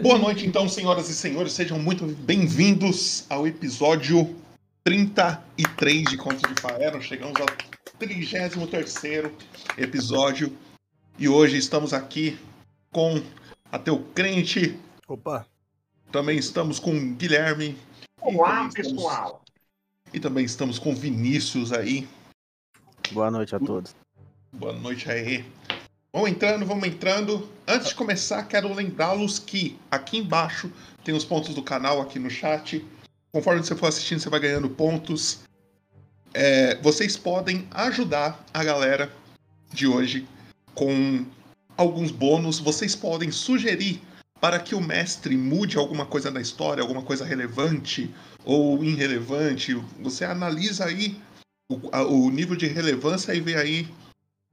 Boa noite, então, senhoras e senhores. Sejam muito bem-vindos ao episódio 33 de Contos de Faeron. Chegamos ao 33 episódio. E hoje estamos aqui com Ateu Crente. Opa! Também estamos com Guilherme. Olá, pessoal! E também estamos com Vinícius aí. Boa noite a todos. Boa noite aí. Vamos entrando, vamos entrando. Antes de começar, quero lembrá-los que aqui embaixo tem os pontos do canal aqui no chat. Conforme você for assistindo, você vai ganhando pontos. É, vocês podem ajudar a galera de hoje com alguns bônus. Vocês podem sugerir para que o mestre mude alguma coisa na história, alguma coisa relevante ou irrelevante. Você analisa aí o, a, o nível de relevância e vê aí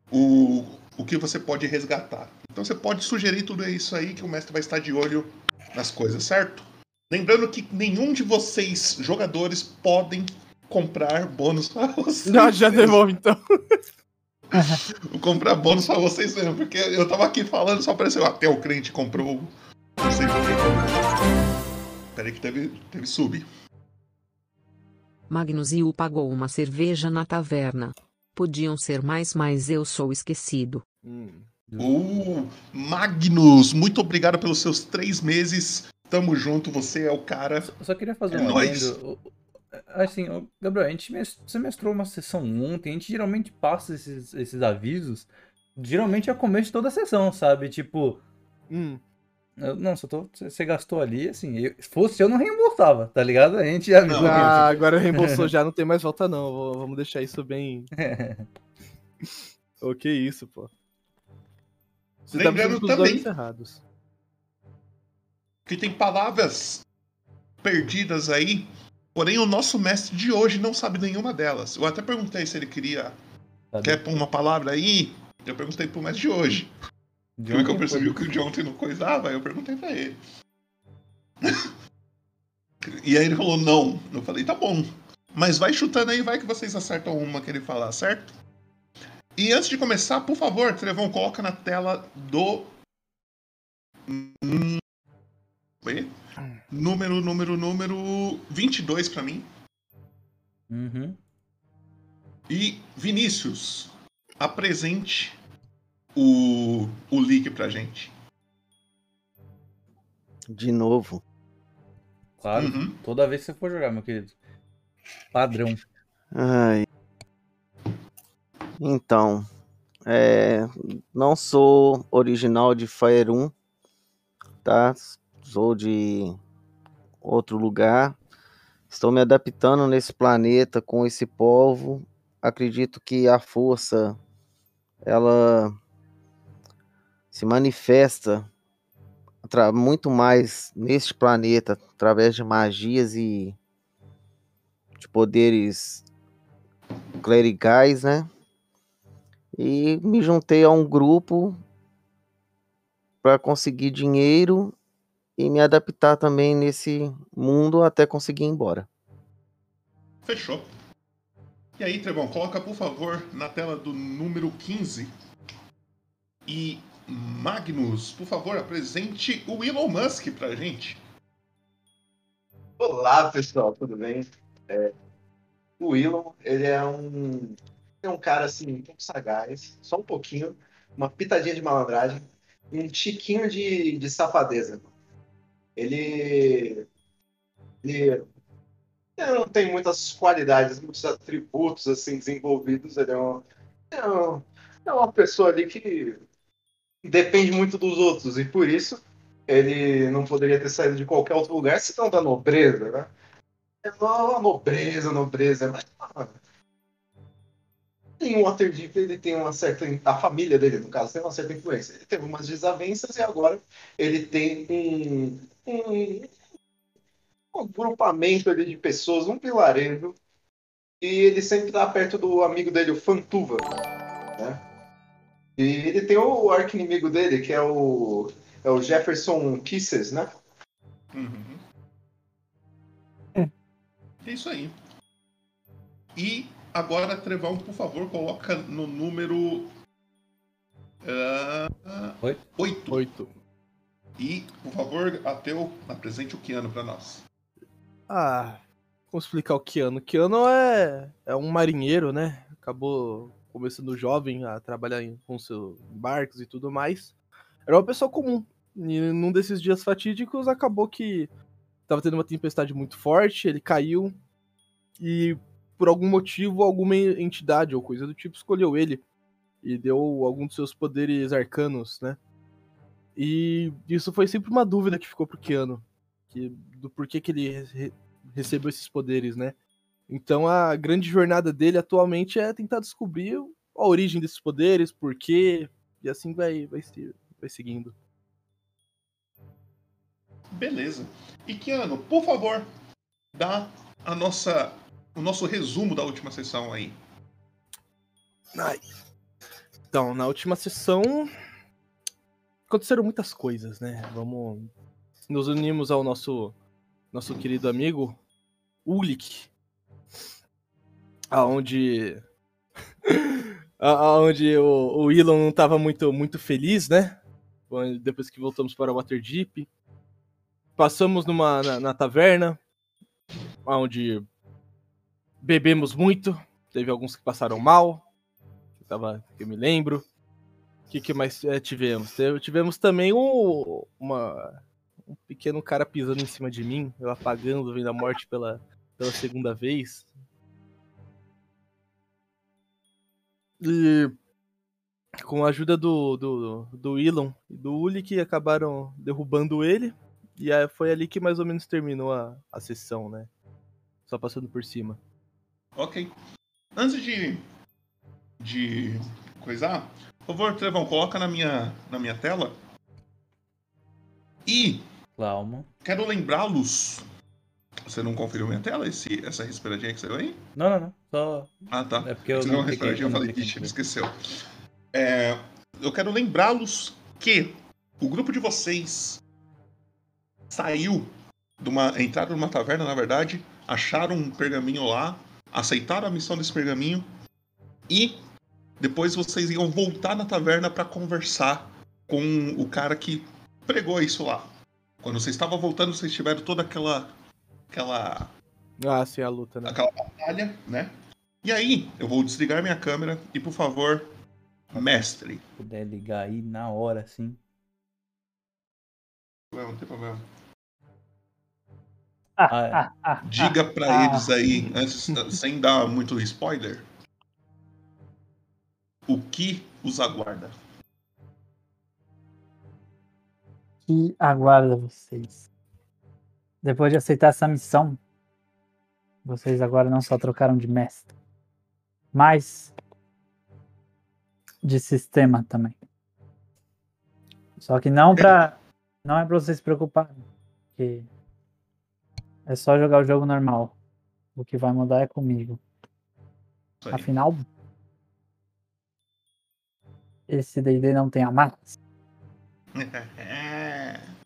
o, o que você pode resgatar. Então você pode sugerir tudo isso aí que o mestre vai estar de olho nas coisas, certo? Lembrando que nenhum de vocês, jogadores, podem comprar bônus para vocês. Não, já devolve então. Vou comprar bônus para vocês mesmo, porque eu tava aqui falando, só apareceu até o crente comprou. Não sei por que. Peraí que teve, teve sub. Magnus Yu pagou uma cerveja na taverna. Podiam ser mais, mas eu sou esquecido. Hum. Uh, Magnus, muito obrigado pelos seus três meses. Tamo junto, você é o cara. Só, só queria fazer é um adendo. Assim, Gabriel, a gente você mestrou uma sessão ontem, a gente geralmente passa esses, esses avisos. Geralmente é começo de toda a sessão, sabe? Tipo. Hum. Eu, não, só tô. Você gastou ali, assim. Eu, se fosse eu, não reembolsava, tá ligado? A gente já avisou. Ah, agora reembolsou já, não tem mais volta, não. Vamos deixar isso bem. o que isso, pô. Você Lembrando tá também errados. que tem palavras perdidas aí, porém o nosso mestre de hoje não sabe nenhuma delas. Eu até perguntei se ele queria. Tá Quer pôr uma palavra aí? Eu perguntei pro mestre de hoje. De Porque eu percebi que o de ontem não coisava, eu perguntei pra ele. e aí ele falou não. Eu falei, tá bom. Mas vai chutando aí, vai que vocês acertam uma que ele falar, certo? E antes de começar, por favor, Trevão, coloca na tela do. Número, número, número 22 para mim. Uhum. E Vinícius, apresente o, o leak pra gente. De novo. Claro, uhum. toda vez que você for jogar, meu querido. Padrão. Ai, então, é, não sou original de Fire 1, tá? Sou de outro lugar. Estou me adaptando nesse planeta com esse povo. Acredito que a força ela se manifesta muito mais neste planeta através de magias e de poderes clericais, né? E me juntei a um grupo para conseguir dinheiro e me adaptar também nesse mundo até conseguir ir embora. Fechou. E aí, Trevão, coloca por favor na tela do número 15. E Magnus, por favor, apresente o Elon Musk pra gente. Olá, pessoal, tudo bem? É, o Elon, ele é um é um cara assim, um pouco sagaz, só um pouquinho, uma pitadinha de malandragem um tiquinho de, de safadeza. Ele, ele, não tem muitas qualidades, muitos atributos assim desenvolvidos. Ele é uma, é uma, é uma pessoa ali que depende muito dos outros e por isso ele não poderia ter saído de qualquer outro lugar senão da nobreza, né? É uma nobreza, nobreza, mas tem o Waterdeep, ele tem uma certa. A família dele, no caso, tem uma certa influência. Ele teve umas desavenças e agora ele tem um, um, um agrupamento ali de pessoas, um pilarejo. E ele sempre está perto do amigo dele, o Fantuva. Né? E ele tem o arco-inimigo dele, que é o, é o Jefferson Kisses, né? Uhum. É. é isso aí. E Agora, Trevão, por favor, coloca no número. Uh, oito. oito. E, por favor, Ateu, apresente o Keanu pra nós. Ah, como explicar o Keanu? Keanu é, é um marinheiro, né? Acabou começando jovem a trabalhar em, com seus barcos e tudo mais. Era uma pessoa comum. E num desses dias fatídicos acabou que tava tendo uma tempestade muito forte, ele caiu e por algum motivo alguma entidade ou coisa do tipo escolheu ele e deu algum dos seus poderes arcanos, né? E isso foi sempre uma dúvida que ficou pro Keanu, que, do porquê que ele re recebeu esses poderes, né? Então a grande jornada dele atualmente é tentar descobrir a origem desses poderes, por quê, e assim vai, vai, vai seguindo. Beleza. E Keanu, por favor, dá a nossa, o nosso resumo da última sessão aí. Então, na última sessão aconteceram muitas coisas, né? Vamos nos unimos ao nosso nosso querido amigo Ulik, aonde aonde o, o Elon não estava muito muito feliz, né? Depois que voltamos para Waterdeep, passamos numa na, na taverna, onde bebemos muito, teve alguns que passaram mal, que, tava, eu me lembro. O que, que mais é, tivemos? Tivemos também um, uma, um pequeno cara pisando em cima de mim, eu apagando, vendo a morte pela, pela segunda vez. E com a ajuda do, do, do Elon e do Uli que acabaram derrubando ele. E foi ali que mais ou menos terminou a, a sessão, né? Só passando por cima. Ok. Antes de. de coisar, por favor, Trevão, coloca na minha, na minha tela. E. Calma. Quero lembrá-los. Você não conferiu minha tela? Esse, essa respiradinha que saiu aí? Não, não, não. Só. Ah, tá. É porque eu Você não deu uma respiradinha, eu falei, ixi, esqueceu. É, eu quero lembrá-los que o grupo de vocês saiu de uma. entraram numa taverna, na verdade, acharam um pergaminho lá, aceitaram a missão desse pergaminho e depois vocês iam voltar na taverna para conversar com o cara que pregou isso lá. Quando vocês estavam voltando, vocês tiveram toda aquela. aquela. Ah, sim, a luta, né? aquela batalha, né? E aí, eu vou desligar minha câmera e, por favor, mestre. Se puder ligar aí na hora, assim. Não, não tem problema. Ah, é. Diga pra eles aí, antes, sem dar muito spoiler, o que os aguarda. que aguarda vocês. Depois de aceitar essa missão, vocês agora não só trocaram de mestre, mas de sistema também. Só que não pra. Não é pra vocês se preocuparem. Porque é só jogar o jogo normal. O que vai mudar é comigo. Isso aí. Afinal, esse D&D não tem amarras.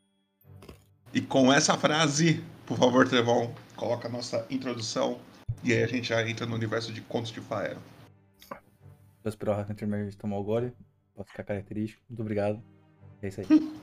E com essa frase, por favor, Trevão, coloca a nossa introdução e aí a gente já entra no universo de contos de Faero. Vou esperar o Hacker Intermédio tomar o gole. Pode ficar característico. Muito obrigado. É isso aí.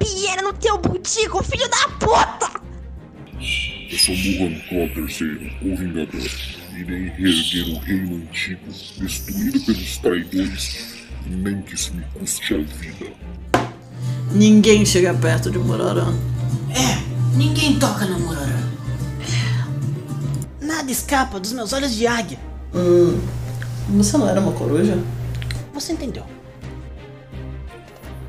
rapieira no teu butico, filho da puta! Eu sou Muhan Claw III, o Vingador, Irei reerguer o reino antigo, destruído pelos traidores, nem que isso me custe a vida. Ninguém chega perto de Murarã. É, ninguém toca no Murarã. Nada escapa dos meus olhos de águia. Hum, você não era uma coruja? Você entendeu?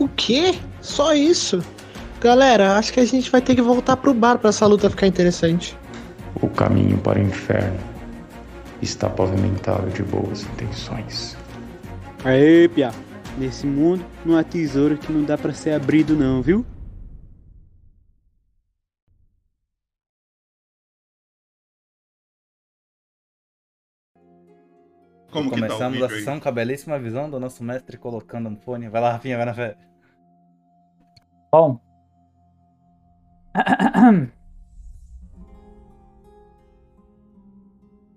O quê? Só isso? Galera, acho que a gente vai ter que voltar pro bar pra essa luta ficar interessante. O caminho para o inferno está pavimentado de boas intenções. Aê, Pia. Nesse mundo não há tesouro que não dá para ser abrido não, viu? Como que tá o Começamos vídeo a sessão com a belíssima visão do nosso mestre colocando no fone. Vai lá, Rafinha, vai na fé. Bom.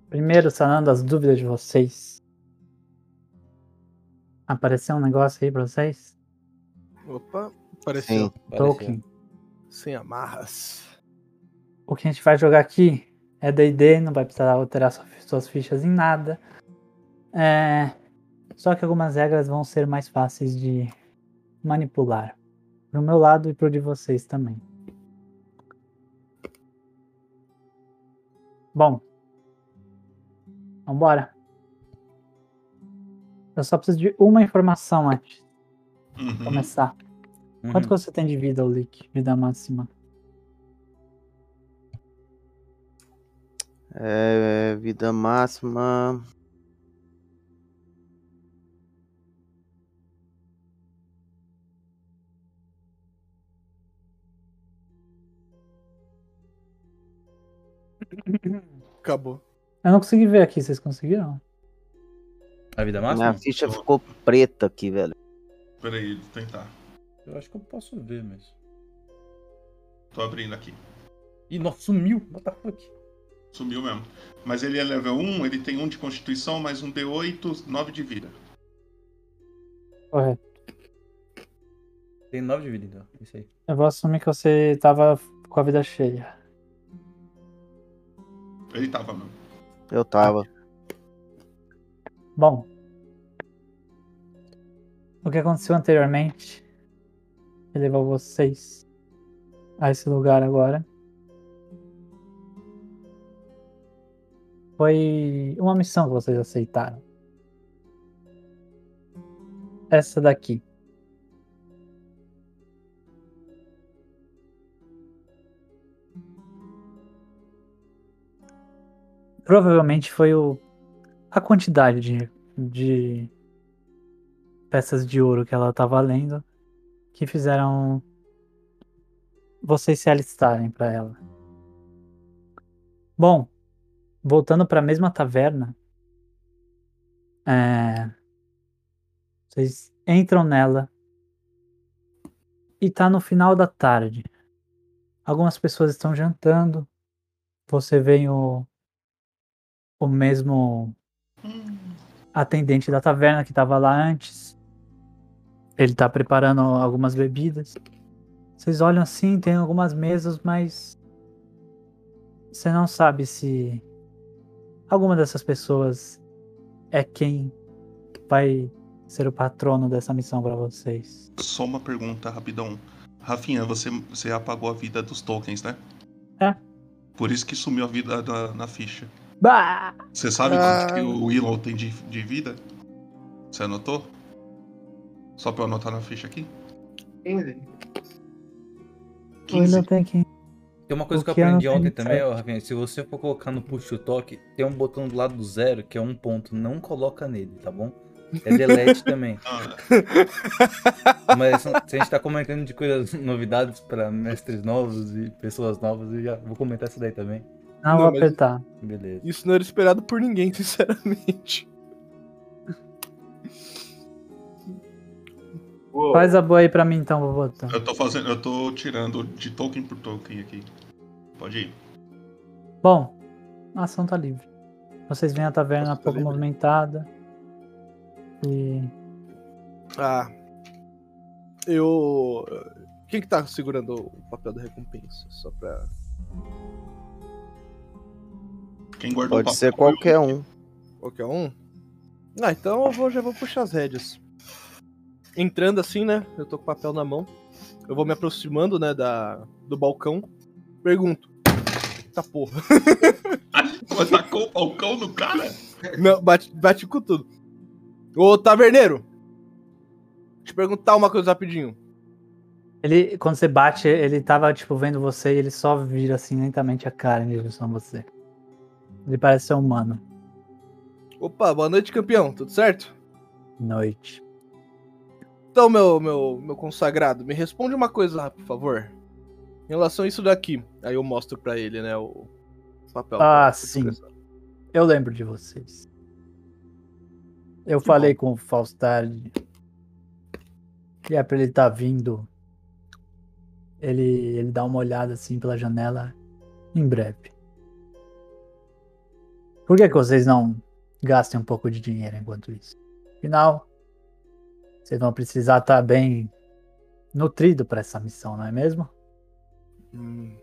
Primeiro, sanando as dúvidas de vocês. Apareceu um negócio aí pra vocês? Opa, apareceu. Tolkien. Sem amarras. O que a gente vai jogar aqui é D&D, não vai precisar alterar sua- suas fichas em nada. É... Só que algumas regras vão ser mais fáceis de manipular. Pro meu lado e pro de vocês também. Bom. Vambora. Eu só preciso de uma informação antes de Uhum. começar. Quanto que você tem de vida, Lick? Vida máxima? É, vida máxima. Acabou. Eu não consegui ver aqui, vocês conseguiram? A vida máxima? Minha ficha ficou preta aqui, velho. Peraí, vou tentar. Eu acho que eu posso ver, mas. Tô abrindo aqui. Ih, nossa, sumiu. What the fuck? Sumiu mesmo. Mas ele é level 1, ele tem 1 de constituição, mais um D8, 9 de vida. Correto. Tem 9 de vida, então. Isso aí. Eu vou assumir que você tava com a vida cheia. Ele tava mesmo. Eu tava. Bom. O que aconteceu anteriormente que levou vocês a esse lugar agora foi uma missão que vocês aceitaram. Essa daqui. Provavelmente foi o, a quantidade de, de peças de ouro que ela estava lendo que fizeram vocês se alistarem para ela. Bom, voltando para a mesma taverna, é, vocês entram nela e tá no final da tarde. Algumas pessoas estão jantando. Você vê o, o mesmo atendente da taverna que estava lá antes. Ele tá preparando algumas bebidas. Vocês olham assim, tem algumas mesas, mas você não sabe se alguma dessas pessoas é quem vai ser o patrono dessa missão para vocês. Só uma pergunta rapidão. Rafinha, você, você apagou a vida dos tokens, né? É. Por isso que sumiu a vida da- na ficha. Bah! Você sabe Ah. quanto que o Elon tem de, de vida? Você anotou? Só pra eu anotar na ficha aqui? 15. Eu ainda tenho que. Tem uma coisa que eu que eu não aprendi ontem também, ó, Rafinha. Se você for colocar no push to talk, tem um botão do lado do zero que é um ponto. Não coloca nele, tá bom? É delete também. Mas se a gente tá comentando de coisas, novidades pra mestres novos e pessoas novas, eu já vou comentar isso daí também. Não, vou apertar. Beleza. Isso não era esperado por ninguém, sinceramente. Faz a boa aí pra mim então, vou botar. Eu tô fazendo. Eu tô tirando de token por token aqui. Pode ir. Bom, a ação tá livre. Vocês veem a taverna tá pouco livre. movimentada. E. Ah. Eu. Quem que tá segurando o papel da recompensa? Só pra. Quem guardou o Pode ser qualquer um. Qualquer um? Ah, então eu vou, já vou puxar as rédeas. Entrando assim, né? Eu tô com o papel na mão. Eu vou me aproximando, né, da, do balcão. Pergunto. Tá porra. Mas tacou o balcão no cara? Não, bate, bate com tudo. Ô, taverneiro! Deixa eu perguntar uma coisa rapidinho. Ele, quando você bate, ele tava, tipo, vendo você e ele só vira assim lentamente a cara em direção a você. Ele parece ser humano. Opa, boa noite, campeão. Tudo certo? Noite. Então, meu, meu, meu consagrado, me responde uma coisa lá, por favor. Em relação a isso daqui. Aí eu mostro pra ele, né, o papel. Ah, sim. Eu lembro de vocês. Eu falei com o Faustard. E é pra ele estar vindo. Ele, ele dá uma olhada assim pela janela em breve. Por que, que vocês não gastem um pouco de dinheiro enquanto isso? Afinal, vocês vão precisar estar bem nutrido para essa missão, não é mesmo? Hum.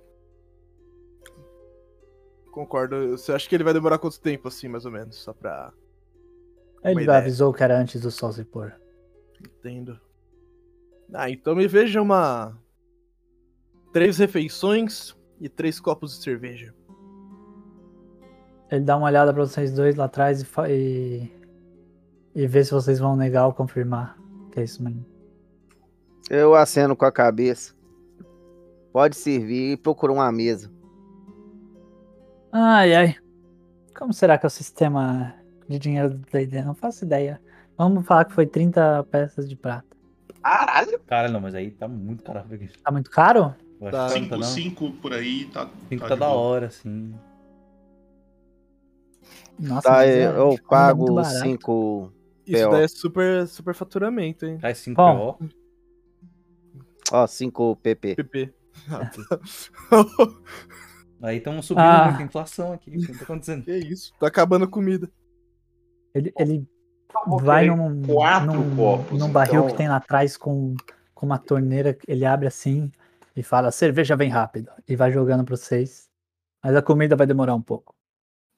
Concordo. Você acha que ele vai demorar quanto tempo, assim, mais ou menos? Só pra. Ele ideia. avisou que era antes do sol se pôr. Entendo. Ah, então me veja uma. Três refeições e três copos de cerveja. Ele dá uma olhada pra vocês dois lá atrás e, e, e vê se vocês vão negar ou confirmar que é isso mesmo. Eu aceno com a cabeça. Pode servir e procura uma mesa. Ai, ai. Como será que é o sistema de dinheiro do D&D? Não faço ideia. Vamos falar que foi 30 peças de prata. Caralho! Cara, não, mas aí tá muito caro. Tá muito caro? Eu acho Tá. por aí tá. Cinco tá tá da hora, assim. Nossa, Tá, mas é- eu, eu ainda é pago barato. 5 Isso daí é super, super faturamento, hein? Cai 5 Bom. PO. Ó, 5 PP. PP. Ah, tá. Aí estamos subindo Ah. a inflação aqui. O que tá acontecendo? que isso? Tá acabando a comida. Ele, ele vai num, quatro num, copos, num barril então. que tem lá atrás com, com uma torneira. Ele abre assim e fala: cerveja vem rápido. E vai jogando pra vocês. Mas a comida vai demorar um pouco.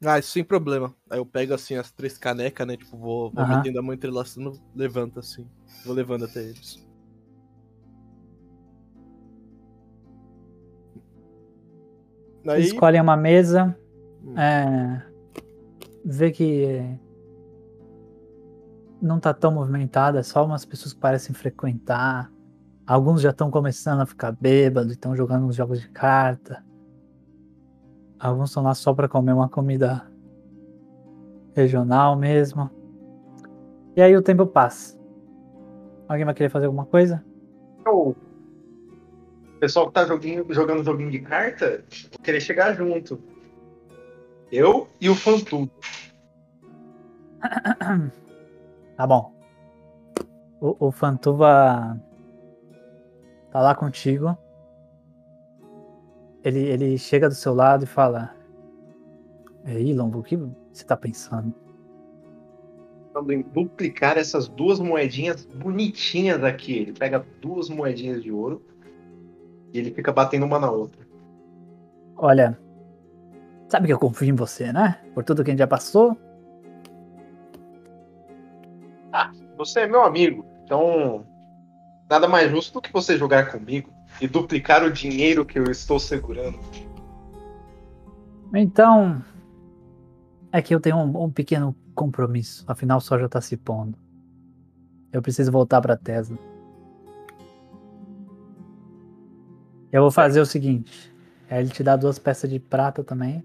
Ah, isso sem problema. Aí eu pego assim as três canecas, né? Tipo, vou, vou Aham. metendo a mão entrelaçando, levanto assim. Vou levando até eles. Aí, Eles escolhem uma mesa. Hum. É, vê que não tá tão movimentada, é só umas pessoas que parecem frequentar. Alguns já estão começando a ficar bêbados, estão jogando uns jogos de carta. Alguns estão lá só pra comer uma comida regional mesmo. E aí o tempo passa. Alguém vai querer fazer alguma coisa? O pessoal que tá joguinho, jogando joguinho de carta, vou querer chegar junto. Eu e o Fantu. Tá bom. O, o Fantuva tá lá contigo. Ele, ele chega do seu lado e fala: Ei, Lombo, o que você tá pensando? Pensando em duplicar essas duas moedinhas bonitinhas aqui. Ele pega duas moedinhas de ouro e ele fica batendo uma na outra. Olha, sabe que eu confio em você, né? Por tudo que a gente já passou. Você é meu amigo, então nada mais justo do que você jogar comigo e duplicar o dinheiro que eu estou segurando. Então, É que eu tenho um, um pequeno compromisso. Afinal, o sol já tá se pondo. Eu preciso voltar pra Tesla. Eu vou fazer o seguinte. Aí ele te dá duas peças de prata também.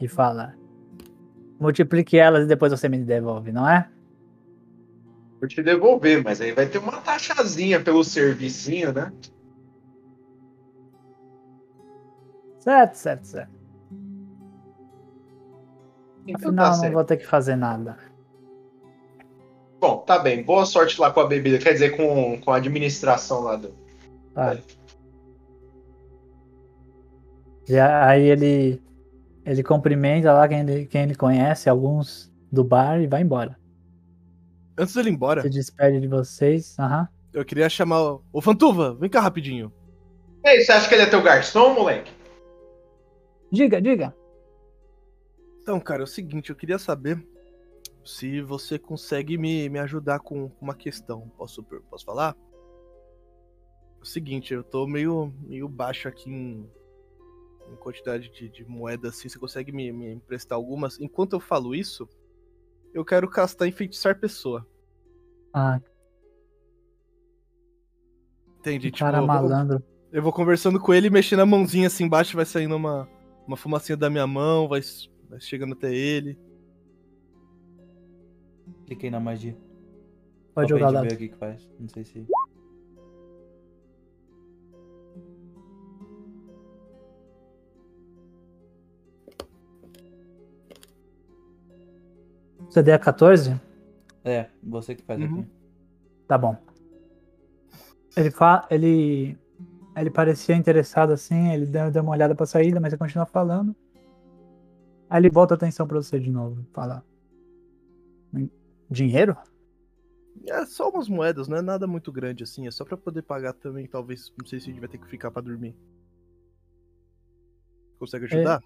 E fala. Multiplique elas e depois você me devolve, não é? Vou te devolver, mas aí vai ter uma taxazinha pelo servicinho, né? Certo, certo, certo. Então Afinal, tá não certo. vou ter que fazer nada. Bom, tá bem. Boa sorte lá com a bebida, quer dizer, com, com a administração lá do. Tá. E a- aí ele ele cumprimenta lá quem ele, quem ele conhece, alguns do bar e vai embora. Antes dele ir embora, Se despede de vocês. Aham. eu queria chamar o. Ô Fantuva, vem cá rapidinho. Ei, você acha que ele é teu garçom, moleque? Diga, diga. Então, cara, é o seguinte, eu queria saber se você consegue me, me ajudar com uma questão. Posso, posso falar? É o seguinte, eu tô meio, meio baixo aqui em, em quantidade de, de moedas, assim. Você consegue me, me emprestar algumas? Enquanto eu falo isso, eu quero castar enfeitiçar pessoa. Ah, Entendi? que cara eu vou- malandro. Eu vou conversando com ele, mexendo a mãozinha assim embaixo, vai saindo uma, uma fumacinha da minha mão, vai, vai chegando até ele. Cliquei na magia. Pode Só jogar dado. ver o que que faz. Não sei se. CD é 14? É, você que faz Uhum. aqui. Tá bom. Ele fa... ele ele parecia interessado assim, ele deu, deu uma olhada pra saída, mas ele continua falando. Aí ele volta a atenção pra você de novo, fala: Dinheiro? É só umas moedas, não é nada muito grande assim, é só pra poder pagar também, talvez, não sei se a gente vai ter que ficar pra dormir. Consegue ajudar?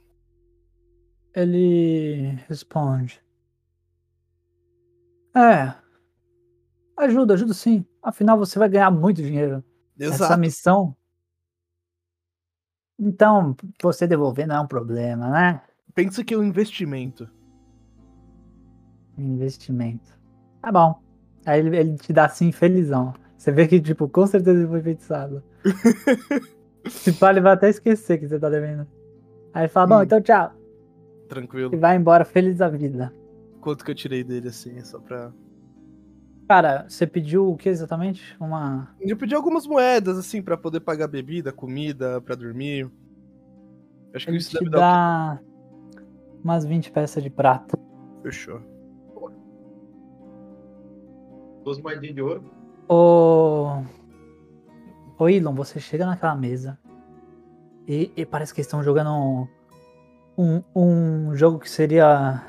Ele responde: É. Ajuda, ajuda sim. Afinal, você vai ganhar muito dinheiro. Essa Exato. missão. Então, você devolver não é um problema, né? Pensa que é um investimento. Investimento. Tá bom. Aí ele, ele te dá assim, felizão. Você vê que, tipo, com certeza ele foi enfeitiçado. Se pá, ele vai até esquecer que você tá devendo. Aí ele fala, bom, Hum. então tchau. Tranquilo. E vai embora feliz da vida. Quanto que eu tirei dele assim, só pra. Cara, você pediu o que exatamente? Uma. Eu pedi algumas moedas, assim, pra poder pagar bebida, comida, pra dormir. Acho que Ele isso te deve dar umas 20 peças de prata. Fechou. Duas moedinhas de ouro. Ô. Ô, Ilon, você chega naquela mesa e, e parece que eles estão jogando um, um jogo que seria.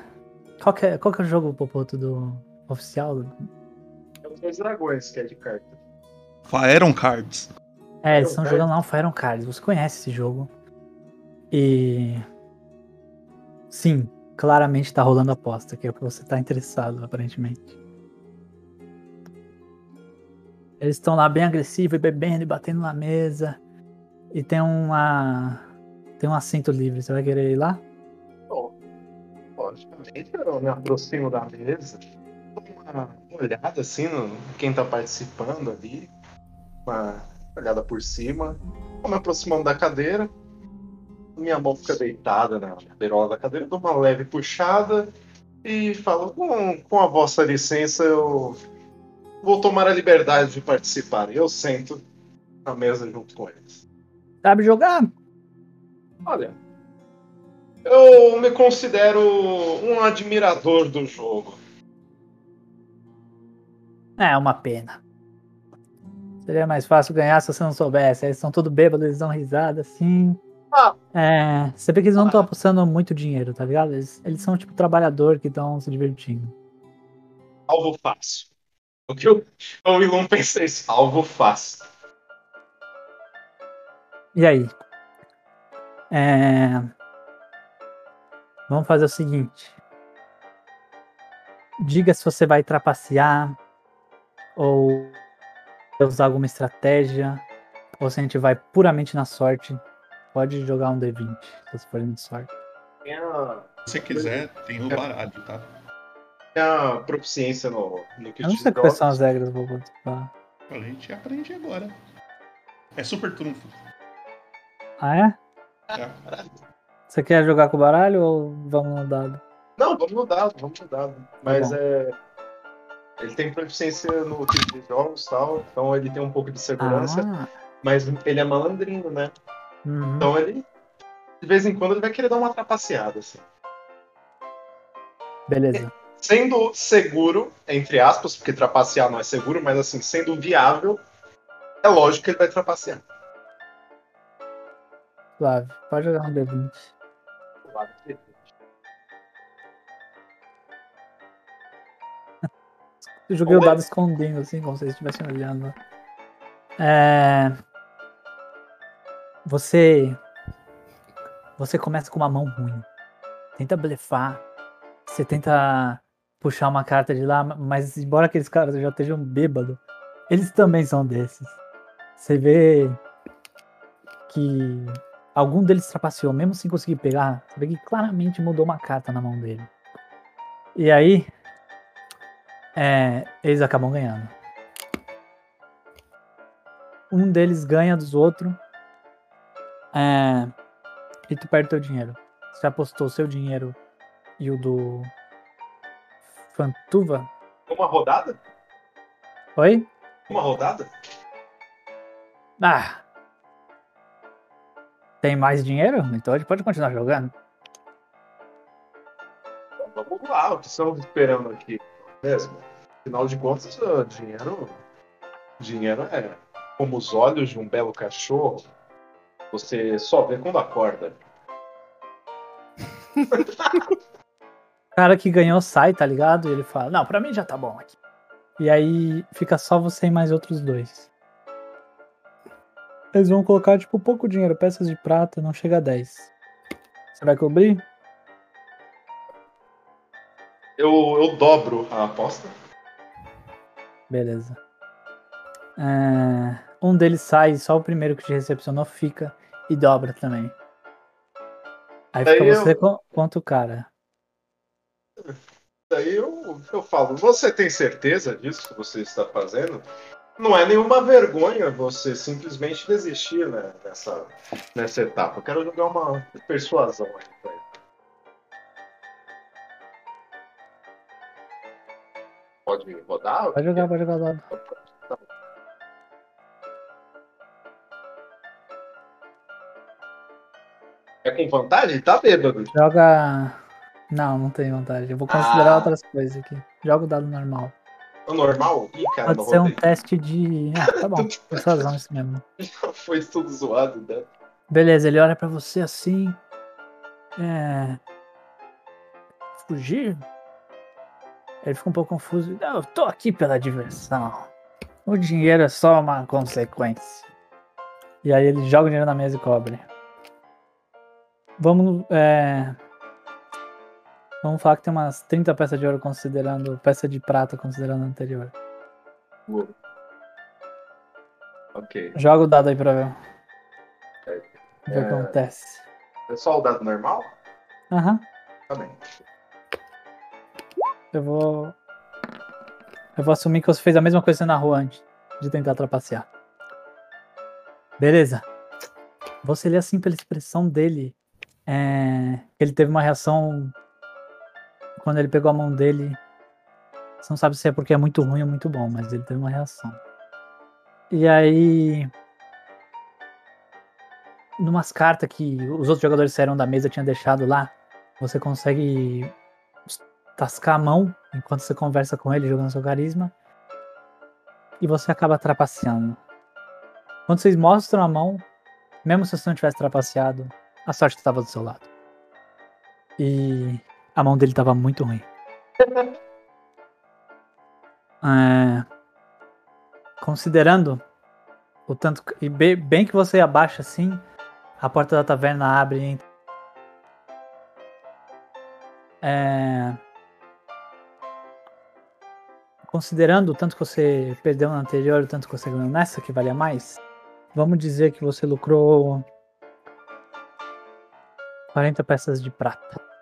Qual que é, qual que é o jogo, Popoto, do oficial? É os dois dragões que é de carta. Faeron Cards. É, eles estão jogando lá o Fire on Cards. Você conhece esse jogo. E. Sim, claramente tá rolando aposta, que é o que você tá interessado, aparentemente. Eles estão lá bem agressivos, e bebendo e batendo na mesa. E tem uma. Tem um assento livre. Você vai querer ir lá? Eu me aproximo da mesa, dou uma olhada assim no quem tá participando ali, uma olhada por cima, vou me aproximando da cadeira, minha mão fica deitada na beirola da cadeira, dou uma leve puxada e falo, com, com a vossa licença eu vou tomar a liberdade de participar. E eu sento na mesa junto com eles. Sabe jogar? Olha, eu me considero um admirador do jogo. É uma pena. Seria mais fácil ganhar se você não soubesse. Eles são tudo bêbados, eles dão risada assim. Ah. É, você vê que eles não estão apostando muito dinheiro, tá ligado? Eles, eles são tipo trabalhador que estão se divertindo. Alvo fácil. O que eu, o pensa isso? Alvo fácil. E aí? É, Vamos fazer o seguinte. Diga se você vai trapacear ou usar alguma estratégia ou se a gente vai puramente na sorte. Pode jogar um D20, se você for de sorte. Se você quiser, tem o baralho, tá? tem a proficiência no, no que Eu não sei quais são as regras, vou participar. A gente aprende agora. É super trunfo. Ah, é? É. Você quer jogar com o baralho ou vamos no dado? Não, vamos no dado, vamos no dado. Mas bom. é. Ele tem proficiência no tipo de jogos e tal, então ele tem um pouco de segurança, Ah. mas ele é malandrinho, né? Uhum. Então ele. De vez em quando ele vai querer dar uma trapaceada, assim. Beleza. Sendo seguro, entre aspas, porque trapacear não é seguro, mas assim, sendo viável, é lógico que ele vai trapacear. Suave. Pode jogar um D20. Eu joguei o dado escondendo, assim, como se vocês estivessem olhando. É... Você. Você começa com uma mão ruim. Tenta blefar. Você tenta puxar uma carta de lá, mas embora aqueles caras já estejam bêbados, eles também são desses. Você vê que algum deles trapaceou, mesmo sem conseguir pegar. Você vê que claramente mudou uma carta na mão dele. E aí, é, eles acabam ganhando. Um deles ganha dos outros. É, e tu perde teu dinheiro. Você apostou seu dinheiro e o do Fantuva. Uma rodada? Oi? Uma rodada? Ah! Tem mais dinheiro? Então a gente pode continuar jogando. Então vamos lá, o que estamos esperando aqui? Mesmo. Afinal de contas, dinheiro. Dinheiro é como os olhos de um belo cachorro. Você só vê quando acorda. O cara que ganhou sai, tá ligado? E ele fala: Não, pra mim já tá bom aqui. E aí fica só você e mais outros dois. Eles vão colocar, tipo, pouco dinheiro, peças de prata, não chega a 10. Você vai cobrir? Eu, eu dobro a aposta. Beleza. É, Um deles sai, só o primeiro que te recepcionou fica e dobra também. Aí fica Daí eu- você com- contra o cara. Daí eu, eu falo, você tem certeza disso que você está fazendo? Não é nenhuma vergonha você simplesmente desistir né, nessa, nessa etapa. Eu quero jogar uma persuasão aí pra ele. Pode rodar? Pode jogar, pode jogar o dado. É com vantagem? Tá bêbado. Joga. Não, não tem vantagem. Eu vou considerar Ah. outras coisas aqui. Joga o dado normal. O normal? Ih, cara, Pode ser um teste de. Ah, tá bom. Persuasão isso mesmo. Foi tudo zoado, né? Beleza, ele olha pra você assim. É. Fugir? Ele fica um pouco confuso. Não, eu tô aqui pela diversão. O dinheiro é só uma consequência. E aí ele joga o dinheiro na mesa e cobre. Vamos. É... Vamos falar que tem umas 30 peças de ouro considerando. Peça de prata considerando a anterior. Uou. Ok. Joga o dado aí pra ver. Ver o que É. acontece. É só o dado normal? Aham. Tá bem. Eu vou. Eu vou assumir que você fez a mesma coisa na rua antes de tentar trapacear. Beleza. Você lê assim pela expressão dele. É... Ele teve uma reação. Quando ele pegou a mão dele. Você não sabe se é porque é muito ruim ou muito bom, mas ele teve uma reação. E aí. Numas cartas que os outros jogadores saíram da mesa tinham deixado lá, você consegue tascar a mão enquanto você conversa com ele, jogando seu carisma. E você acaba trapaceando. Quando vocês mostram a mão, mesmo se você não tivesse trapaceado, a sorte estava do seu lado. E a mão dele estava muito ruim. É, considerando o tanto. E be- bem que você abaixa assim, a porta da taverna abre e entra. É, considerando o tanto que você perdeu na anterior, o tanto que você ganhou nessa, que valia mais, vamos dizer que você lucrou 40 peças de prata.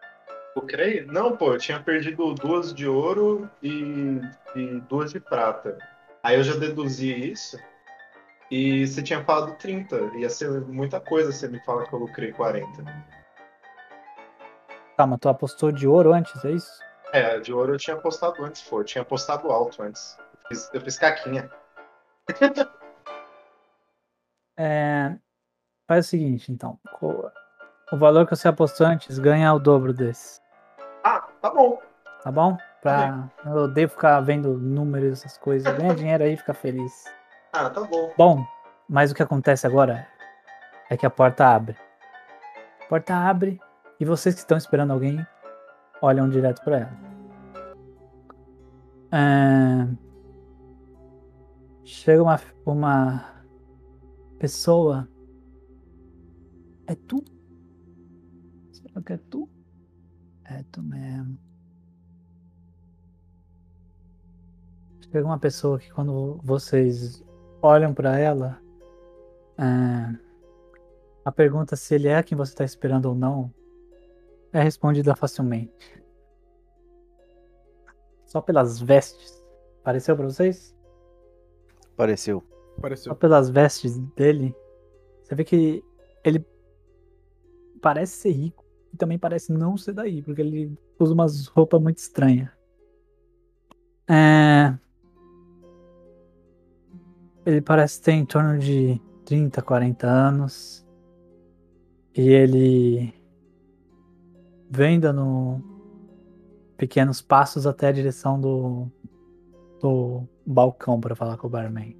Eu creio? Não, pô, eu tinha perdido duas de ouro e, e duas de prata. Aí eu já deduzi isso. E você tinha falado 30. Ia ser muita coisa se me fala que eu lucrei 40. Calma, tu apostou de ouro antes, é isso? É, de ouro eu tinha apostado antes, pô. Eu tinha apostado alto antes. Eu fiz, eu fiz caquinha. É, faz o seguinte, então. O valor que você apostou antes ganha o dobro desse. Tá bom. Tá bom? Pra, eu odeio ficar vendo números, essas coisas. Ganha dinheiro aí, fica feliz. Ah, tá bom. Bom, mas o que acontece agora é que a porta abre. A porta abre e vocês que estão esperando alguém olham direto pra ela. É, Chega uma, uma pessoa. É tu? Será que é tu? É tu mesmo. Chega uma pessoa que quando vocês olham pra ela, é, a pergunta se ele é quem você está esperando ou não é respondida facilmente. Só pelas vestes. Pareceu pra vocês? Pareceu. Só pelas vestes dele, você vê que ele parece ser rico e também parece não ser daí, porque ele usa umas roupas muito estranhas. É... Ele parece ter em torno de 30, 40 anos. E ele vem dando pequenos passos até a direção do, do balcão para falar com o barman.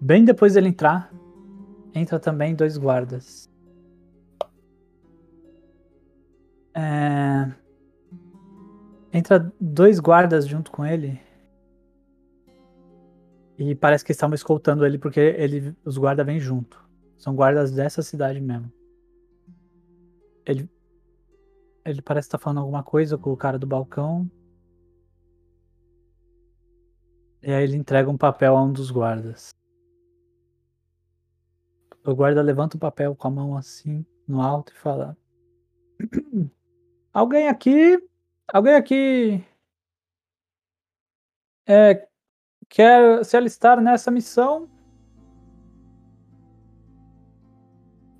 Bem depois dele entrar, entra também dois guardas. É... Entra dois guardas junto com ele. E parece que estavam escoltando ele porque ele, os guardas vêm junto. São guardas dessa cidade mesmo. Ele, ele parece estar falando alguma coisa com o cara do balcão. E aí ele entrega um papel a um dos guardas. O guarda levanta o papel com a mão assim, no alto, e fala: Alguém aqui. Alguém aqui. É, quer se alistar nessa missão?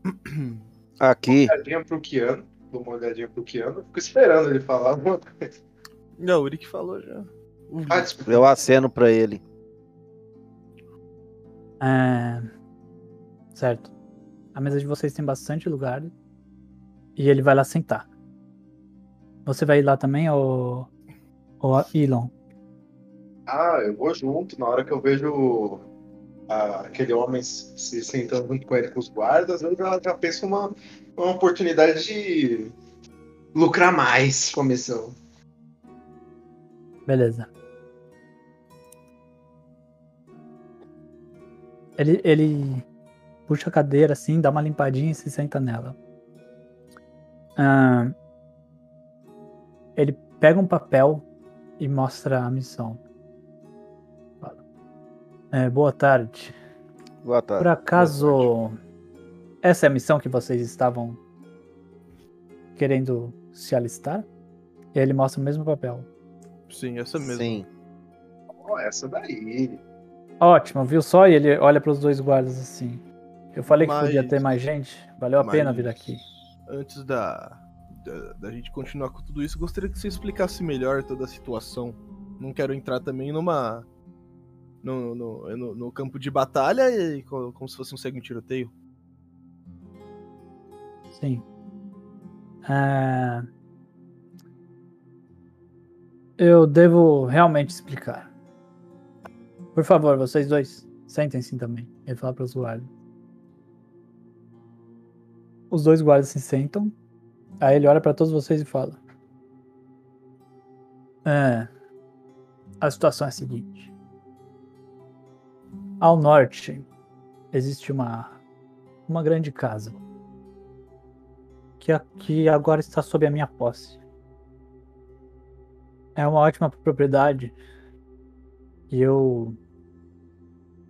Aqui. Uma olhadinha pro Keanu. Dou uma olhadinha pro Keanu. Fico esperando ele falar alguma coisa. Não, o Rick falou já. Ah, desculpa. Eu aceno pra ele. É... Certo. A mesa de vocês tem bastante lugar. E ele vai lá sentar. Você vai ir lá também, ou, ou Elon? Ah, eu vou junto. Na hora que eu vejo ah, aquele homem se se sentando junto com ele com os guardas, eu já, já penso uma, uma oportunidade de lucrar mais com a missão. Beleza. Ele, ele puxa a cadeira assim, dá uma limpadinha e se senta nela. Ah, ele pega um papel e mostra a missão. Fala. É, boa tarde. Boa tarde. Por acaso, essa é a missão que vocês estavam querendo se alistar? E aí ele mostra o mesmo papel. Sim, essa mesmo. Sim. Ó, essa daí. Ótimo, viu só? E ele olha para os dois guardas assim. Eu falei que Mas- podia ter mais gente. Valeu a pena Mas vir aqui. Antes da, da, da gente continuar com tudo isso, gostaria que você explicasse melhor toda a situação. Não quero entrar também numa. No, no, no, no campo de batalha e co- como se fosse um segue um tiroteio. Sim. É, Eu devo realmente explicar. Por favor, vocês dois, sentem-se também. Ele fala para os guardas. Os dois guardas se sentam. Aí ele olha para todos vocês e fala: É. A situação é a seguinte. Ao norte existe uma uma grande casa que, a- que agora está sob a minha posse. É uma ótima propriedade e eu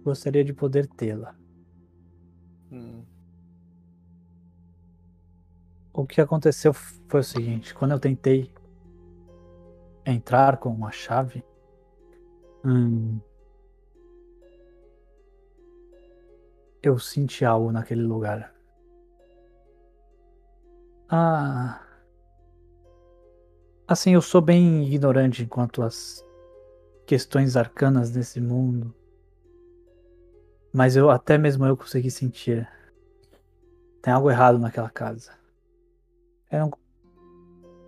Gostaria de poder tê-la. Hum. O que aconteceu foi o seguinte: quando eu tentei entrar com uma chave, hum, eu senti algo naquele lugar. Ah. Assim, eu sou bem ignorante quanto às questões arcanas desse mundo. Mas eu até mesmo eu consegui sentir. Tem algo errado naquela casa. Eu não,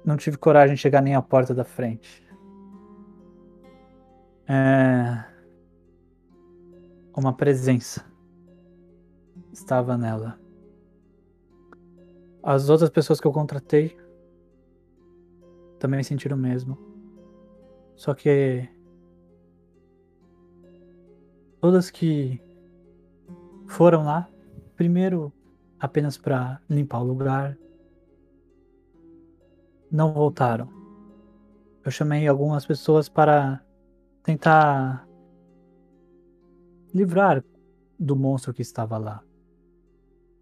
não tive coragem de chegar nem à porta da frente. É... Uma presença estava nela. As outras pessoas que eu contratei também sentiram o mesmo. Só que todas que foram lá, primeiro apenas para limpar o lugar, não voltaram. Eu chamei algumas pessoas para tentar livrar do monstro que estava lá.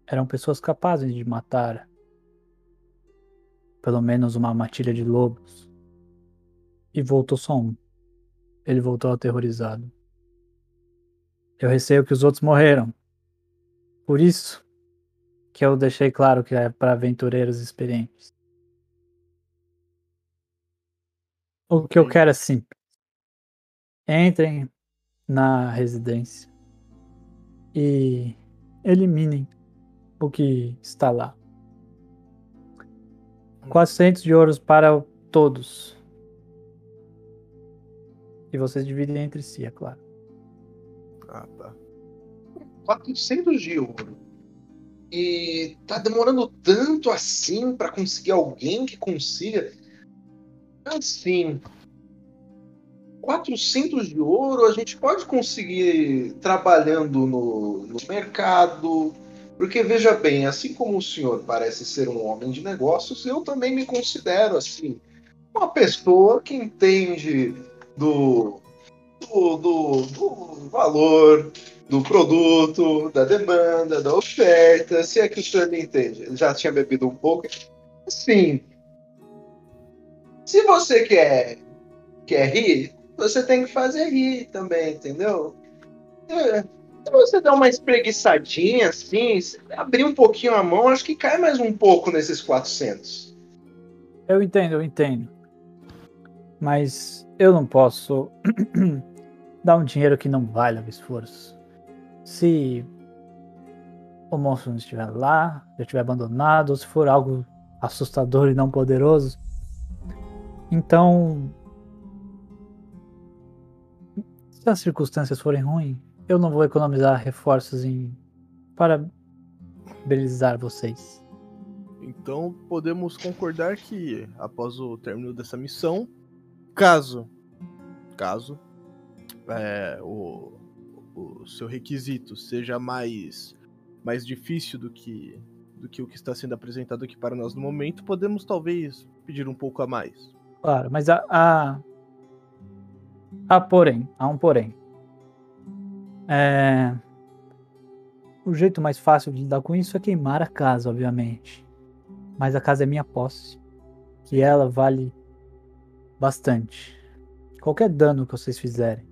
Eram pessoas capazes de matar pelo menos uma matilha de lobos. E voltou só um. Ele voltou aterrorizado. Eu receio que os outros morreram. Por isso que eu deixei claro que é para aventureiros experientes. O que eu quero é simples. Entrem na residência e eliminem o que está lá. 400 de ouros para todos. E vocês dividem entre si, é claro. Ah, tá. 400 de ouro. E tá demorando tanto assim para conseguir alguém que consiga. Assim. 400 de ouro a gente pode conseguir trabalhando no, no mercado. Porque veja bem, assim como o senhor parece ser um homem de negócios, eu também me considero assim. Uma pessoa que entende do, do, do, do valor do produto, da demanda, da oferta, se é que o senhor me entende. Ele já tinha bebido um pouco. Sim. Se você quer, quer rir, você tem que fazer rir também, entendeu? Se você dá uma espreguiçadinha assim, abrir um pouquinho a mão, acho que cai mais um pouco nesses 400. Eu entendo, eu entendo. Mas eu não posso dar um dinheiro que não vale o esforço. Se o monstro não estiver lá, já estiver abandonado, ou se for algo assustador e não poderoso, então. Se as circunstâncias forem ruins, eu não vou economizar reforços em. para belizar vocês. Então podemos concordar que após o término dessa missão, caso. caso. É, o, o seu requisito seja mais mais difícil do que do que o que está sendo apresentado aqui para nós no momento, podemos talvez pedir um pouco a mais. Claro, mas há, há, há porém, há um porém. É, o jeito mais fácil de lidar com isso é queimar a casa, obviamente. Mas a casa é minha posse. E ela vale bastante. Qualquer dano que vocês fizerem,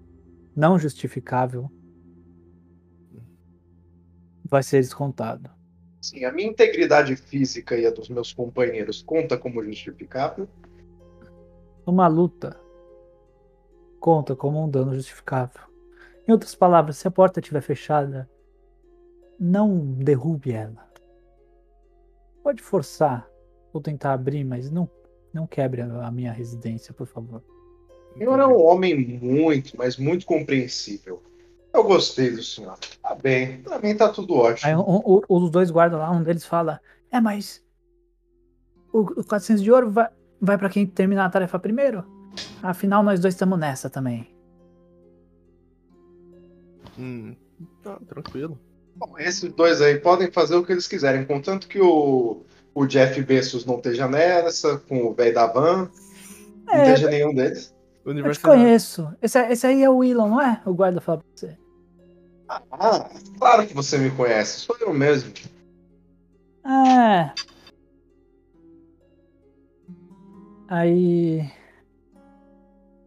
não justificável, vai ser descontado. Sim, a minha integridade física e a dos meus companheiros conta como justificável. Uma luta conta como um dano justificável. Em outras palavras, se a porta estiver fechada, não derrube ela. Pode forçar ou tentar abrir, mas não, não quebre a minha residência, por favor. O senhor é um homem muito, mas muito compreensível. Eu gostei do senhor. Tá bem, pra mim tá tudo ótimo. Aí um, um, os dois guardas lá, um deles fala: É, mas o, o 400 de ouro vai, vai para quem terminar a tarefa primeiro? Afinal, nós dois estamos nessa também. Hum, tá tranquilo. Bom, esses dois aí podem fazer o que eles quiserem, contanto que o, o Jeff Bezos não esteja nessa, com o velho da van, não É, esteja nenhum deles. Eu te conheço. Esse, esse aí é o Elon, não é? O guarda fala pra você. Ah, claro que você me conhece, sou eu mesmo. É. Aí.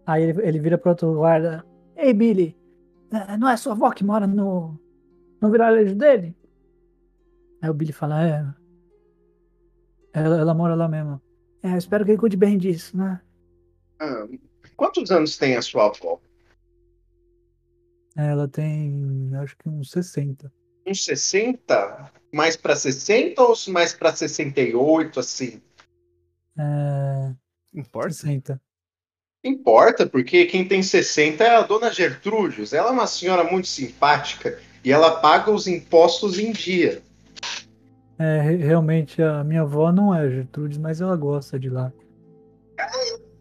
Aí ele, ele vira pro outro guarda. Ei, Billy, não é sua avó que mora no, no vilarejo dele? Aí o Billy fala, é. Ela, ela mora lá mesmo. É, eu espero que ele cuide bem disso, né? Ah, quantos anos tem a sua avó? Ela tem, acho que uns 60. Uns 60? Mais pra 60 ou mais pra 68, assim? É. Importa? 60. Importa, porque quem tem 60 é a dona Gertrudes. Ela é uma senhora muito simpática e ela paga os impostos em dia. É, re- realmente a minha avó não é Gertrudes, mas ela gosta de lá.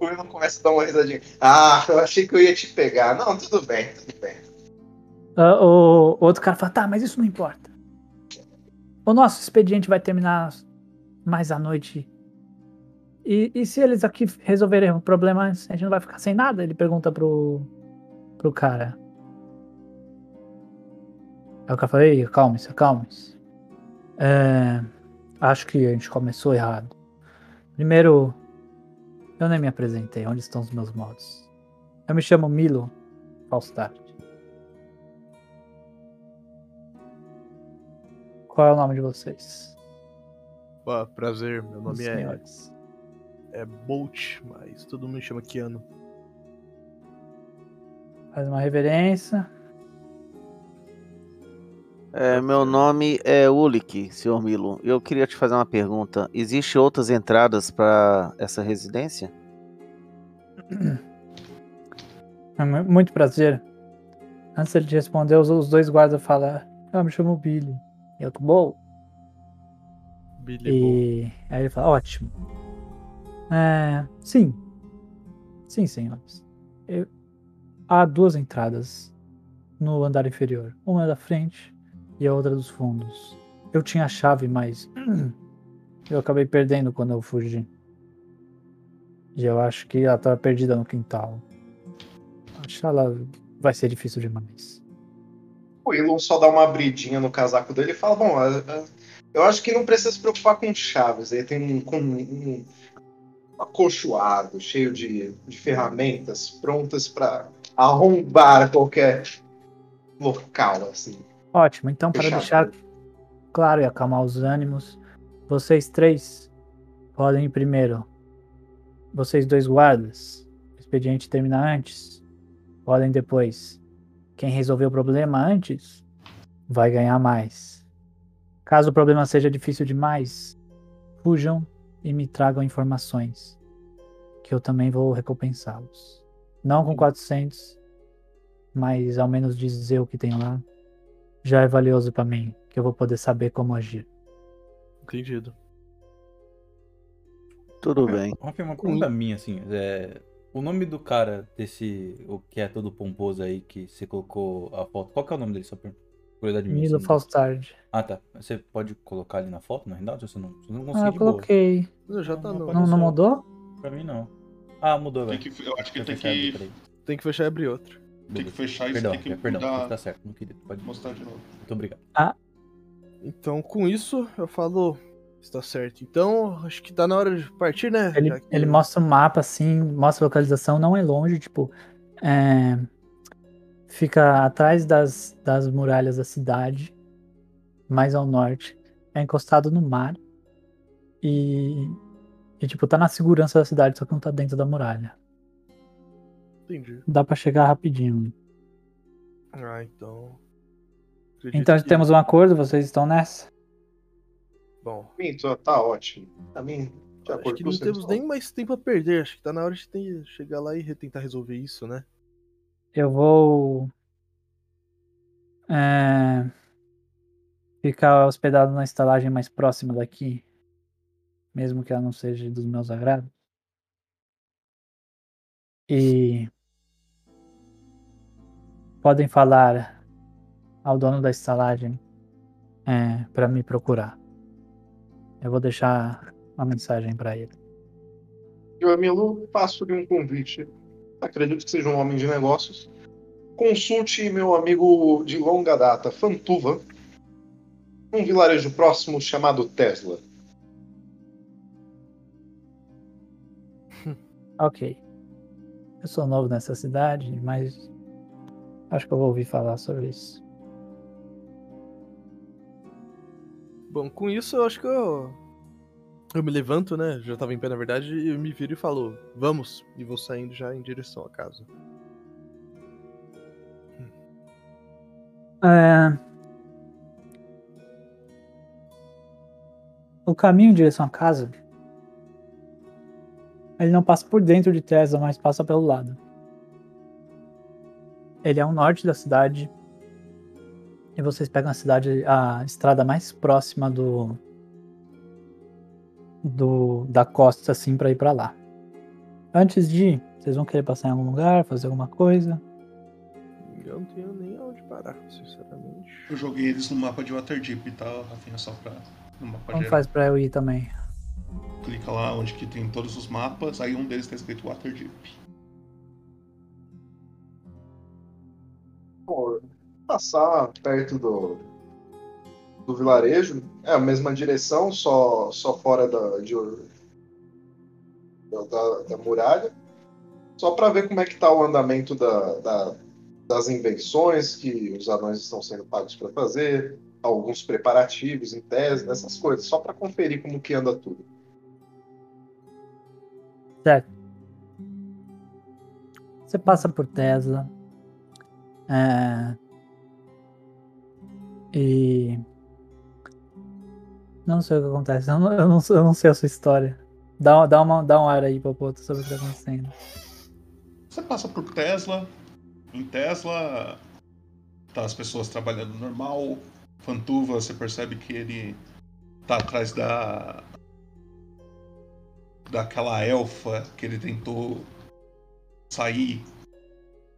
O Will começa a dar uma risadinha. Ah, eu achei que eu ia te pegar. Não, tudo bem, tudo bem. Ah, o outro cara fala, tá, mas isso não importa. O nosso expediente vai terminar mais à noite. E, e se eles aqui resolverem o problema a gente não vai ficar sem nada? Ele pergunta pro, pro cara. Aí o cara fala, ei, calme-se, acalme-se. É, acho que a gente começou errado. Primeiro, eu nem me apresentei. Onde estão os meus modos? Eu me chamo Milo Falstart. Qual é o nome de vocês? Pô, prazer, meu nome é, senhores. É Bolt, mas todo mundo me chama Keanu. Faz uma reverência. É, meu nome é Ulik, senhor Milo. Eu queria te fazer uma pergunta. Existem outras entradas para essa residência? É mu- Muito prazer. Antes ele de responder, os, dois guardas falam: Eu me chamo Billy. E eu tô bom. Billy E aí ele fala: Ótimo. É, sim. Sim, senhores. Eu- Há duas entradas no andar inferior: uma da frente e a outra dos fundos. Eu tinha a chave, mas eu acabei perdendo quando eu fugi. E eu acho que ela tava perdida no quintal. Acho que ela vai ser difícil demais. O Elon só dá uma abridinha no casaco dele e fala: Bom, é, é, eu acho que não precisa se preocupar com chaves. Ele tem um, com um acolchoado, cheio de, de ferramentas prontas para arrombar qualquer local, assim. Ótimo, então para Fechado. deixar claro e acalmar os ânimos, vocês três podem ir primeiro. Vocês dois guardas, o expediente termina antes, podem depois. Quem resolver o problema antes vai ganhar mais. Caso o problema seja difícil demais, fujam e me tragam informações, que eu também vou recompensá-los. Não com 400, mas ao menos dizer o que tem lá já é valioso pra mim, que eu vou poder saber como agir. Entendido. Tudo bem. Rafa, uma pergunta minha, assim. É, o nome do cara desse. O que é todo pomposo aí que você colocou a foto. Qual que é o nome dele? Só por curiosidade minha. Milo. Ah, tá. Você pode colocar ali na foto, na realidade? Você não, você não Ah, consegue eu de boa. coloquei. Não, já tá não. Não, não mudou? Pra mim, não. Ah, mudou, velho. Tem que- eu acho que tem eu fechar que- peraí. Tem que fechar e abrir outro. Tem que fechar e Perdão, tem que perdão, mudar- tá certo. Não queria. Pode mostrar de novo. Muito obrigado. Ah, Então, com isso, eu falo. Está certo. Então, acho que tá na hora de partir, né? ele, que- ele mostra o mapa assim, mostra a localização, não é longe, tipo. é, fica atrás das, das muralhas da cidade, mais ao norte. É encostado no mar. E, e, tipo, tá na segurança da cidade, só que não tá dentro da muralha. Entendi. Dá pra chegar rapidinho. Ah, então. acredito Então que- temos um acordo, vocês estão nessa? Bom. Então, tá ótimo. Pra mim, de Acho que não temos nem mais tempo a perder. Acho que tá na hora de ter- chegar lá e tentar resolver isso, né? Eu vou. é, ficar hospedado na estalagem mais próxima daqui. Mesmo que ela não seja dos meus agrados. E. Podem falar ao dono da estalagem é, para me procurar. Eu vou deixar uma mensagem para ele. Eu, Amilu, faço-lhe um convite. Acredito que seja um homem de negócios. consulte meu amigo de longa data, Fantuva, um vilarejo próximo chamado Tesla. Ok. Eu sou novo nessa cidade, mas acho que eu vou ouvir falar sobre isso. Bom, com isso eu acho que eu. Eu me levanto, né? Já tava em pé na verdade, e eu me viro e falo, vamos! E vou saindo já em direção à casa. É... O caminho em direção à casa. Ele não passa por dentro de Tesla, mas passa pelo lado. Ele é o norte da cidade. E vocês pegam a cidade, a estrada mais próxima do, do da costa, assim, para ir para lá. Antes de ir, vocês vão querer passar em algum lugar, fazer alguma coisa? Eu não tenho nem onde parar, sinceramente. Eu joguei eles no mapa de Waterdeep, tá, Rafinha? Só pra. No mapa Como geral. faz pra eu ir também? Clica lá onde que tem todos os mapas, aí um deles tá escrito Waterdeep. Pô, passar perto do, do vilarejo, é a mesma direção, só, só fora da, de, da, da muralha, só para ver como é que tá o andamento da, da- das invenções que os anões estão sendo pagos para fazer, alguns preparativos em tese, essas coisas, só para conferir como que anda tudo. Certo. Você passa por Tesla. É... E. Não sei o que acontece. Eu não, eu não, eu não sei a sua história. Dá, dá, uma, dá um ar aí, Popoto, sobre o que tá acontecendo. Você passa por Tesla. Em Tesla, tá as pessoas trabalhando normal. Fantuva, você percebe que ele tá atrás da. daquela elfa que ele tentou sair.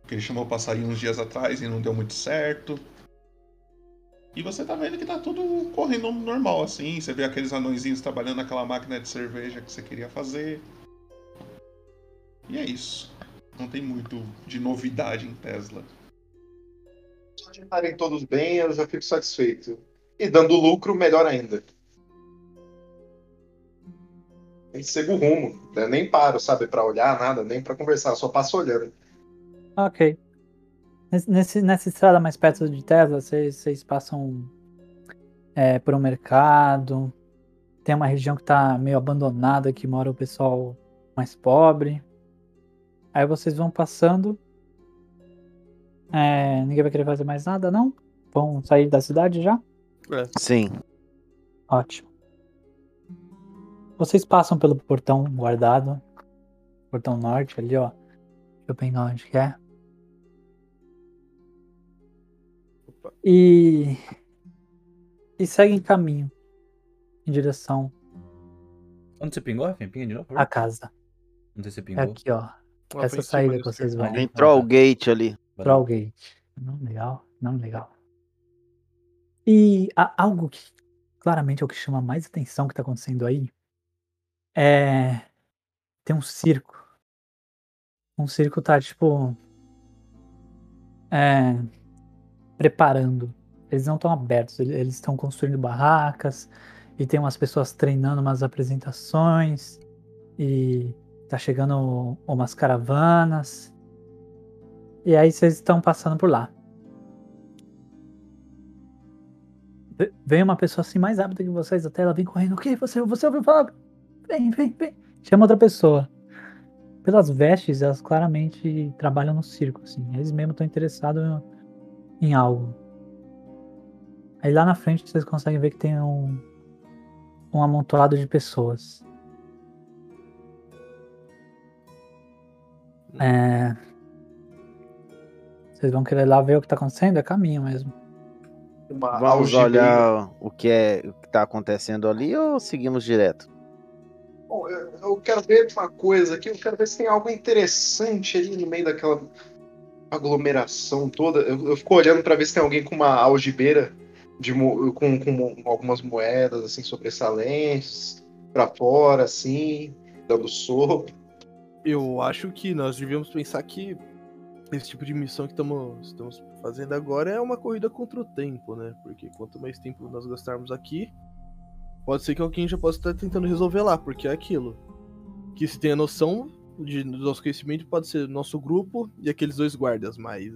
Que ele chamou pra sair uns dias atrás e não deu muito certo. E você tá vendo que tá tudo correndo normal, assim. Você vê aqueles anõezinhos trabalhando naquela máquina de cerveja que você queria fazer. E é isso. Não tem muito de novidade em Tesla. Se estarem todos bem, eu já fico satisfeito. E dando lucro, melhor ainda. Nem sigo o rumo, né? nem paro, sabe, pra olhar nada, nem pra conversar, só passo olhando. Ok. Nesse, nessa estrada mais perto de Tesla, vocês, vocês passam é, por um mercado. Tem uma região que tá meio abandonada, que mora o pessoal mais pobre. Aí vocês vão passando. É, ninguém vai querer fazer mais nada, não? Vão sair da cidade já? Sim. Ótimo. Vocês passam pelo portão guardado. Portão norte ali, ó. Deixa eu pegar onde que é. E. E seguem caminho. Em direção Onde você pingou, Rafinha? Pinga de novo, por favor. casa. Onde você É pingou? aqui, ó. Ah, Essa em saída que vocês vão. Ah, Entrou o gate ali. Trollgate. Não legal, não legal. E a- algo que claramente é o que chama mais atenção que tá acontecendo aí é tem um circo. Um circo tá tipo é, preparando. Eles não estão abertos, ele- eles estão construindo barracas e tem umas pessoas treinando umas apresentações e tá chegando umas caravanas. E aí vocês estão passando por lá. Ve- Vem uma pessoa assim mais rápida que vocês, até ela vem correndo. O que? Você, você ouviu falar? Vem, vem, vem. Chama outra pessoa. Pelas vestes, elas claramente trabalham no circo, assim. Eles mesmo estão interessados em algo. Aí lá na frente vocês conseguem ver que tem um, um amontoado de pessoas. É... Vocês vão querer lá ver o que tá acontecendo? É caminho mesmo. Vamos olhar o que é o que tá acontecendo ali ou seguimos direto? Bom, eu, eu quero ver uma coisa aqui, eu quero ver se tem algo interessante ali no meio daquela aglomeração toda. Eu, eu fico olhando pra ver se tem alguém com uma algibeira de, com, com algumas moedas assim sobressalentes pra fora, assim, dando soco. Eu acho que nós devíamos pensar que esse tipo de missão que estamos estamos fazendo agora é uma corrida contra o tempo, né? Porque quanto mais tempo nós gastarmos aqui, pode ser que alguém já possa estar tentando resolver lá, porque é aquilo. Que se tenha noção de, do nosso conhecimento, pode ser nosso grupo e aqueles dois guardas, mas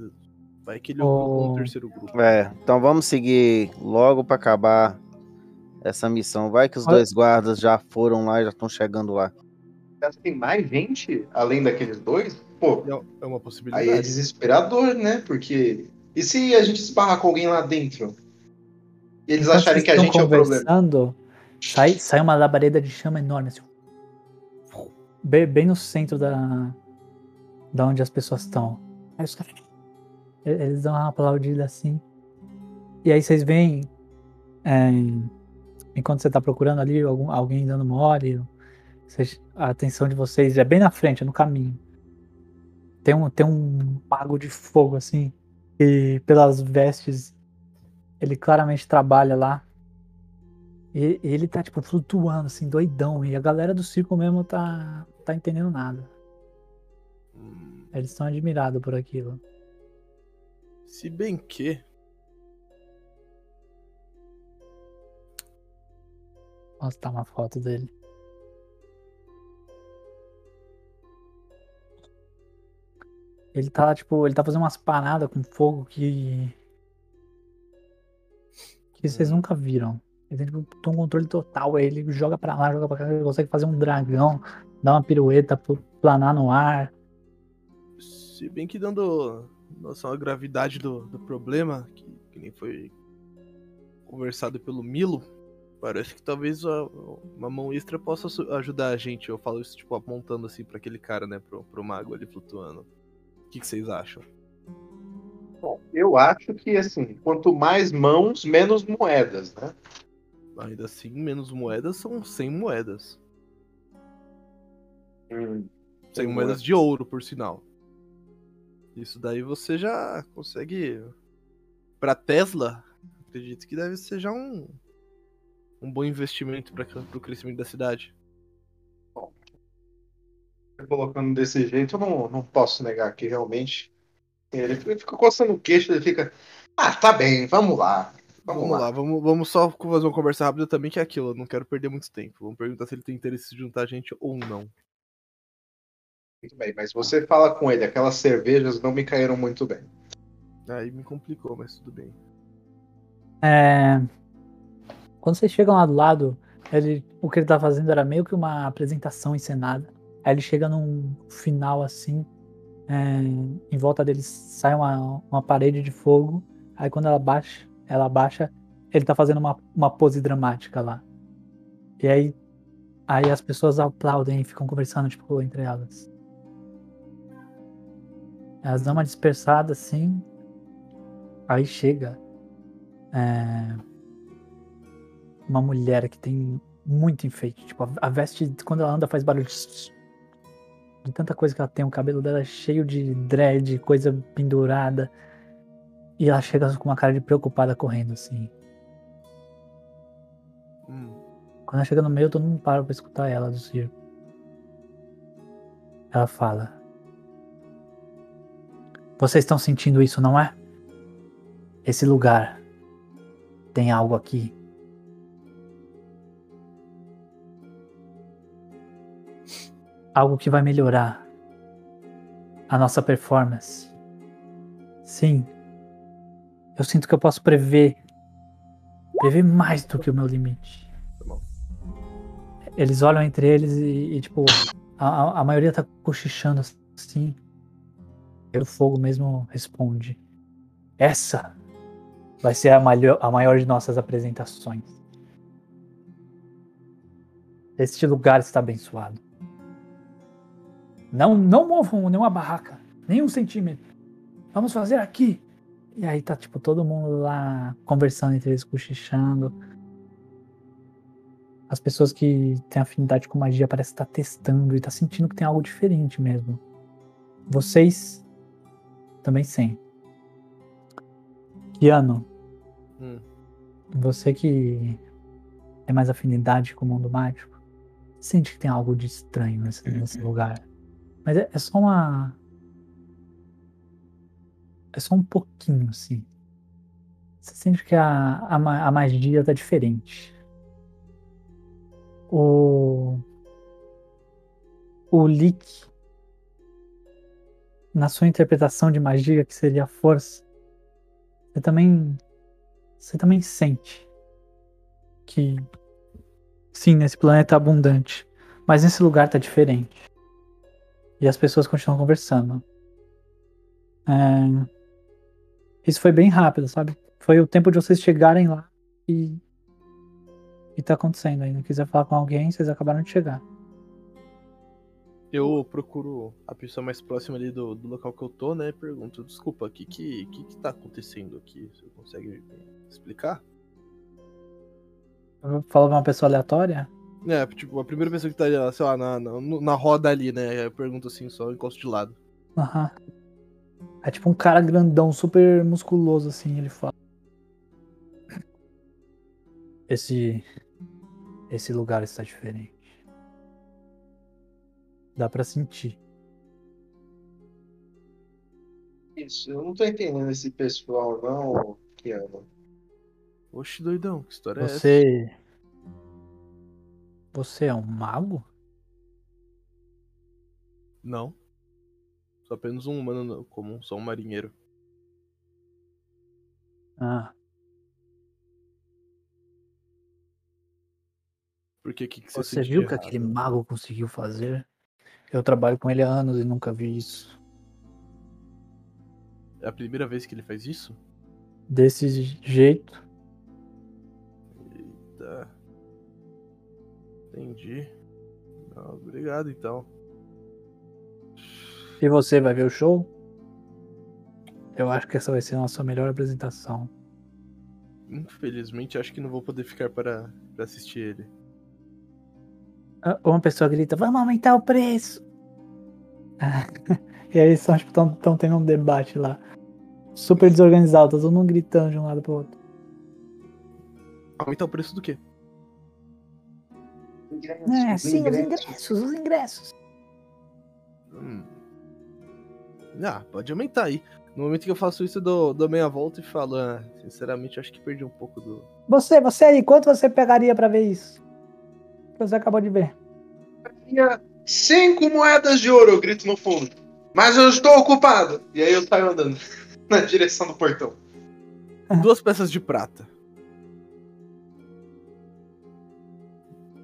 vai que ele ocupa um terceiro grupo. É, então vamos seguir logo pra acabar essa missão. Vai que os Olha- dois guardas já foram lá e já estão chegando lá. Tem mais gente além daqueles dois? Pô, é uma possibilidade. aí é desesperador, né? Porque. E se a gente esbarrar com alguém lá dentro? E eles Enquanto acharem que a estão gente é o problema? conversando, sai, sai uma labareda de chama enorme, assim. Bem, bem no centro da, da onde as pessoas estão. Aí os caras. Eles dão uma aplaudida assim. E aí vocês veem. é, enquanto você tá procurando ali algum, alguém dando mole, vocês- a atenção de vocês é bem na frente, é no caminho. Tem um, tem um mago de fogo, assim. E pelas vestes ele claramente trabalha lá. E, e ele tá, tipo, flutuando, assim, doidão. E a galera do circo mesmo tá, tá entendendo nada. Eles estão admirados por aquilo. Se bem que. Vou mostrar uma foto dele. Ele tá, tipo, ele tá fazendo umas paradas com fogo que. que vocês nunca viram. Ele tem, tipo, um controle total. Ele joga pra lá, joga pra cá, ele consegue fazer um dragão, dar uma pirueta, planar no ar. Se bem que dando noção à gravidade do, do problema, que, que nem foi conversado pelo Milo, parece que talvez a- uma mão extra possa ajudar a gente. Eu falo isso, tipo, apontando assim pra aquele cara, né, pro, pro mago ali flutuando. O que, que vocês acham? Bom, eu acho que, assim, quanto mais mãos, menos moedas, né? Ainda assim, menos moedas são 100 moedas. 100 moedas de ouro, por sinal. Isso daí você já consegue. Pra Tesla, acredito que deve ser já um. Um bom investimento para o crescimento da cidade. Colocando desse jeito, eu não, não posso negar que realmente. Ele fica fica coçando o queixo, ele fica. Ah, tá bem, vamos lá. Vamos, Vamos, lá. lá, vamos, vamos só fazer uma conversa rápida também, que é aquilo. Eu não quero perder muito tempo. Vamos perguntar se ele tem interesse em juntar a gente ou não. Muito bem, mas você fala com ele, aquelas cervejas não me caíram muito bem. Aí me complicou, mas tudo bem. É, Quando vocês chegam lá do lado, ele... o que ele tá fazendo era meio que uma apresentação encenada. Aí ele chega num final assim, é, em volta dele sai uma, uma parede de fogo. Aí quando ela baixa, ela baixa, ele tá fazendo uma, uma pose dramática lá. E aí, aí as pessoas aplaudem e ficam conversando, tipo, entre elas. Elas dão uma dispersada assim. Aí chega é, uma mulher que tem muito enfeite. Tipo, a, a veste, quando ela anda, faz barulho. De tanta coisa que ela tem, o cabelo dela é cheio de dread, coisa pendurada. E ela chega com uma cara de preocupada correndo, assim. Quando ela chega no meio, todo mundo para pra escutar ela do circo. Ela fala: Vocês estão sentindo isso, não é? Esse lugar tem algo aqui. Algo que vai melhorar a nossa performance. Sim. Eu sinto que eu posso prever. Prever mais do que o meu limite. Eles olham entre eles e, e, tipo, a, a- a maioria tá cochichando assim. E o fogo mesmo responde. Essa vai ser a maior, a maior de nossas apresentações. Este lugar está abençoado. Não, não movam nenhuma barraca, nem um centímetro. Vamos fazer aqui. E aí tá tipo todo mundo lá conversando entre eles, cochichando. As pessoas que têm afinidade com magia parecem estar testando e tá sentindo que tem algo diferente mesmo. Vocês também sim. Kiano, Hum. você que tem mais afinidade com o mundo mágico, sente que tem algo de estranho nesse, nesse lugar. Mas é, é só uma. é só um pouquinho, assim. Você sente que a, a, a magia tá diferente. O. O Lick, na sua interpretação de magia, que seria a força, você também. Você também sente que. Sim, nesse planeta é abundante. Mas nesse lugar tá diferente. E as pessoas continuam conversando. É, Isso foi bem rápido, sabe? Foi o tempo de vocês chegarem lá e. E tá acontecendo. Não quiser falar com alguém, vocês acabaram de chegar. Eu procuro a pessoa mais próxima ali do, do local que eu tô, né? e Pergunto, desculpa, o que, que, que que tá acontecendo aqui? Você consegue me explicar? Falou pra uma pessoa aleatória? É, tipo, a primeira pessoa que tá, ali, sei lá, na, na, na roda ali, né? Eu pergunto assim, só encosto de lado. Aham. É tipo um cara grandão, super musculoso, assim, ele fala. Esse. Esse lugar está diferente. Dá pra sentir. Isso, eu não tô entendendo esse pessoal, não, que ama. Oxe, doidão, que história é essa? Você. Você é um mago? Não. Sou apenas um humano comum, só um marinheiro. Ah, Por que que, que você, você viu o que errado? aquele mago conseguiu fazer? Eu trabalho com ele há anos e nunca vi isso. É a primeira vez que ele faz isso? Desse jeito. Tá. Entendi. Não, obrigado então. E você vai ver o show? Eu acho que essa vai ser a nossa melhor apresentação. Infelizmente, acho que não vou poder ficar para, para assistir ele. Ah, Uma pessoa grita, vamos aumentar o preço. Ah, e aí estão tipo, tão, tão tendo um debate lá. Super desorganizado, tá todo mundo gritando de um lado pro outro. Aumentar o preço do quê? É, sim, os ingressos, os ingressos. Hum. Ah, pode aumentar aí. No momento que eu faço isso, eu dou, dou meia volta e falo, ah, sinceramente, acho que perdi um pouco do. Você, você aí, quanto você pegaria pra ver isso? Você acabou de ver. Tinha cinco moedas de ouro, eu grito no fundo. Mas eu estou ocupado. E aí eu saio andando na direção do portão. Duas peças de prata.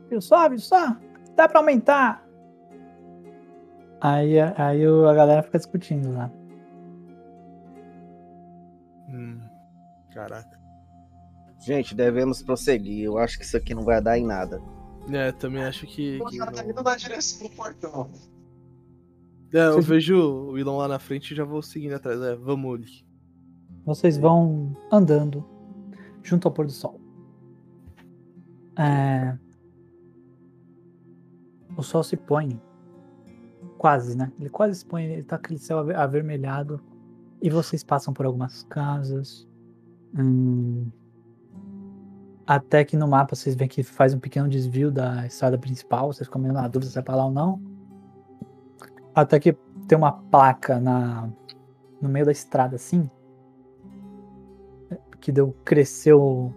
Viu só, viu só? Dá pra aumentar. Aí, aí a galera fica discutindo lá. Hum, caraca. Gente, devemos prosseguir. Eu acho que isso aqui não vai dar em nada. É, também acho que. O cara tá não- indo na direção do portão. É, eu Você- vejo o Elon lá na frente e já vou seguindo atrás. É, vamos, Uli. Vocês vão andando junto ao pôr do sol. É, O sol se põe. Quase, né? Ele quase se põe. Ele tá aquele céu ave- avermelhado. E vocês passam por algumas casas. Hum, Até que no mapa vocês veem que faz um pequeno desvio da estrada principal. Vocês ficam meio na dúvida se é pra lá ou não. Até que tem uma placa na, no meio da estrada assim que deu cresceu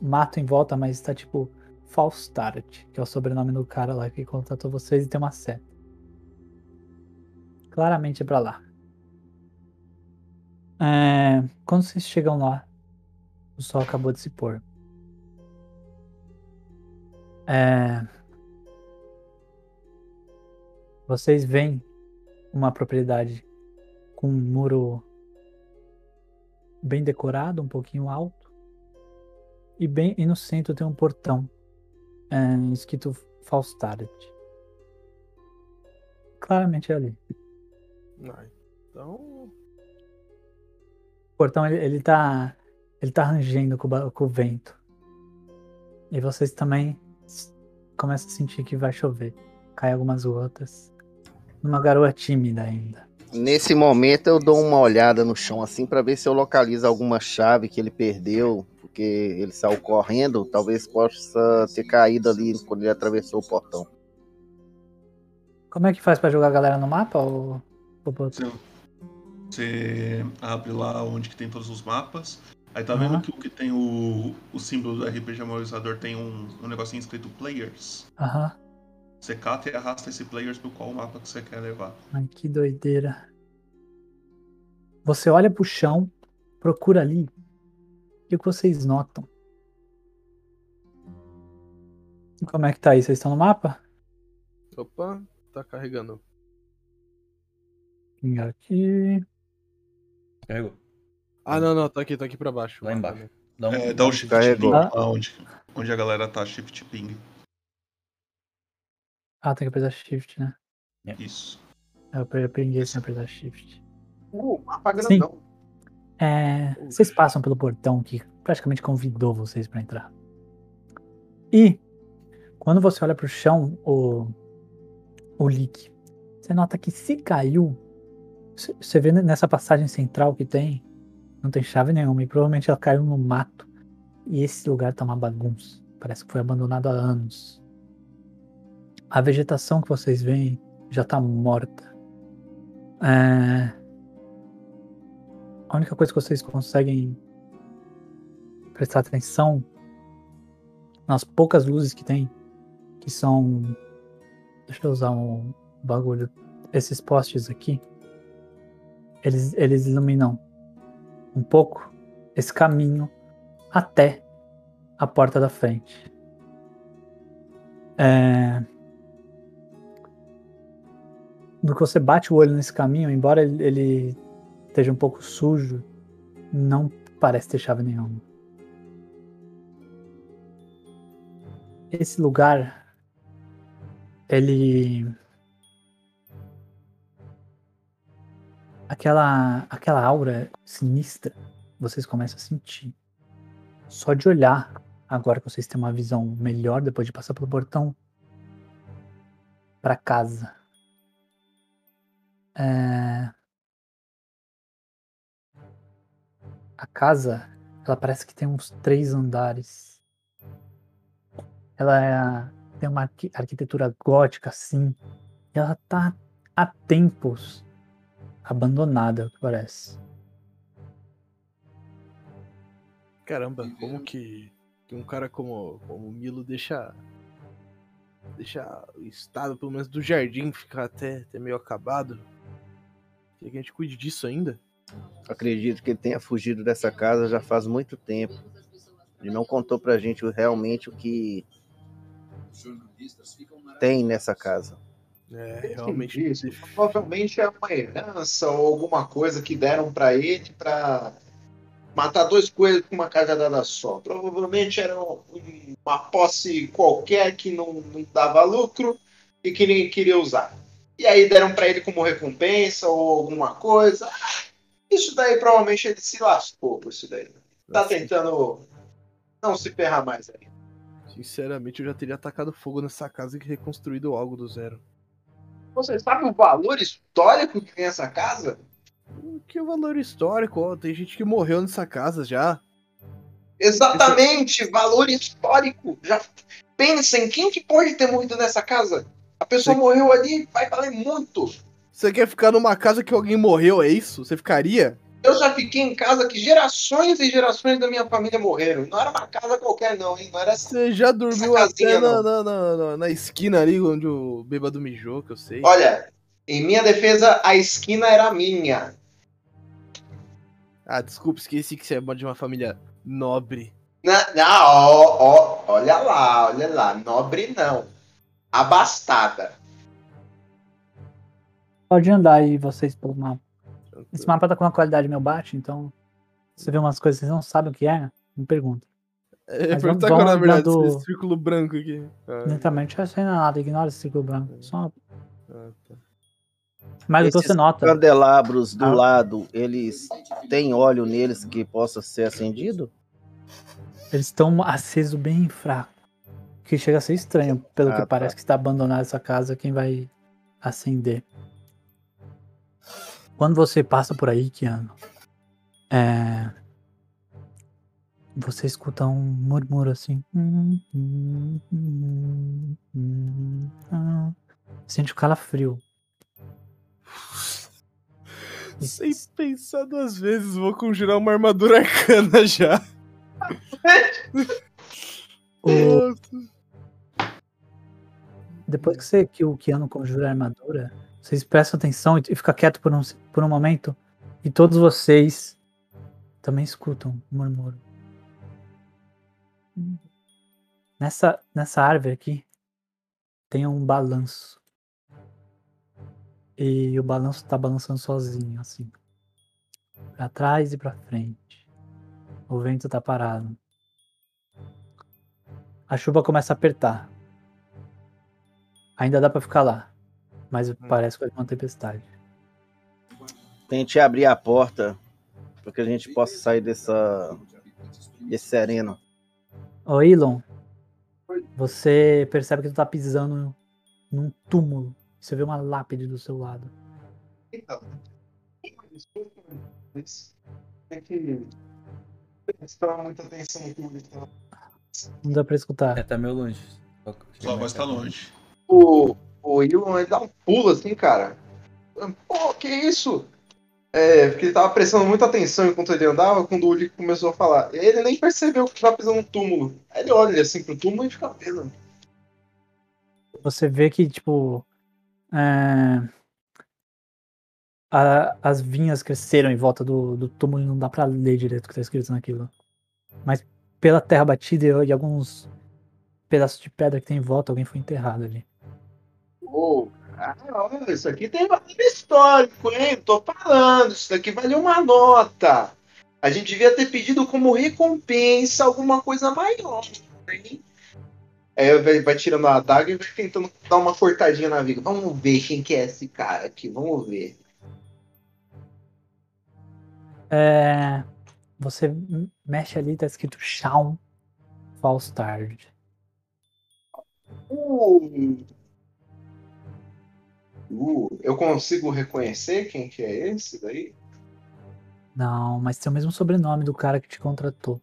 mato em volta, mas tá tipo Falstart, que é o sobrenome do cara lá que contratou vocês e tem uma seta. Claramente é pra lá. É, quando vocês chegam lá, o sol acabou de se pôr. É, vocês veem uma propriedade com um muro bem decorado, um pouquinho alto. E bem e no centro tem um portão é, escrito Falstaret. Claramente é ali. Ah, então. O portão ele, ele tá ele tá rangendo com, com o vento. E vocês também começam a sentir que vai chover. Cai algumas gotas. Numa garoa tímida ainda. Nesse momento eu dou uma olhada no chão assim pra ver se eu localizo alguma chave que ele perdeu, porque ele saiu correndo, talvez possa ter caído ali quando ele atravessou o portão. Como é que faz pra jogar a galera no mapa, ou? Você abre lá onde que tem todos os mapas. Aí tá vendo Aham. que o que tem o, o símbolo do RPG Memorizador tem um, um negocinho escrito Players. Aham. Você cata e arrasta esse Players pro qual mapa que você quer levar. Ai, que doideira. Você olha pro chão, procura ali. E o que vocês notam? Como é que tá aí? Vocês estão no mapa? Opa, tá carregando. Vem Aqui. Carregou. Ah, não, não, tá aqui, tá aqui pra baixo. Lá embaixo. Dá um, É, dá o shift Carregou. ping lá onde, onde a galera tá, shift ping. Ah, tem que apertar shift, né? Isso. Eu aprendi sem apertar shift. Uh, mapa Sim. grandão. É, vocês passam pelo portão que praticamente convidou vocês pra entrar. E quando você olha pro chão, o, o leak, você nota que se caiu, você vê nessa passagem central que tem, não tem chave nenhuma e provavelmente ela caiu no mato. E esse lugar tá uma bagunça. Parece que foi abandonado há anos. A vegetação que vocês veem já tá morta. É, a única coisa que vocês conseguem prestar atenção nas poucas luzes que tem, que são. Deixa eu usar um bagulho. Esses postes aqui, eles, eles iluminam um pouco esse caminho até a porta da frente. É... No que você bate o olho nesse caminho, embora ele, esteja um pouco sujo, não parece ter chave nenhuma. Esse lugar, ele. Aquela, aquela aura sinistra, vocês começam a sentir. Só de olhar, agora que vocês têm uma visão melhor depois de passar pelo portão, para casa. É... A casa, ela parece que tem uns três andares. Ela é- tem uma arqui- arquitetura gótica assim. E ela tá há tempos abandonada, é o que parece. Caramba, como que, que um cara como, como o Milo deixa. Deixa o estado, pelo menos do jardim, ficar até, até meio acabado. Quer que a gente cuide disso ainda? Acredito que ele tenha fugido dessa casa já faz muito tempo. Ele não contou pra gente realmente o que tem nessa casa. É, realmente. Isso. Provavelmente é uma herança ou alguma coisa que deram pra ele pra matar dois coelhos com uma cajadada só. Provavelmente era um- uma posse qualquer que não, não dava lucro e que ninguém queria usar. E aí deram pra ele como recompensa ou alguma coisa. Isso daí provavelmente ele se lascou por isso daí. Tá tentando não se ferrar mais aí. Sinceramente, eu já teria atacado fogo nessa casa e reconstruído algo do zero. Você sabe o valor histórico que tem essa casa? O que valor histórico? Ó, tem gente que morreu nessa casa já. Exatamente, valor histórico. Já pensa em quem que pode ter morrido nessa casa? A pessoa morreu ali, vai valer muito. Você quer ficar numa casa que alguém morreu, é isso? Você ficaria? Eu já fiquei em casa que gerações e gerações da minha família morreram. Não era uma casa qualquer, não, hein? Não era essa. Você já dormiu essa casinha, até na, não. na, na, na- na esquina ali onde o bêbado mijou, que eu sei. Olha, em minha defesa, a esquina era minha. Ah, desculpa, esqueci que você é de uma família nobre. Na, na, ó, ó, olha lá, olha lá. Nobre não. Abastada. Pode andar aí vocês pelo mapa. Esse mapa tá com uma qualidade meio baixa, então. Se você vê umas coisas que vocês não sabem o que é, me pergunta. É, Mas perguntar vamos- qual na vamos verdade andando- esse círculo branco aqui. Ah, Lentamente, não sei nada, ignora esse círculo branco. Só... ah, tá. Mas o que você nota. candelabros do Ah. lado, eles têm óleo neles que possa ser acendido? Eles estão acesos bem fraco. Que chega a ser estranho, pelo Ah, que tá. parece que está abandonada essa casa, quem vai acender. Quando você passa por aí, Keanu, é... você escuta um murmúrio assim. Sente o calafrio. Sem pensar duas vezes, vou conjurar uma armadura arcana já. O- Depois que, você, que o Keanu conjura a armadura, vocês prestam atenção e, e fica quieto por um, por um momento. E todos vocês também escutam o murmúrio. Nessa, nessa árvore aqui tem um balanço. E o balanço tá balançando sozinho, assim. Pra trás e pra frente. O vento tá parado. A chuva começa a apertar. Ainda dá pra ficar lá. Mas parece que vai uma tempestade. Tente abrir a porta para que a gente possa sair dessa desse sereno. Ô Elon, você percebe que tu tá pisando num túmulo. Você vê uma lápide do seu lado. Então, desculpa, mas é que prestar muita atenção no então. Não dá pra escutar. É, tá meio longe. Sua voz tá longe. O, o Elon, ele dá um pulo assim, cara. Pô, que isso? É, porque ele tava prestando muita atenção enquanto ele andava, quando o Uli começou a falar. Ele nem percebeu que tava pisando no túmulo. Aí ele olha assim pro túmulo e fica vendo. Você vê que, tipo. é, a- as vinhas cresceram em volta do, do túmulo e não dá pra ler direito o que tá escrito naquilo. Mas pela terra batida e, e alguns pedaços de pedra que tem em volta, alguém foi enterrado ali. Pô, ah, olha, isso aqui tem valor histórico, hein? Tô falando, isso daqui valeu uma nota. A gente devia ter pedido como recompensa alguma coisa maior, hein? Aí vai, vai tirando a adaga e vai tentando dar uma cortadinha na viga. Vamos ver quem que é esse cara aqui, vamos ver. É, você mexe ali, tá escrito Shawn Falstard. Uh, uh, eu consigo reconhecer quem que é esse daí? Não, mas tem o mesmo sobrenome do cara que te contratou.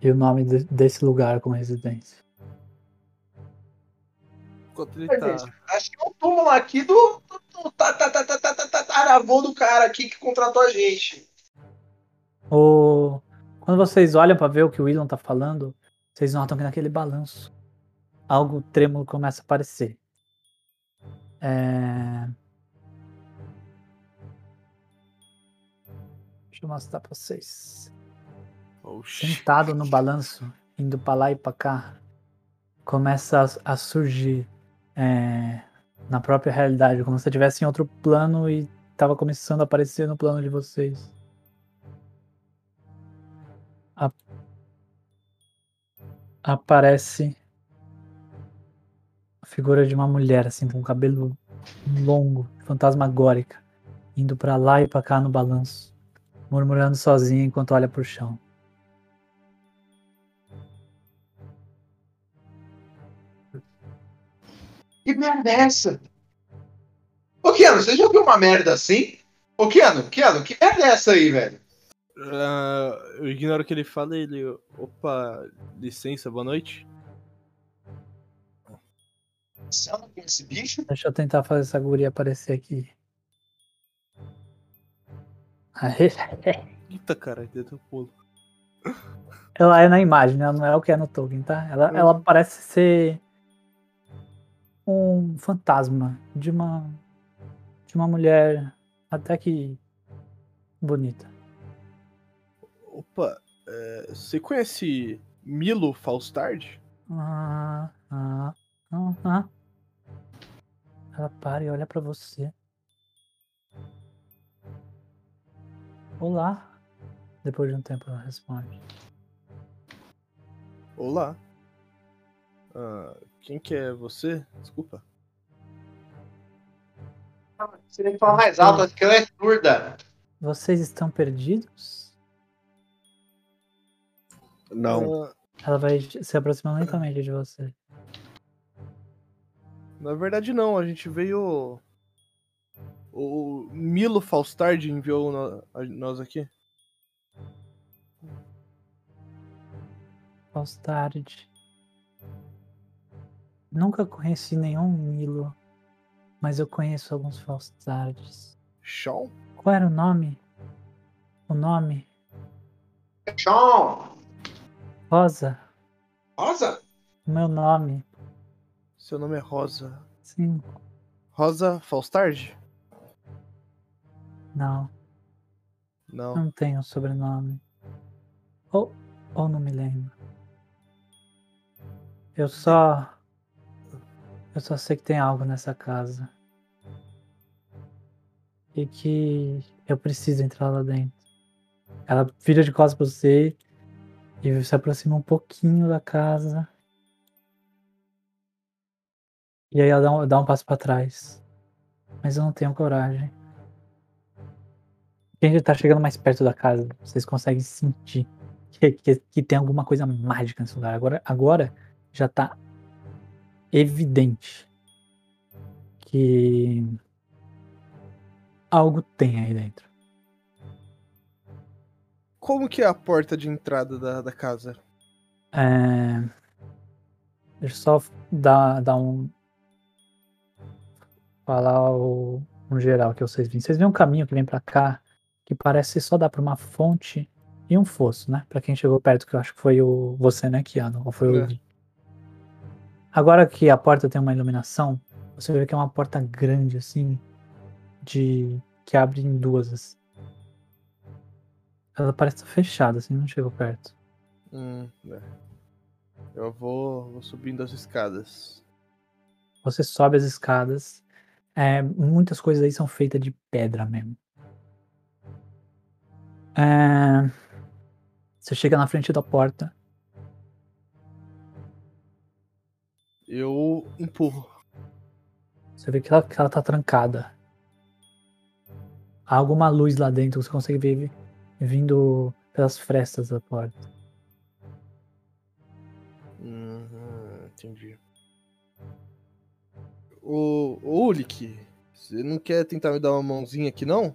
E o nome de- desse lugar como residência. Enquanto ele Mas, tá. acho que é o túmulo aqui do, do, do tataravô do cara aqui que contratou a gente. O... Quando vocês olham pra ver o que o William tá falando, vocês notam que naquele balanço algo trêmulo começa a aparecer. É... Deixa eu mostrar pra vocês. Sentado no balanço, indo pra lá e pra cá, começa a, a surgir é, na própria realidade, como se estivesse em outro plano e tava começando a aparecer no plano de vocês. A- Aparece figura de uma mulher, assim, com cabelo longo, fantasmagórica, indo pra lá e pra cá no balanço, murmurando sozinha enquanto olha pro chão. Que merda é essa? Ô, Keanu, você já viu uma merda assim? Ô, Keanu, Keanu, que merda é essa aí, velho? Ah, eu ignoro o que ele fala e ele. Opa, licença, boa noite. Você anda com esse bicho? Deixa eu tentar fazer essa guria aparecer aqui. Aê. Eita, cara, deu teu pulo. Ela é na imagem, né? Ela não é o que é no Tolkien, tá? Ela, ela parece ser um fantasma de uma de uma mulher até que bonita. Opa, é, você conhece Milo Falstard? Ah, ah, ah, ah. Ela para e olha pra você. Olá. Depois de um tempo ela responde. Olá. Ah, quem que é você? Desculpa. Você tem que falar mais alto, acho que ela é surda. Vocês estão perdidos? Não. Ela vai se aproximando lentamente de você. Na verdade, não. A gente veio. O Milo Falstard enviou no- nós aqui. Falstard. Nunca conheci nenhum Milo, mas eu conheço alguns Falstards. Sean? Qual era o nome? O nome? Sean! Rosa. Rosa? O meu nome. Seu nome é Rosa. Sim. Rosa Falstard? Não. Não. Não tenho sobrenome. Ou, ou não me lembro. Eu só. Eu só sei que tem algo nessa casa. E que eu preciso entrar lá dentro. Ela vira de costas pra você e se aproxima um pouquinho da casa. E aí ela dá um, dá um passo pra trás. Mas eu não tenho coragem. Quem tá chegando mais perto da casa, vocês conseguem sentir que, que, que tem alguma coisa mágica nesse lugar. Agora, agora já tá evidente que algo tem aí dentro. Como que é a porta de entrada da, da casa? É... Deixa eu só dar, dar um. Falar o, um geral que vocês viram. Vocês veem um caminho que vem pra cá que parece só dar pra uma fonte e um fosso, né? Pra quem chegou perto, que eu acho que foi o você, né, Kiano? Ou foi o. É. Agora que a porta tem uma iluminação, você vê que é uma porta grande, assim, de. que abre em duas. assim. Ela parece estar fechada, assim, não chegou perto. Hum, é. Eu vou, vou subindo as escadas. Você sobe as escadas. É, muitas coisas aí são feitas de pedra mesmo. É, você chega na frente da porta. Eu empurro. Você vê que ela, que ela tá trancada. Há alguma luz lá dentro, você consegue ver vi- vindo pelas frestas da porta. Ô, ô Ulik, você não quer tentar me dar uma mãozinha aqui, não?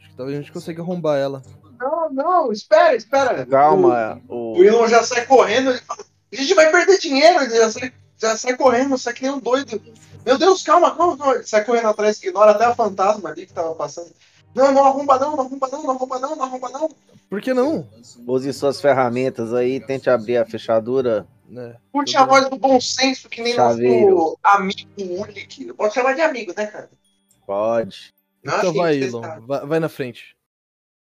Acho que talvez a gente consiga arrombar ela. Não, não, espera, espera. Calma, O, o Elon já sai correndo, ele fala, a gente vai perder dinheiro, ele já sai, já sai correndo, sai que nem um doido. Meu Deus, calma, calma, calma. Ele sai correndo atrás, ignora até a fantasma ali que tava passando. Não, não arromba não, não arromba não, não arromba não, não arromba não. Por que não? Use suas ferramentas aí, tente abrir a fechadura. Né? Curte a voz do bom senso, que nem Chaveiro. nosso amigo Ulik. Pode chamar de amigo, né, cara? Pode. Não, Então vai, Elon. Vai, vai na frente.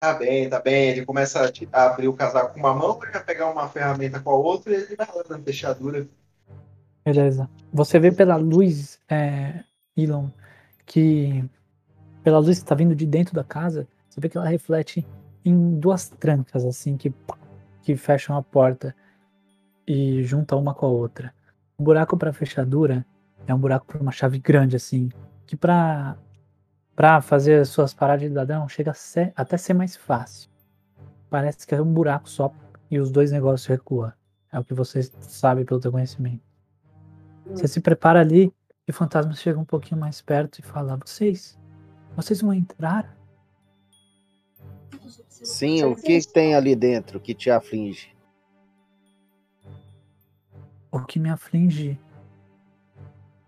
Tá bem, tá bem. Ele começa a te- a abrir o casaco com uma mão, ele vai pegar uma ferramenta com a outra e ele vai lá na fechadura. Beleza. Você vê pela luz, é, Elon, que pela luz que tá vindo de dentro da casa, você vê que ela reflete em duas trancas, assim, que, que fecham a porta e juntam uma com a outra. O buraco pra fechadura é um buraco pra uma chave grande, assim, que pra, pra fazer as suas paradas de ladrão chega a ser, até ser mais fácil. Parece que é um buraco só e os dois negócios recuam. É o que você sabe pelo teu conhecimento. Você se prepara ali e o fantasma chega um pouquinho mais perto e fala: Vocês, vocês vão entrar? Sim, o que tem ali dentro que te aflige? O que me aflige,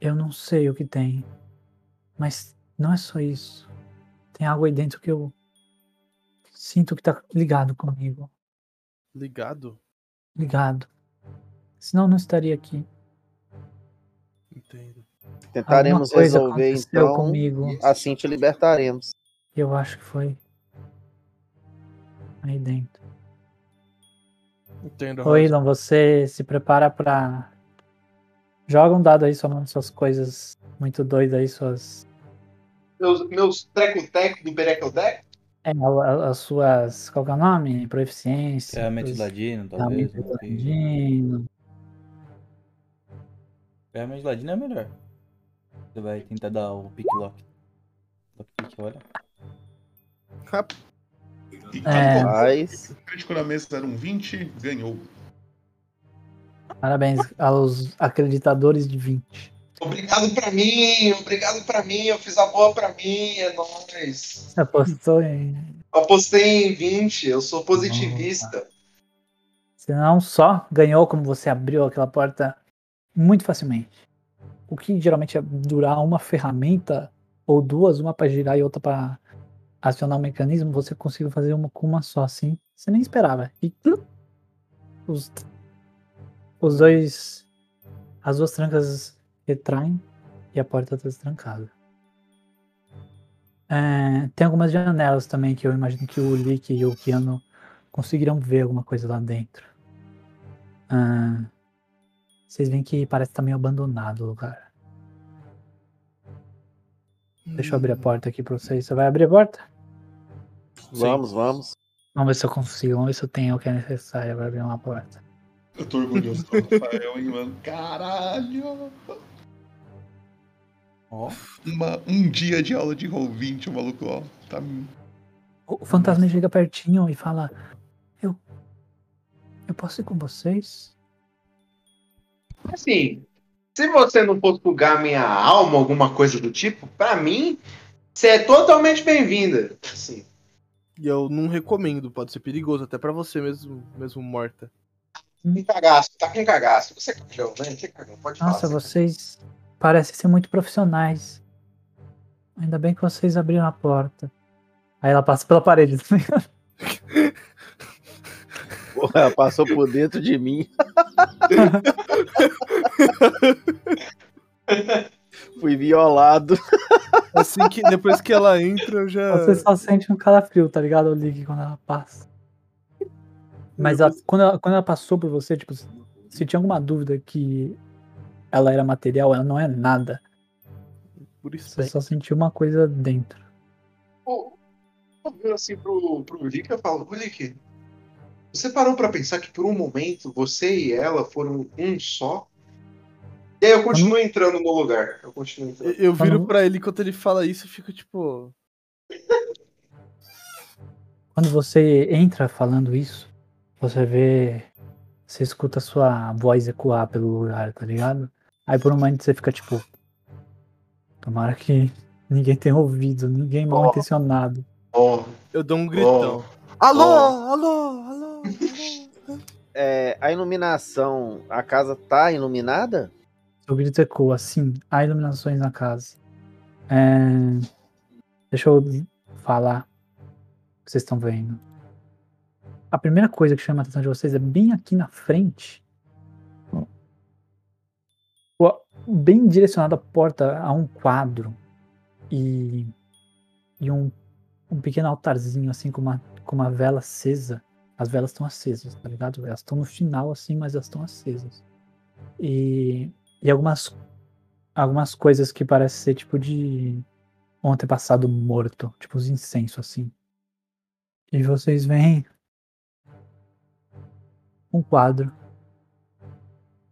eu não sei o que tem. Mas não é só isso. Tem algo aí dentro que eu sinto que tá ligado comigo. Ligado? Ligado. Senão eu não estaria aqui. Entendo. Tentaremos resolver então. comigo. Assim te libertaremos. Eu acho que foi aí dentro. Entendo. Ô. Elon, você se prepara pra. Joga um dado aí somando suas coisas muito doidas aí, suas. Meus, meus treco-teco do Berecodeco. É, as suas. Qual que é o nome? Proeficiência. Ferramenta de suas- ladino, talvez. ferramenta de ladino. Ferramenta de ladino é melhor. Você vai tentar dar o pick lock. Lock pick, olha. E É. Mas. O crítico na mesa era um 20, ganhou. Parabéns aos acreditadores de 20. Obrigado pra mim, obrigado pra mim, eu fiz a boa pra mim, é nóis. Você apostou em. Apostei em 20, eu sou positivista. Você não só ganhou, como você abriu aquela porta muito facilmente. O que geralmente ia durar uma ferramenta ou duas, uma pra girar e outra pra acionar o mecanismo, você conseguiu fazer uma com uma só, assim. Você nem esperava. E tlu, os, os dois. As duas trancas retraem e a porta tá destrancada. É, tem algumas janelas também que eu imagino que o Lick e o Keanu conseguiram ver alguma coisa lá dentro. Ah, vocês veem que parece estar meio abandonado o lugar. Deixa eu abrir a porta aqui pra vocês. Você vai abrir a porta? Vamos, vamos. Vamos ver se eu consigo. Vamos ver se eu tenho o que é necessário para abrir uma porta. Eu tô orgulhoso do Rafael, hein, mano. Caralho! Uma, um dia de aula de Roll20, o maluco, ó. Tá... O fantasma chega pertinho e fala: Eu. Eu posso ir com vocês? Assim, se você não for sugar minha alma, alguma coisa do tipo, pra mim, você é totalmente bem-vinda. Assim, E eu não recomendo, pode ser perigoso, até pra você mesmo, mesmo morta. com cagaço, tá com cagaço. Você é cagão, né? Cagão, pode Nossa, falar. vocês parecem ser muito profissionais. Ainda bem que vocês abriram a porta. Aí ela passa pela parede. tá ligado? Porra, ela passou por dentro de mim. Fui violado. Assim que depois que ela entra, eu já. Você só sente um calafrio, tá ligado? O Lick quando ela passa. Mas ela- quando, ela, quando ela passou por você, tipo, se tinha alguma dúvida que ela era material, ela não é nada. Por isso Você só sentiu uma coisa dentro. Eu viro assim pro, pro Lick e eu falo, Lick, você parou pra pensar que por um momento você e ela foram um só? E aí eu continuo entrando no lugar. Eu continuo entrando. Eu viro pra ele enquanto ele fala isso e fico tipo. Quando você entra falando isso, você vê. Você escuta a sua voz ecoar pelo lugar, tá ligado? Aí por um momento você fica tipo. Tomara que ninguém tenha ouvido, ninguém mal intencionado. Eu dou um gritão. Alô, alô, alô. É, a iluminação, a casa tá iluminada? Seu grito ecoa, sim. Há iluminações na casa. É, Deixa eu falar o que vocês estão vendo. A primeira coisa que chama a atenção de vocês é bem aqui na frente. Bem direcionado à porta a um quadro e, e um, um pequeno altarzinho assim com uma, com uma vela acesa. As velas estão acesas, tá ligado? Elas estão no final assim, mas elas estão acesas. E, e algumas, algumas coisas que parecem ser tipo de um antepassado morto, tipo os incensos assim. E vocês veem um quadro.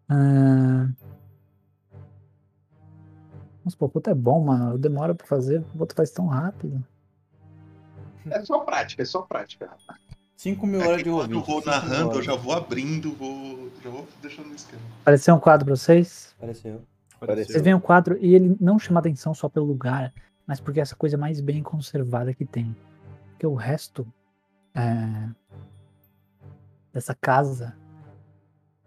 Ah, Nossa, pô, puta é bom, mano. Demora pra fazer, o outro faz tão rápido. É só prática, é só prática. 5 mil É horas de quando eu vou narrando, eu já vou abrindo, vou. Já vou deixando no esquema. Apareceu um quadro pra vocês? Apareceu. Vocês veem o quadro e ele não chama atenção só pelo lugar, mas porque é essa coisa mais bem conservada que tem. Porque o resto é, dessa casa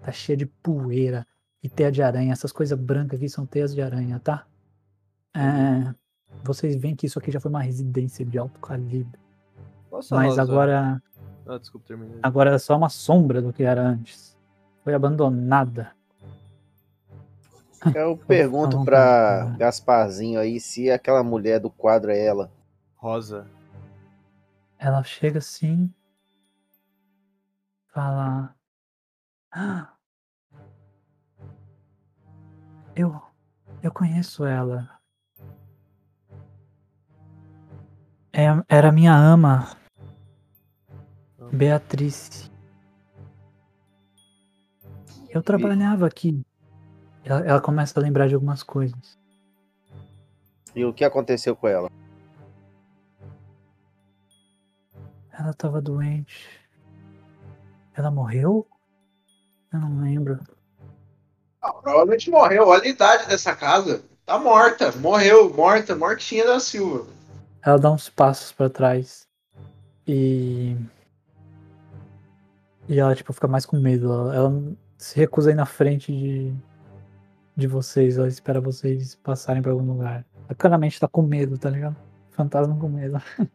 tá cheia de poeira e teia de aranha. Essas coisas brancas aqui são teias de aranha, tá? É, vocês veem que isso aqui já foi uma residência de alto calibre. Nossa, mas Rosa. agora, Ah, desculpa, terminei. agora é só uma sombra do que era antes. Foi abandonada. Eu pergunto pra Gasparzinho aí se aquela mulher do quadro é ela. Rosa. Ela chega assim, fala: "Ah, Eu, eu conheço ela. É, era minha ama, Beatriz. Eu trabalhava aqui. Ela, ela começa a lembrar de algumas coisas. E o que aconteceu com ela? Ela tava doente. Ela morreu? Eu não lembro. Ah, provavelmente morreu. Olha a idade dessa casa. Tá morta. Morreu, morta, mortinha da Silva. Ela dá uns passos pra trás e e ela tipo fica mais com medo. Ela, ela se recusa a ir na frente de de vocês, ela espera vocês passarem pra algum lugar. Ela claramente tá com medo, tá ligado? Fantasma com medo.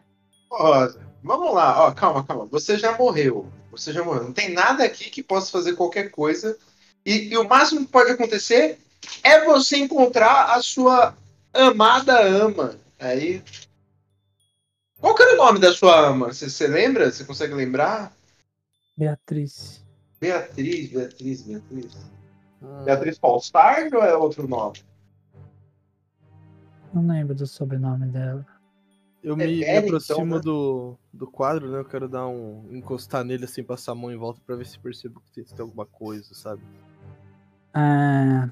Ó, vamos lá, ó, calma, calma. Você já morreu. Você já morreu. Não tem nada aqui que possa fazer qualquer coisa. E, e o máximo que pode acontecer é você encontrar a sua amada ama. Aí. Qual que era o nome da sua ama? Você lembra? Você consegue lembrar? Beatriz. Beatriz, Beatriz, Beatriz. Beatriz Falstard ou é outro nome? Não lembro do sobrenome dela. Eu me, me velho, aproximo então, né? do, do quadro, né? Eu quero dar um. encostar nele assim, passar a mão em volta pra ver se percebo que tem, se tem alguma coisa, sabe? Ah,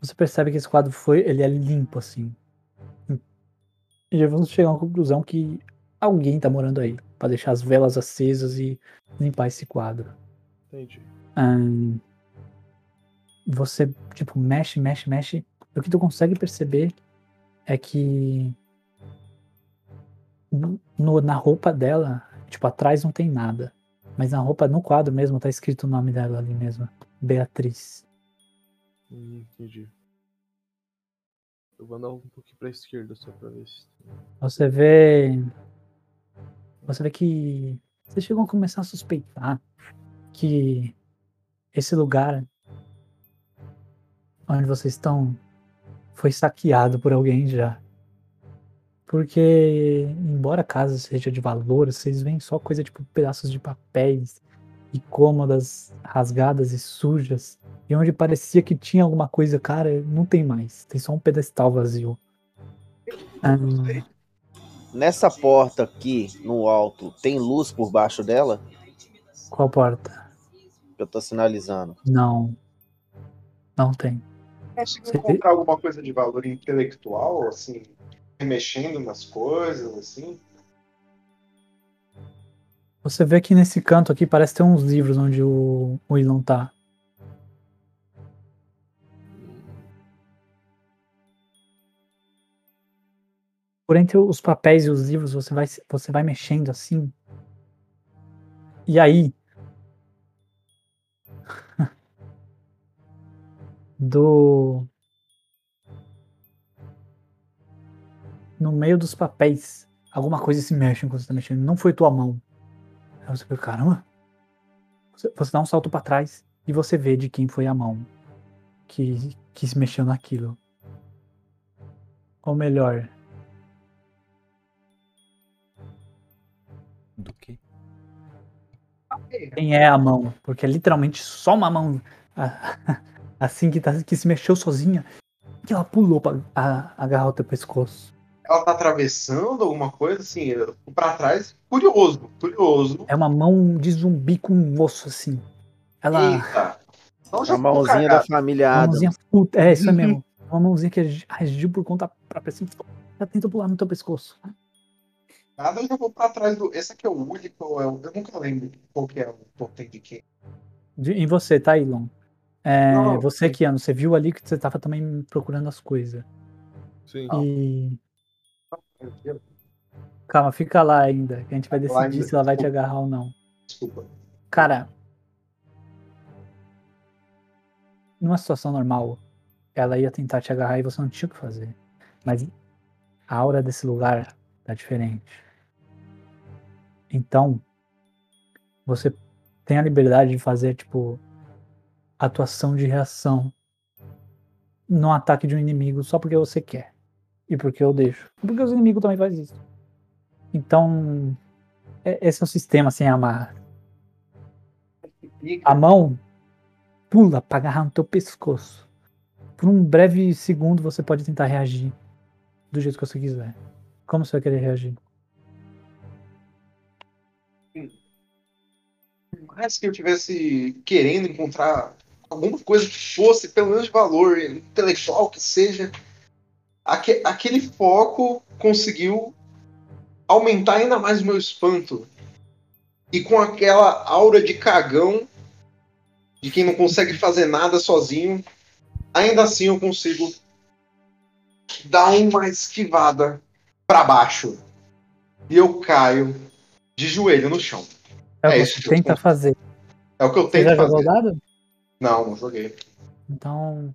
você percebe que esse quadro foi, ele é limpo assim. E já vamos chegar a uma conclusão que alguém tá morando aí, Pra deixar as velas acesas e limpar esse quadro. Entendi. Ahn, você, tipo, mexe, mexe, mexe. O que tu consegue perceber é que no- no- na roupa dela, tipo, atrás não tem nada. Mas na roupa, no quadro mesmo, tá escrito o nome dela ali mesmo. Beatriz. Hum, entendi. Eu vou andar um pouquinho pra esquerda só pra ver se. Você vê. Você vê que. Você chegou a começar a suspeitar que esse lugar onde vocês estão foi saqueado por alguém já. Porque, embora a casa seja de valor, vocês veem só coisa tipo pedaços de papéis e cômodas rasgadas e sujas. E onde parecia que tinha alguma coisa, cara, não tem mais. Tem só um pedestal vazio. Ah, Nessa porta aqui, no alto, tem luz por baixo dela? qual porta? Que eu tô sinalizando. Não. Não tem. Conseguiu encontrar alguma coisa de valor intelectual, assim, mexendo nas coisas, assim? Você vê que nesse canto aqui parece ter uns livros onde o, o Elon tá. Por entre os papéis e os livros, você vai, você vai mexendo assim. E aí. Do. No meio dos papéis, alguma coisa se mexe enquanto você tá mexendo. Não foi tua mão. Aí você fica, caramba. Você, você dá um salto pra trás e você vê de quem foi a mão que, que se mexeu naquilo. Ou melhor, Do que? quem é a mão? Porque é literalmente só uma mão ah, assim que, tá, que se mexeu sozinha que ela pulou pra a- agarrar o teu pescoço. Ela tá atravessando alguma coisa, assim, pra trás, curioso, curioso. É uma mão de zumbi com um osso assim. Ela. Eita. Então já A mãozinha da família Uma Adams. mãozinha puta. É, isso é mesmo. Uma mãozinha que agi- agiu por conta própria assim. Ela tenta pular no teu pescoço. Nada, eu já vou pra trás do. Esse aqui é o único, ou é o- eu nunca lembro qual que é o totem de quem. De- em você, tá, Elon? É, Não, você, Keanu, você viu ali que você tava também procurando as coisas. Sim. E. Calma, fica lá ainda. Que a gente vai decidir ainda. se ela vai te agarrar ou não. Desculpa. Cara. Numa situação normal, ela ia tentar te agarrar e você não tinha o que fazer. Mas a aura desse lugar tá diferente. Então, você tem a liberdade de fazer, tipo, atuação de reação no ataque de um inimigo só porque você quer. E porque eu deixo. Porque os inimigos também fazem isso. Então, é- esse é o sistema sem amarra. A mão pula pra agarrar no teu pescoço. Por um breve segundo você pode tentar reagir do jeito que você quiser. Como você vai querer reagir? Mais que eu tivesse querendo encontrar alguma coisa que fosse, pelo menos de valor intelectual que seja, aque- aquele foco conseguiu aumentar ainda mais o meu espanto. E com aquela aura de cagão, de quem não consegue fazer nada sozinho, ainda assim eu consigo dar uma esquivada para baixo. E eu caio de joelho no chão. É, o É que isso você que eu tenta fazer. É o que eu Você tento já fazer. jogou dado? Não, não joguei. Então.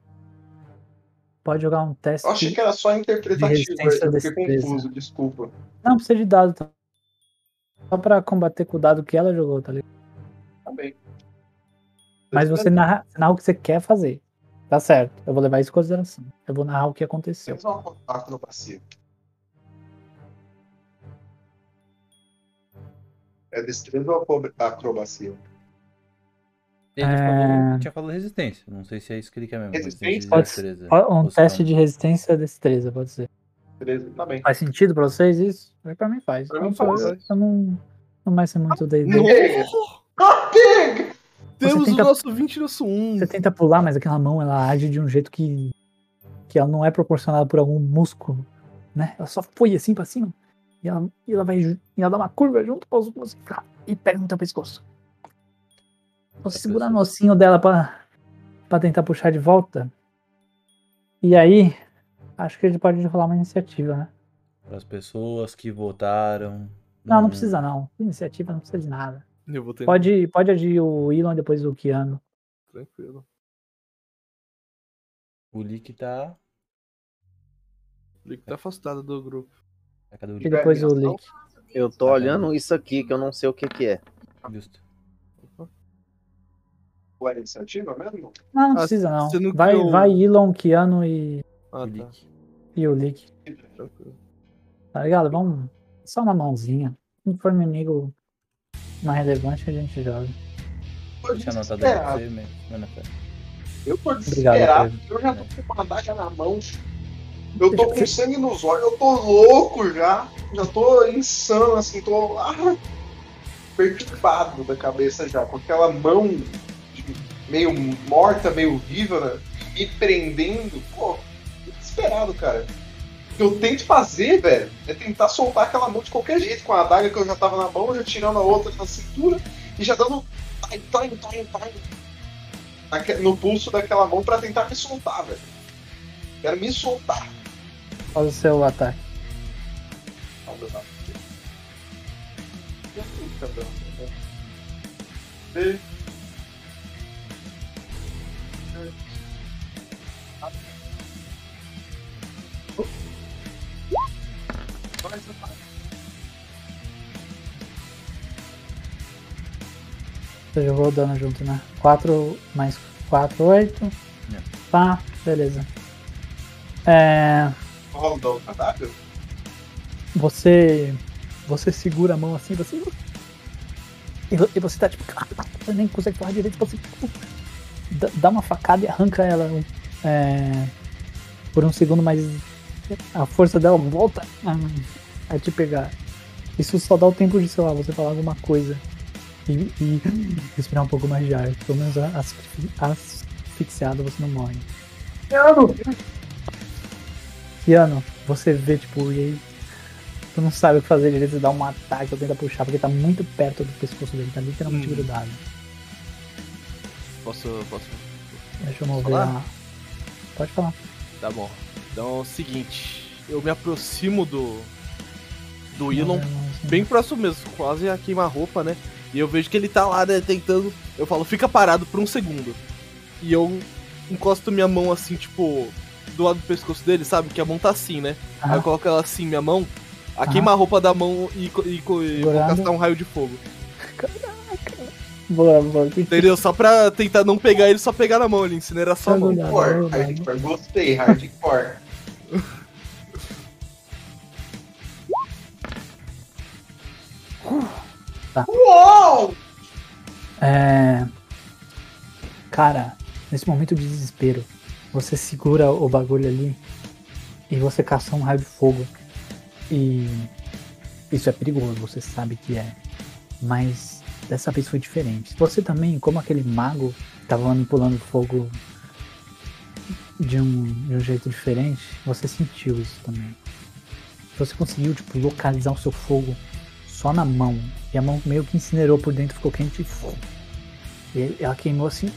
Pode jogar um teste. Eu achei que era só interpretativo, eu fiquei confuso, desculpa. Não precisa de dado. Tá? Só pra combater com o dado que ela jogou, tá ligado? Tá bem. Mas você narra, você narra o que você quer fazer. Tá certo. Eu vou levar isso em consideração. Eu vou narrar o que aconteceu. Temos uma acrobacia. É destreza ou acro- acrobacia? Ele É. falou, tinha falado resistência. Não sei se é isso que ele quer mesmo. Resistência? Pode destreza. um teste não. de resistência e destreza, pode ser. Beleza, tá bem. Faz sentido pra vocês isso? Pra mim faz. Pra eu, mim sou- faz. eu- eu não, não vai ser muito D&D. Pega! Temos tenta- o nosso 20 e nosso 1. Você tenta pular, mas aquela mão ela age de um jeito que que ela não é proporcionada por algum músculo, né? Ela só foi assim pra cima e ela, e ela vai e ela dá uma curva junto com os músculos e pega no teu pescoço. Você segura no ossinho dela pra, pra tentar puxar de volta. E aí, acho que a gente pode rolar uma iniciativa, né? Para as pessoas que votaram. Não, não precisa não. Iniciativa não precisa de nada. Eu vou tentar. Pode, pode agir o Elon e depois o Keanu. Tranquilo. O Lick tá. O Lick tá afastado do grupo. E depois o Lick. Eu tô olhando isso aqui que eu não sei o que que é. Justo. Ou é iniciativa mesmo? Não, não Ah, precisa não. você não Vai, criou- vai Elon, Keanu e, Ah, tá. e o Lick. Tá ligado? Vamos. Só uma mãozinha. Se for inimigo mais relevante, a gente joga. Deixa anotado desesperado. aí pra você, fé. Eu desesperado, eu já tô com uma adaga na mão. Eu tô com sangue nos olhos, eu tô louco já. Já tô insano, assim, tô ah, perturbado da cabeça já, com aquela mão meio morta, meio viva, né, me prendendo. Pô, desesperado, cara. O que eu tento fazer, velho, é tentar soltar aquela mão de qualquer jeito, com a adaga que eu já tava na mão, já tirando a outra na cintura e já dando time, time, time, time no pulso daquela mão pra tentar me soltar, velho. Quero me soltar. Faz o seu ataque. E- Você jogou o dano junto, né? 4 mais 4, 8. Tá, beleza. É, O cadáver? você. Você segura a mão assim, você. E vo- e você tá tipo. Você nem consegue falar direito, você tipo, dá- dá uma facada e arranca ela é, por um segundo, mas a força dela volta a, a te pegar. Isso só dá o tempo de, sei lá, você falar alguma coisa e, e respirar um pouco mais de ar. Pelo menos asfi- asfixiado você não morre. Piano! Piano, você vê, tipo, e aí tu não sabe o que fazer direito, dá um ataque ou tenta puxar, porque tá muito perto do pescoço dele, tá literalmente Hum. grudado. Posso. posso... Deixa eu mover a... Pode falar. Tá bom. Então é o seguinte. Eu me aproximo do. Do Elon. Bem próximo mesmo, quase a queima-roupa, né? E eu vejo que ele tá lá, né, tentando. Eu falo, fica parado por um segundo. E eu encosto minha mão assim, tipo, do lado do pescoço dele, sabe? Que a mão tá assim, né? Aí eu coloco ela assim, minha mão, a Aham. queima-roupa da mão e, e, e vou castar um raio de fogo. Boa, boa. Entendeu? Só pra tentar não pegar ele, só pegar na mão ali, incineração a mão. Hardcore, hardcore. Gostei, hardcore. Tá. Uou! É. Cara, nesse momento de desespero, você segura o bagulho ali e você caça um raio de fogo. E isso é perigoso, você sabe que é. Mas dessa vez foi diferente. Você também, como aquele mago que tava manipulando fogo de um, de um jeito diferente, você sentiu isso também. Você conseguiu, tipo, localizar o seu fogo só na mão. E a mão meio que incinerou por dentro, ficou quente e fogo. E ela queimou assim,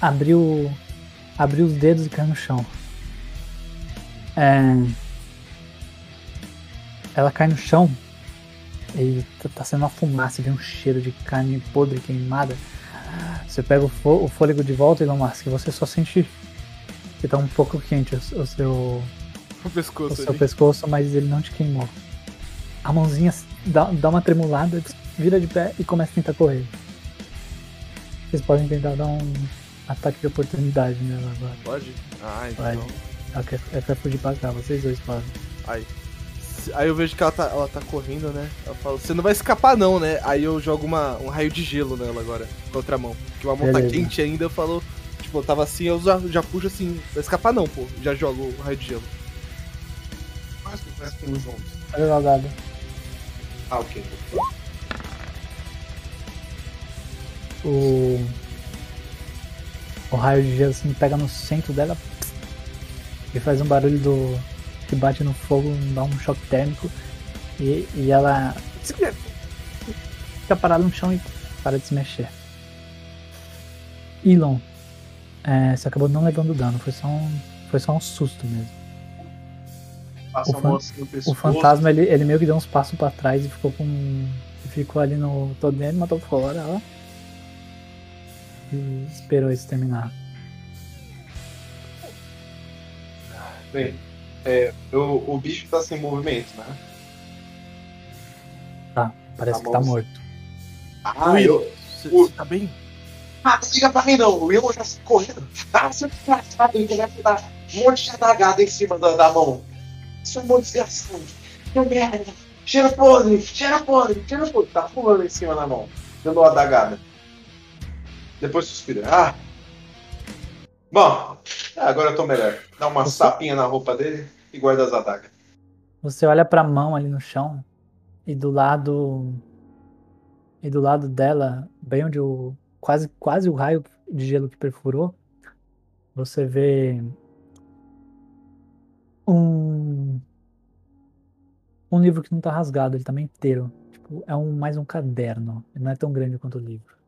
abriu, abriu os dedos e caiu no chão. É, ela cai no chão e tá, tá sendo uma fumaça, vem um cheiro de carne podre queimada. Você pega o, fô- o fôlego de volta, Elon Musk, e você só sente que tá um pouco quente o, o seu, O pescoço o seu ali. pescoço, mas ele não te queimou. A mãozinha dá, dá uma tremulada, vira de pé e começa a tentar correr. Vocês podem tentar dar um ataque de oportunidade nela agora. Pode? Ah, então. Pode. Ela quer, ela quer fugir pra cá, vocês dois podem. Aí. Aí eu vejo que ela tá, ela tá correndo, né? Eu falo, você não vai escapar não, né? Aí eu jogo uma, um raio de gelo nela agora, com a outra mão. Porque uma mão tá Beleza. quente ainda, eu falo. Tipo, eu tava assim, eu já, já puxo assim, vai escapar não, pô. Já jogo o raio de gelo. Mas que parece que juntos. Olha o dado. Ah, ok. O. O raio de gelo assim pega no centro dela e faz um barulho do. que bate no fogo, dá um choque térmico e, e ela fica parada no chão e para de se mexer. Elon, é, você acabou não levando dano, foi só um, foi só um susto mesmo. O, fan- assim o fantasma ele, ele meio que deu uns passos pra trás e ficou com. ficou ali no. todo dentro, matou fora, ó. E esperou isso terminar. Bem, é, o, o bicho tá sem movimento, né? Tá, parece Tá que tá morto. Ah, eu. O... Tá bem? Ah, não liga pra mim não, o Will já correndo. Ah, seu desgraçado, ele começa a dar um monte de adagada em cima da, da mão. Isso é um monte de desgraçado. Que merda. Cheira podre, cheira podre, cheira podre. Tá pulando em cima da mão, dando uma adagada. Depois suspira. Ah. Bom, ah, agora eu tô melhor. Dá uma sapinha na roupa dele e guarda as adagas. Você olha pra mão ali no chão e do lado. E do lado dela, bem onde o. quase, quase o raio de gelo que perfurou, você vê um. Um livro que não tá rasgado, ele tá meio inteiro. Tipo, é um, mais um caderno. Ele não é tão grande quanto o livro.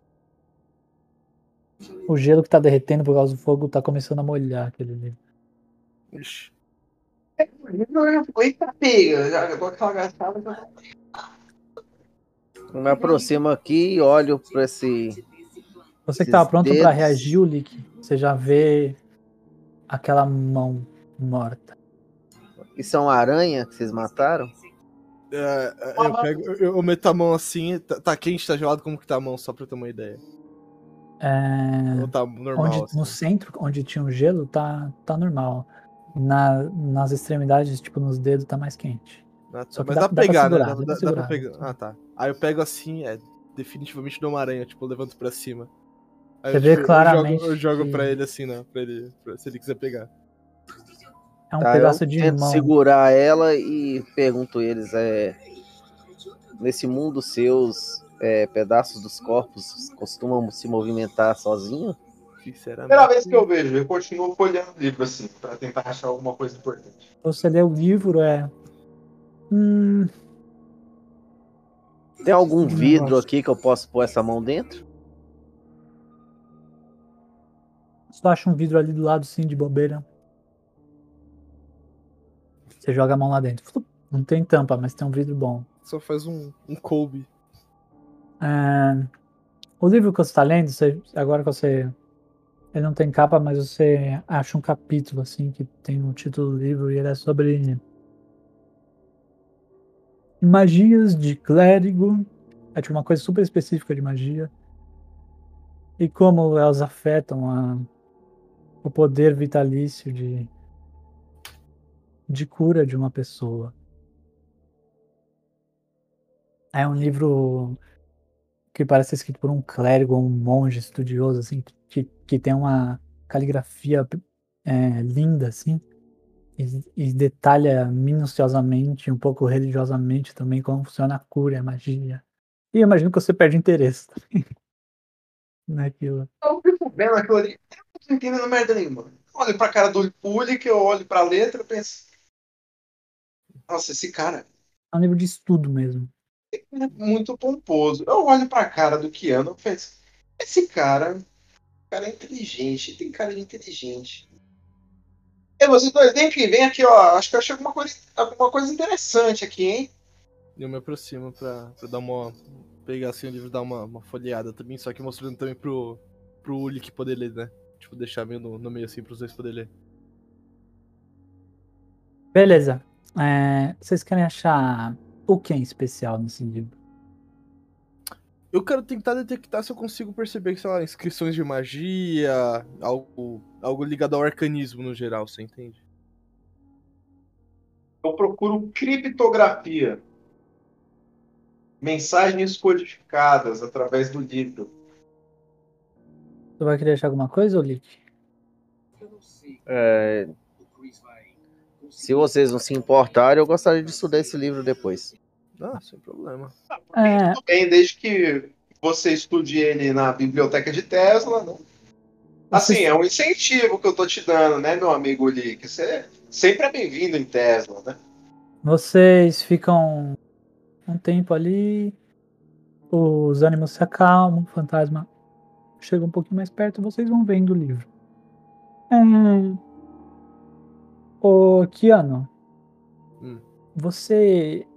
O gelo que tá derretendo por causa do fogo tá começando a molhar aquele livro. Ixi. Eita pega, já aquela. Eu me aproximo aqui e olho pra esse. Você que tava pronto pra dedos. reagir, Ulick, você já vê aquela mão morta. Isso é uma aranha que vocês mataram? É, é, eu, pego, eu, eu meto a mão assim, tá, tá quente, tá gelado, como que tá a mão, só pra eu ter uma ideia. É, Ou tá normal, onde, assim? No centro, onde tinha o gelo, tá, tá normal. Na, nas extremidades, tipo nos dedos, tá mais quente. Ah, tá, Só que Mas dá- dá, dá pra pra pegar, segurar, né? dá Dá, pra dá- dá pra pegar. Ah, tá. Aí eu pego assim, é definitivamente de uma aranha, tipo, eu levanto pra cima. Aí Você eu, vê tipo, eu claramente jogo, eu jogo que- pra ele assim, né? Pra ele, pra- se ele quiser pegar. É um Tá, pedaço eu de tento mão. segurar ela e pergunto eles, é, nesse mundo seus é, pedaços dos corpos costumam se movimentar sozinho? Sinceramente. Primeira vez que eu vejo, eu continuo folheando o livro assim, pra tentar achar alguma coisa importante. Você lê o livro, é. Hum, Tem algum vidro Nossa. aqui que eu posso pôr essa mão dentro? Só acha um vidro ali do lado, sim, de bobeira. Você joga a mão lá dentro. Não tem tampa, mas tem um vidro bom. Só faz um, um Kobe. É, O livro que você está lendo, você- agora que você. Ele não tem capa, mas você acha um capítulo assim que tem o título do livro e ele é sobre magias de clérigo. É tipo uma coisa super específica de magia. E como elas afetam a, o poder vitalício de, de cura de uma pessoa. É um livro que parece ser escrito por um clérigo ou um monge estudioso, assim, que, que tem uma caligrafia é, linda, assim, e, e detalha minuciosamente, um pouco religiosamente também, como funciona a cura, a magia. E eu imagino que você perde interesse também naquilo. Eu fico vendo aquilo ali, eu não tô entendendo merda nenhuma. Eu olho pra cara do Uli, que eu olho pra letra e penso. Nossa, esse cara É um livro de estudo mesmo. É muito pomposo. Eu olho pra cara do Keanu e penso, esse cara, cara é inteligente, tem cara de inteligente. E vocês dois, vem aqui, vem aqui, ó. Acho que eu achei alguma coisa, alguma coisa interessante aqui, hein? Eu me aproximo pra, pra dar uma, pegar assim o livro e dar uma, uma folheada também, só que mostrando também pro, pro Ulik poder ler, né? Tipo, deixar meio no, no meio assim pros dois poderem ler. Beleza. É, vocês querem achar o que é especial nesse livro? Eu quero tentar detectar se eu consigo perceber, sei lá, inscrições de magia, algo, algo ligado ao arcanismo no geral, você entende? Eu procuro criptografia. Mensagens codificadas através do livro. Tu vai querer achar alguma coisa, Ulik? É, Se vocês não se importarem, eu gostaria de estudar esse livro depois. Ah, sem problema. É, Tudo bem, desde que você estude ele na biblioteca de Tesla, né? Assim, é um incentivo que eu tô te dando, né, meu amigo Lick? Você sempre é bem-vindo em Tesla, né? vocês ficam um tempo ali, os ânimos se acalmam, o fantasma chega um pouquinho mais perto, vocês vão vendo o livro. Hum. Ô, Kiano, Hum. você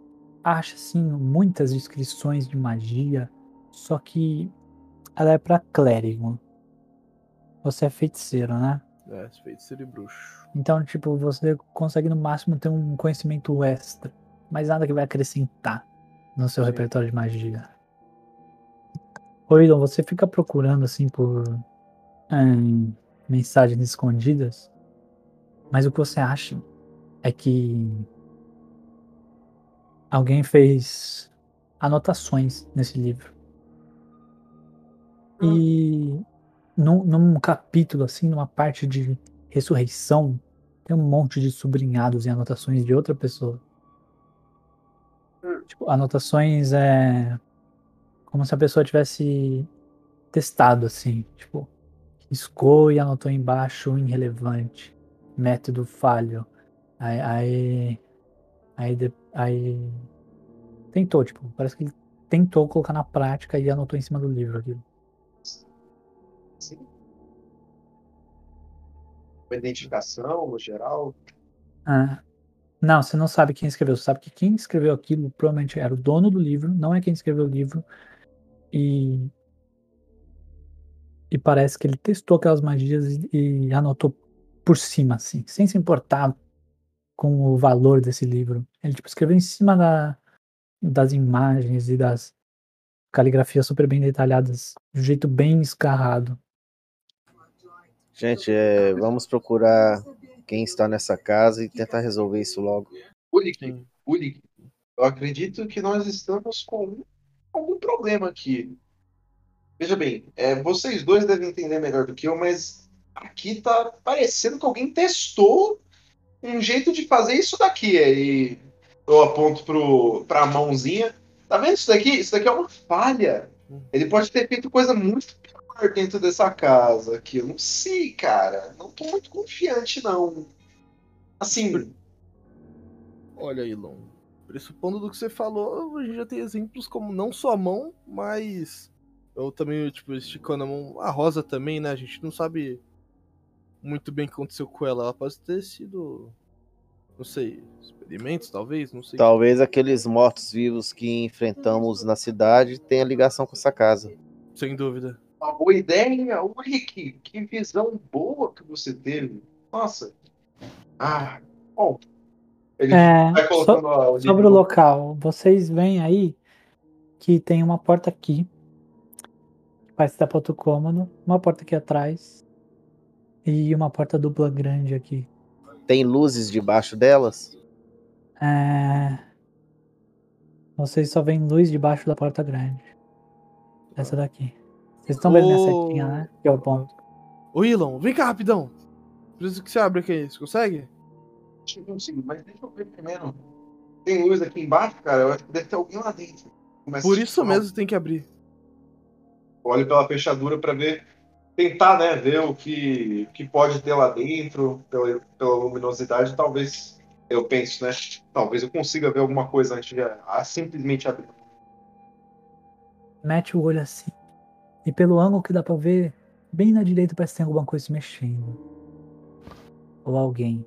acha assim muitas descrições de magia, só que ela é pra clérigo. Você é feiticeiro, né? É, feiticeiro e bruxo. Então, tipo, você consegue no máximo ter um conhecimento extra, mas nada que vai acrescentar no seu repertório de magia. Ô, Idon, você fica procurando assim por ahn, mensagens escondidas, mas o que você acha é que alguém fez anotações nesse livro. E num, num capítulo, assim, numa parte de ressurreição, tem um monte de sublinhados e anotações de outra pessoa. Tipo, anotações é como se a pessoa tivesse testado, assim, tipo, riscou e anotou embaixo irrelevante, método falho. Aí, aí, aí, aí tentou, tipo, parece que ele tentou colocar na prática e anotou em cima do livro aquilo. Sim. Com identificação, no geral. Ah, não, você não sabe quem escreveu. Você sabe que quem escreveu aquilo provavelmente era o dono do livro, não é quem escreveu o livro. E. E parece que ele testou aquelas magias e, e anotou por cima, assim, sem se importar com o valor desse livro. Ele tipo, escreveu em cima da, das imagens e das caligrafias super bem detalhadas, de um jeito bem escarrado. Gente, é, vamos procurar quem está nessa casa e tentar resolver isso logo. Ulik, Ulik, eu acredito que nós estamos com um- algum problema aqui. Veja bem, é, vocês dois devem entender melhor do que eu, mas aqui tá parecendo que alguém testou um jeito de fazer isso daqui. Aí eu aponto pro, pra mãozinha. Tá vendo isso daqui? Isso daqui é uma falha. Ele pode ter feito coisa muito pior dentro dessa casa aqui. Eu não sei, cara. Não tô muito confiante, não. Assim, Olha, Ilon, pressupondo do que você falou, a gente já tem exemplos como não só a mão, mas eu também, tipo, esticando a mão. A Rosa também, né? A gente não sabe muito bem o que aconteceu com ela. Ela pode ter sido, não sei, experimentos, talvez, não sei. Talvez aqueles mortos-vivos que enfrentamos na cidade tenham ligação com essa casa. Sem dúvida. Uma boa ideia, Ulrich. Que visão boa que você teve. Nossa. Ah, bom. Ele É, vai colocando so- a- o sobre o local, vocês veem aí que tem uma porta aqui, parece estar para outro cômodo, uma porta aqui atrás e uma porta dupla grande aqui. Tem luzes debaixo delas? É, Vocês só veem luz debaixo da porta grande. Essa daqui. Vocês estão vendo minha Ô. setinha, né? Que é o ponto. Ô, Ilon, vem cá rapidão. Preciso que você abra aqui. Você consegue? Consigo, mas deixa eu ver primeiro. Tem luz aqui embaixo, cara. Eu acho que deve ter alguém lá dentro. Começa Por isso mesmo tem que abrir. Olho pela fechadura para ver, tentar, né, ver o que, o que pode ter lá dentro, pela, pela luminosidade. Talvez, eu penso, né? Talvez eu consiga ver alguma coisa antes de ah, simplesmente abrir. Mete o olho assim. E pelo ângulo que dá pra ver, bem na direita parece que tem alguma coisa se mexendo. Ou alguém.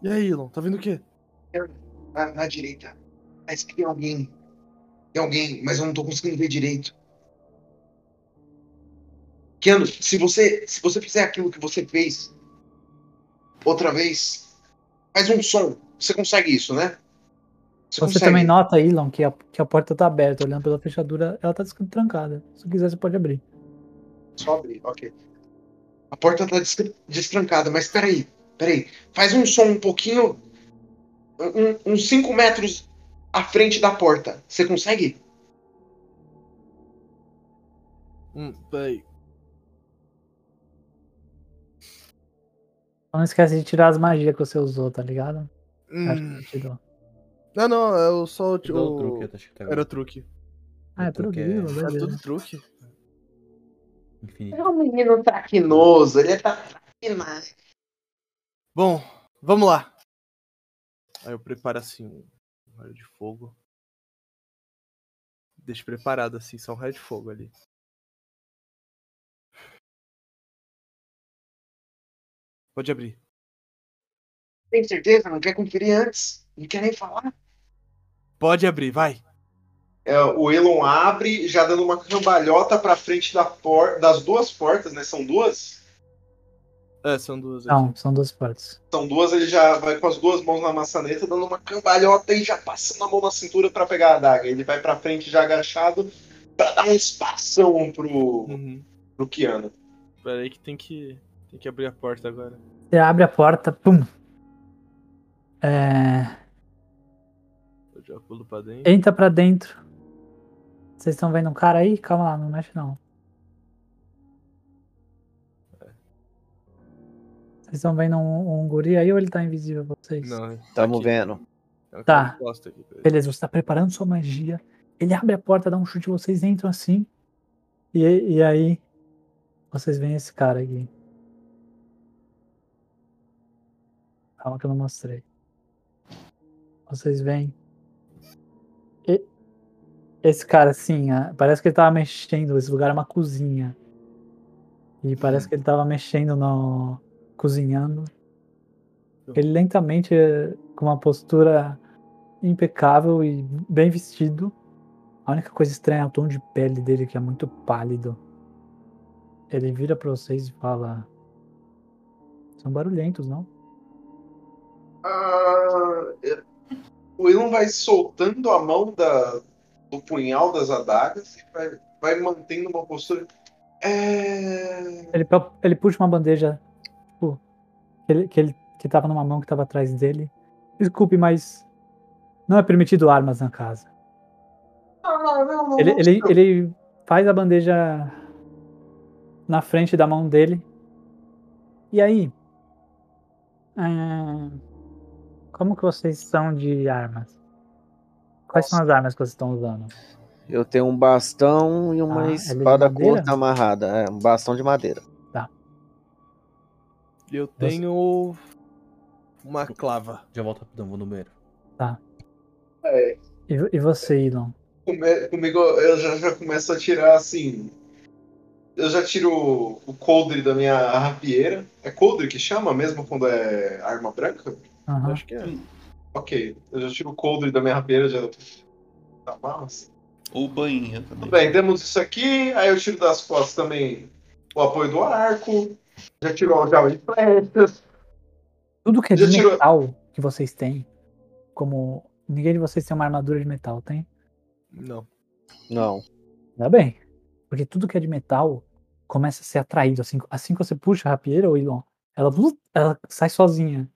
E aí, Ilon, tá vendo o quê? Na, na direita, parece que tem alguém Tem alguém, mas eu não tô conseguindo ver direito. Keanu, se você, se você fizer aquilo que você fez outra vez, faz um som. Você consegue isso, né? Você, também nota, Elon, que a, que a porta tá aberta, olhando pela fechadura, ela tá trancada. Se quiser, você pode abrir. Só abrir, ok. A porta tá des- destrancada, mas peraí, peraí. Faz um som um pouquinho. um- uns 5 metros à frente da porta. Você consegue? Hum, peraí. Não esquece de tirar as magias que você usou, tá ligado? Hum. Não, não, eu só o. Te dou o truque, acho que tá Era truque. Ah, é truque truque, é-. É tudo truque. Infinito. É um menino traquinoso, ele é tá traquinado. Bom, vamos lá. Aí eu preparo assim um raio de fogo. Deixo preparado assim, só um raio de fogo ali. Pode abrir. Tem certeza? Não quer conferir antes? Não quer nem falar? Pode abrir, vai. É, o Elon abre, já dando uma cambalhota pra frente da por... das duas portas, né? São duas? É, são duas. Não, são duas partes. São duas, ele já vai com as duas mãos na maçaneta, dando uma cambalhota e já passando a mão na cintura pra pegar a adaga. Ele vai pra frente já agachado pra dar um espação pro, pro Keanu. Pera aí que tem que. Tem que abrir a porta agora. Você abre a porta, pum. É, Eu já pulo pra dentro. entra pra dentro. Vocês estão vendo um cara aí? Calma lá, não mexe não. Vocês estão vendo um, um guri aí ou ele tá invisível pra vocês? Não, Tamo vendo. É Tá. aqui. Beleza, você tá preparando sua magia. Ele abre a porta, dá um chute, vocês entram assim. E, e aí. Vocês veem esse cara aqui. Calma que eu não mostrei. Vocês veem. E- esse cara assim, parece que ele tava mexendo. Esse lugar é uma cozinha. E parece que ele tava mexendo no. cozinhando. Ele lentamente, eh, com uma postura impecável e bem vestido. A única coisa estranha é o tom de pele dele, que é muito pálido. Ele vira pra vocês e fala: São barulhentos, não? Ah, é- o Elon vai soltando a mão da, do punhal das adagas e vai, vai mantendo uma postura. É. Ele, ele puxa uma bandeja tipo, que, ele, que, ele, que tava numa mão que tava atrás dele. Desculpe, mas não é permitido armas na casa. Não, não, não, não. Ele, ele, ele faz a bandeja na frente da mão dele. E aí? é, como que vocês são de armas? Quais são as armas que vocês estão usando? Eu tenho um bastão e uma Ah, é espada madeira? curta amarrada. É, um bastão de madeira. E eu tenho. Uma clava. Já volto rapidão, vou no banheiro. Tá. É, E, e você, Elon? comigo eu já, já começo a tirar assim. Eu já tiro o, o coldre da minha rapieira. É coldre que chama mesmo quando é arma branca? Aham. Acho que é. Ok, eu já tiro o coldre da minha rapieira, já. Tá massa. Ou bainha também. Tudo bem, temos isso aqui. Aí eu tiro das costas também o apoio do arco. Já tiro o aljava de flechas. Tudo que é Já de tirou- metal que vocês têm, como ninguém de vocês tem uma armadura de metal, tem? Não. Não. Ainda bem. Porque tudo que é de metal começa a ser atraído. Assim, assim que você puxa a rapieira, ou Elon, ela, ela sai sozinha.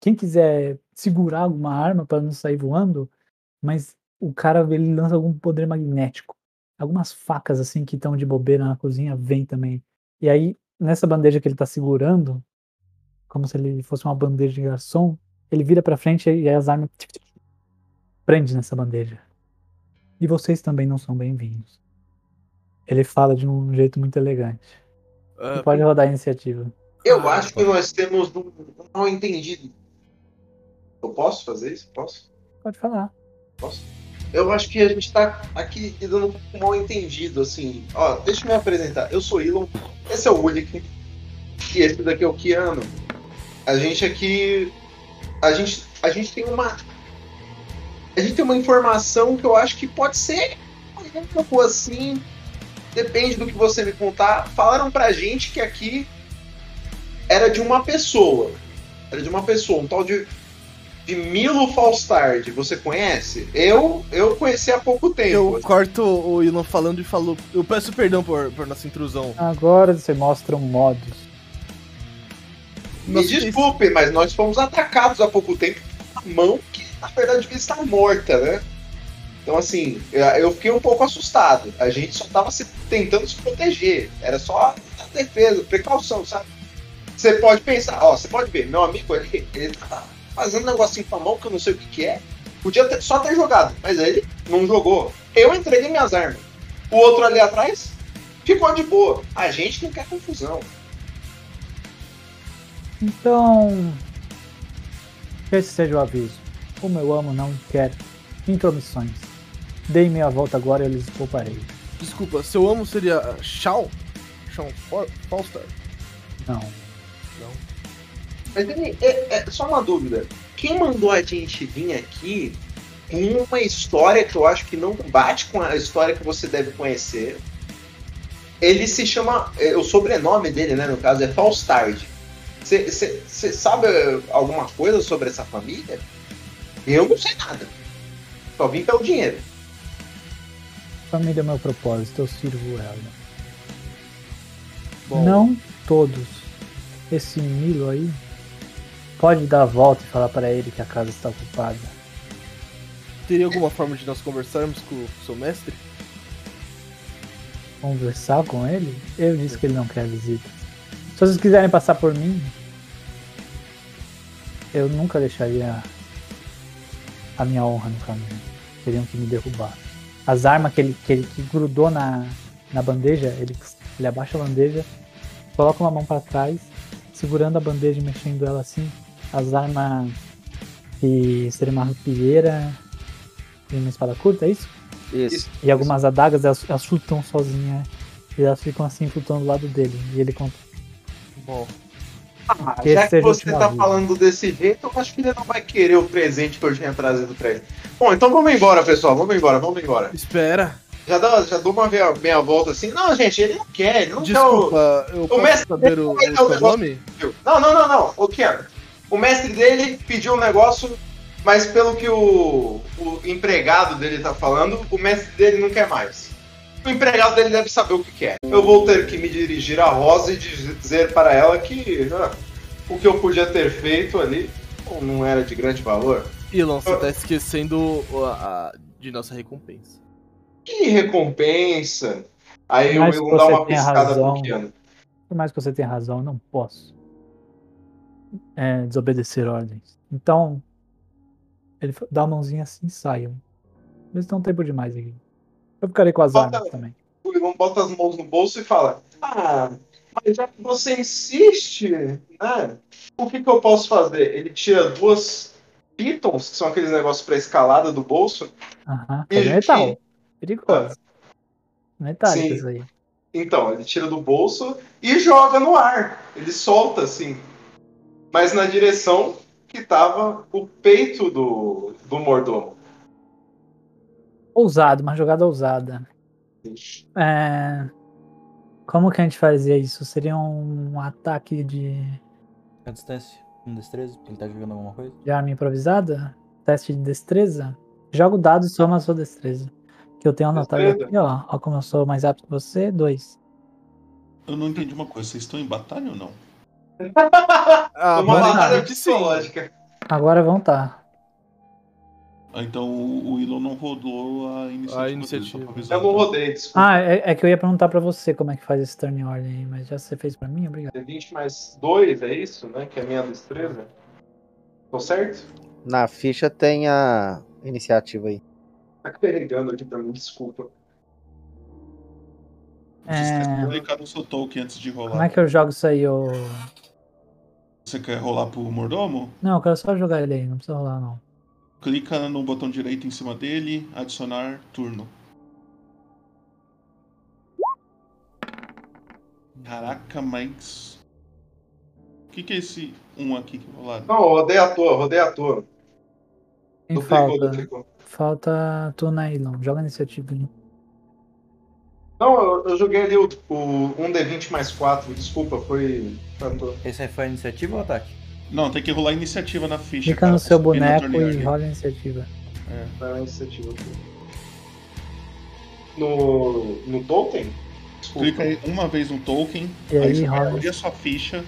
Quem quiser segurar alguma arma para não sair voando, mas o cara ele lança algum poder magnético. Algumas facas assim que estão de bobeira na cozinha vem também. E aí, nessa bandeja que ele tá segurando, como se ele fosse uma bandeja de garçom, ele vira pra frente e aí as armas prende nessa bandeja. E vocês também não são bem-vindos. Ele fala de um jeito muito elegante. Ah, pode rodar a iniciativa. Eu acho que nós temos um, um mal entendido. Eu posso fazer isso? Posso? Pode falar. Posso? Eu acho que a gente tá aqui lidando com um mal entendido, assim. Ó, deixa eu me apresentar. Eu sou Elon, esse é o Ulick, e esse daqui é o Keanu. A gente aqui. A gente, a gente tem uma. a gente tem uma informação que eu acho que pode ser um pouco assim. Depende do que você me contar. Falaram pra gente que aqui era de uma pessoa. Era de uma pessoa, um tal de, de Milo Falstard. Você conhece? Eu eu conheci há pouco tempo. Eu corto o Ilan falando e falo. Eu peço perdão por, por nossa intrusão. Agora você mostra um modus. Me desculpe, mas nós fomos atacados há pouco tempo por uma mão que na verdade devia estar morta, né? Então, assim, eu- fiquei um pouco assustado. A gente só tava se, tentando se proteger. Era só a defesa, precaução, sabe? Você pode pensar, ó, você pode ver, meu amigo, ele, ele tá fazendo um negocinho com a mão que eu não sei o que, que é. Podia ter- só ter jogado, mas ele não jogou. Eu entreguei minhas armas. O outro ali atrás ficou de boa. A gente não quer confusão. Então. Esse seja o aviso. Como eu amo, não quer intromissões. Dei meia volta agora e eu lhes pouparei. Desculpa, seu amo seria Shaw? Shaw Fal- Falstar? Não. Não. Mas é, é só uma dúvida. Quem mandou a gente vir aqui com uma história que eu acho que não bate com a história que você deve conhecer? Ele se chama. é, O sobrenome dele, né, no caso, é Falstard. Você sabe alguma coisa sobre essa família? Eu não sei nada. Só vim pelo dinheiro. Família é meu propósito, eu sirvo ela. Bom. Não todos. Esse Milo aí pode dar a volta e falar para ele que a casa está ocupada. Teria alguma forma de nós conversarmos com o seu mestre? Conversar com ele? Eu disse que ele não quer visita. Se vocês quiserem passar por mim, eu nunca deixaria a minha honra no caminho. Teriam que me derrubar. As armas que ele, que ele que grudou na, na bandeja, ele, ele abaixa a bandeja, coloca uma mão para trás, segurando a bandeja e mexendo ela assim. As armas que seriam uma rapieira e uma espada curta, é isso? Isso. E algumas adagas elas, elas flutuam sozinhas. E elas ficam assim flutuando do lado dele. E ele conta. Bom. Ah, Que já que o você tá aviso. falando desse jeito, eu acho que ele não vai querer o presente que eu tinha trazido pra ele. Bom, então vamos embora, pessoal. Vamos embora, vamos embora. Espera. Já, dá, já dou uma meia, meia volta assim. Não, gente, ele não quer, ele não Desculpa, quer eu o... posso mestre saber o, o o nome? que. Não, não, não, não. O Ken. O mestre dele pediu um negócio, mas pelo que o, o empregado dele tá falando, o mestre dele não quer mais. O empregado dele deve saber o que quer. Eu vou ter que me dirigir à Rosa e dizer para ela que ah, o que eu podia ter feito ali não era de grande valor. Ilan, você tá esquecendo o- a- a- de nossa recompensa. Que recompensa! Aí o Mas Wilson dá você uma tem piscada razão. pro Keanu. Por mais que você tenha razão, eu não posso é, desobedecer ordens. Então, ele dá a mãozinha assim e saiam. Eles estão tempo demais aqui. Eu ficarei com as Bota- armas também. O Wilson bota as mãos no bolso e fala: Ah, mas já que você insiste, né? O que, que eu posso fazer? Ele tira duas pitons, que são aqueles negócios pra escalada do bolso. Aham, E é metal. que- Perigoso. Metálico Sim. isso aí. Então, ele tira do bolso e joga no ar. Ele solta assim. Mas na direção que tava o peito do, do mordomo. Ousado, uma jogada ousada. É, Como que a gente fazia isso? Seria um ataque de, A distância, um destreza, ele tá jogando alguma coisa. de arma improvisada? Teste de destreza? Joga o dado e soma a sua destreza. Que eu tenho anotado Destreza? aqui, ó. Ó como eu sou mais rápido que você. Dois. Eu não entendi uma coisa, vocês estão em batalha ou não? Ah, Uma batalha psicológica. Agora vão tá. Ah, então o Elon não rodou a iniciativa. A dele, iniciativa. avisar. Eu não rodei, desculpa. Ah, é, é que eu ia perguntar pra você como é que faz esse turn order aí, mas já você fez pra mim, obrigado. D20 mais 2, é isso, né? Que é a minha destreza. Tô certo? Na ficha tem a iniciativa aí. Tá carregando aqui pra mim, desculpa. Você esquece de É, clicar no seu token antes de rolar. como é que eu jogo isso aí? ô? Você quer rolar pro mordomo? Não, eu quero só jogar ele aí, não precisa rolar não. Clica no botão direito em cima dele, adicionar turno. Caraca, mas. O que, que é esse um aqui que rolaram? Não, eu rodei à toa, rodei à toa. Duplicou, falta? duplicou. Falta tu, Nailon. Joga a iniciativa aí. Não, eu, eu joguei ali o, o 1D20 mais 4, desculpa, foi. tanto- Esse aí foi a iniciativa ou ataque? Não, tem que rolar iniciativa na ficha. Clica cara, no seu boneco e rola a iniciativa. É. Vai na iniciativa aqui. No, no token? Desculpa. Clica aí uma vez no token, E aí aí você vai rola. abrir a sua ficha.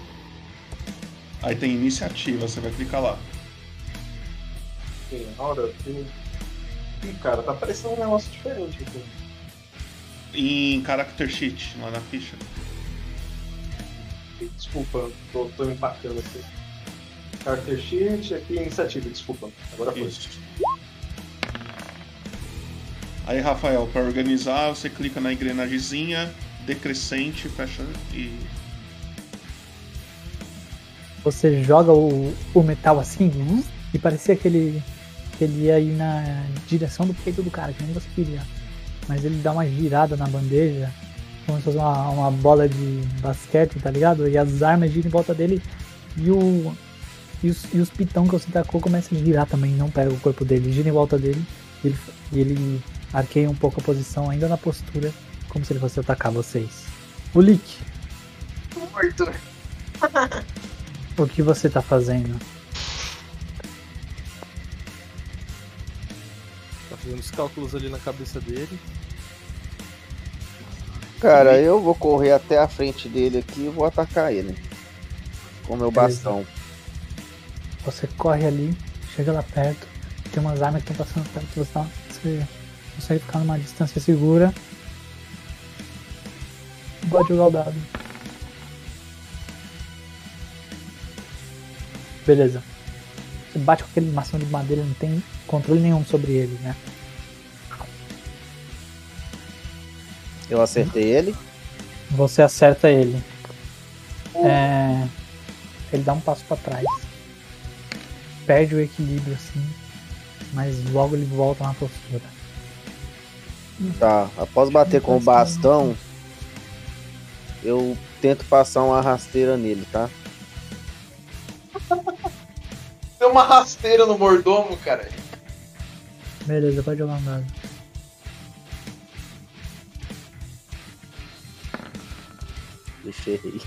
Aí tem iniciativa, você vai clicar lá. Sim, na hora aqui. Ih, cara, tá parecendo um negócio diferente aqui. Em character sheet, lá na ficha. Desculpa, tô, tô empacando aqui. Carter sheet, aqui iniciativa, desculpa. Agora foi. Isso. Aí, Rafael, para organizar, você clica na engrenagemzinha, decrescente, fecha e. Você joga o, o metal assim hum, e parecia que ele, que ele ia ir na direção do peito do cara, que nem você queria. Mas ele dá uma girada na bandeja, como se fosse uma, uma bola de basquete, tá ligado? E as armas giram em volta dele e o. E os, e os pitão que você tacou começam a girar também, não pega o corpo dele, gira em volta dele e ele, e ele arqueia um pouco a posição, ainda na postura, como se ele fosse atacar vocês. O Lick, Morto. o que você tá fazendo? Fazendo os cálculos ali na cabeça dele. Cara, eu vou correr até a frente dele aqui e vou atacar ele. Com meu Beleza. bastão. Você corre ali, chega lá perto, tem umas armas que estão passando perto, você, tá, você consegue ficar numa distância segura. Pode jogar o dado. Beleza. Você bate com aquele maçã de madeira, não tem controle nenhum sobre ele, né? Eu acertei ele. Você acerta ele. É, Ele dá um passo pra trás. Perde o equilíbrio assim. Mas logo ele volta na postura. Tá, após bater com o bastão, eu tento passar uma rasteira nele, tá? Deu uma rasteira no mordomo, cara. Beleza, pode jogar um dado. Deixa errei.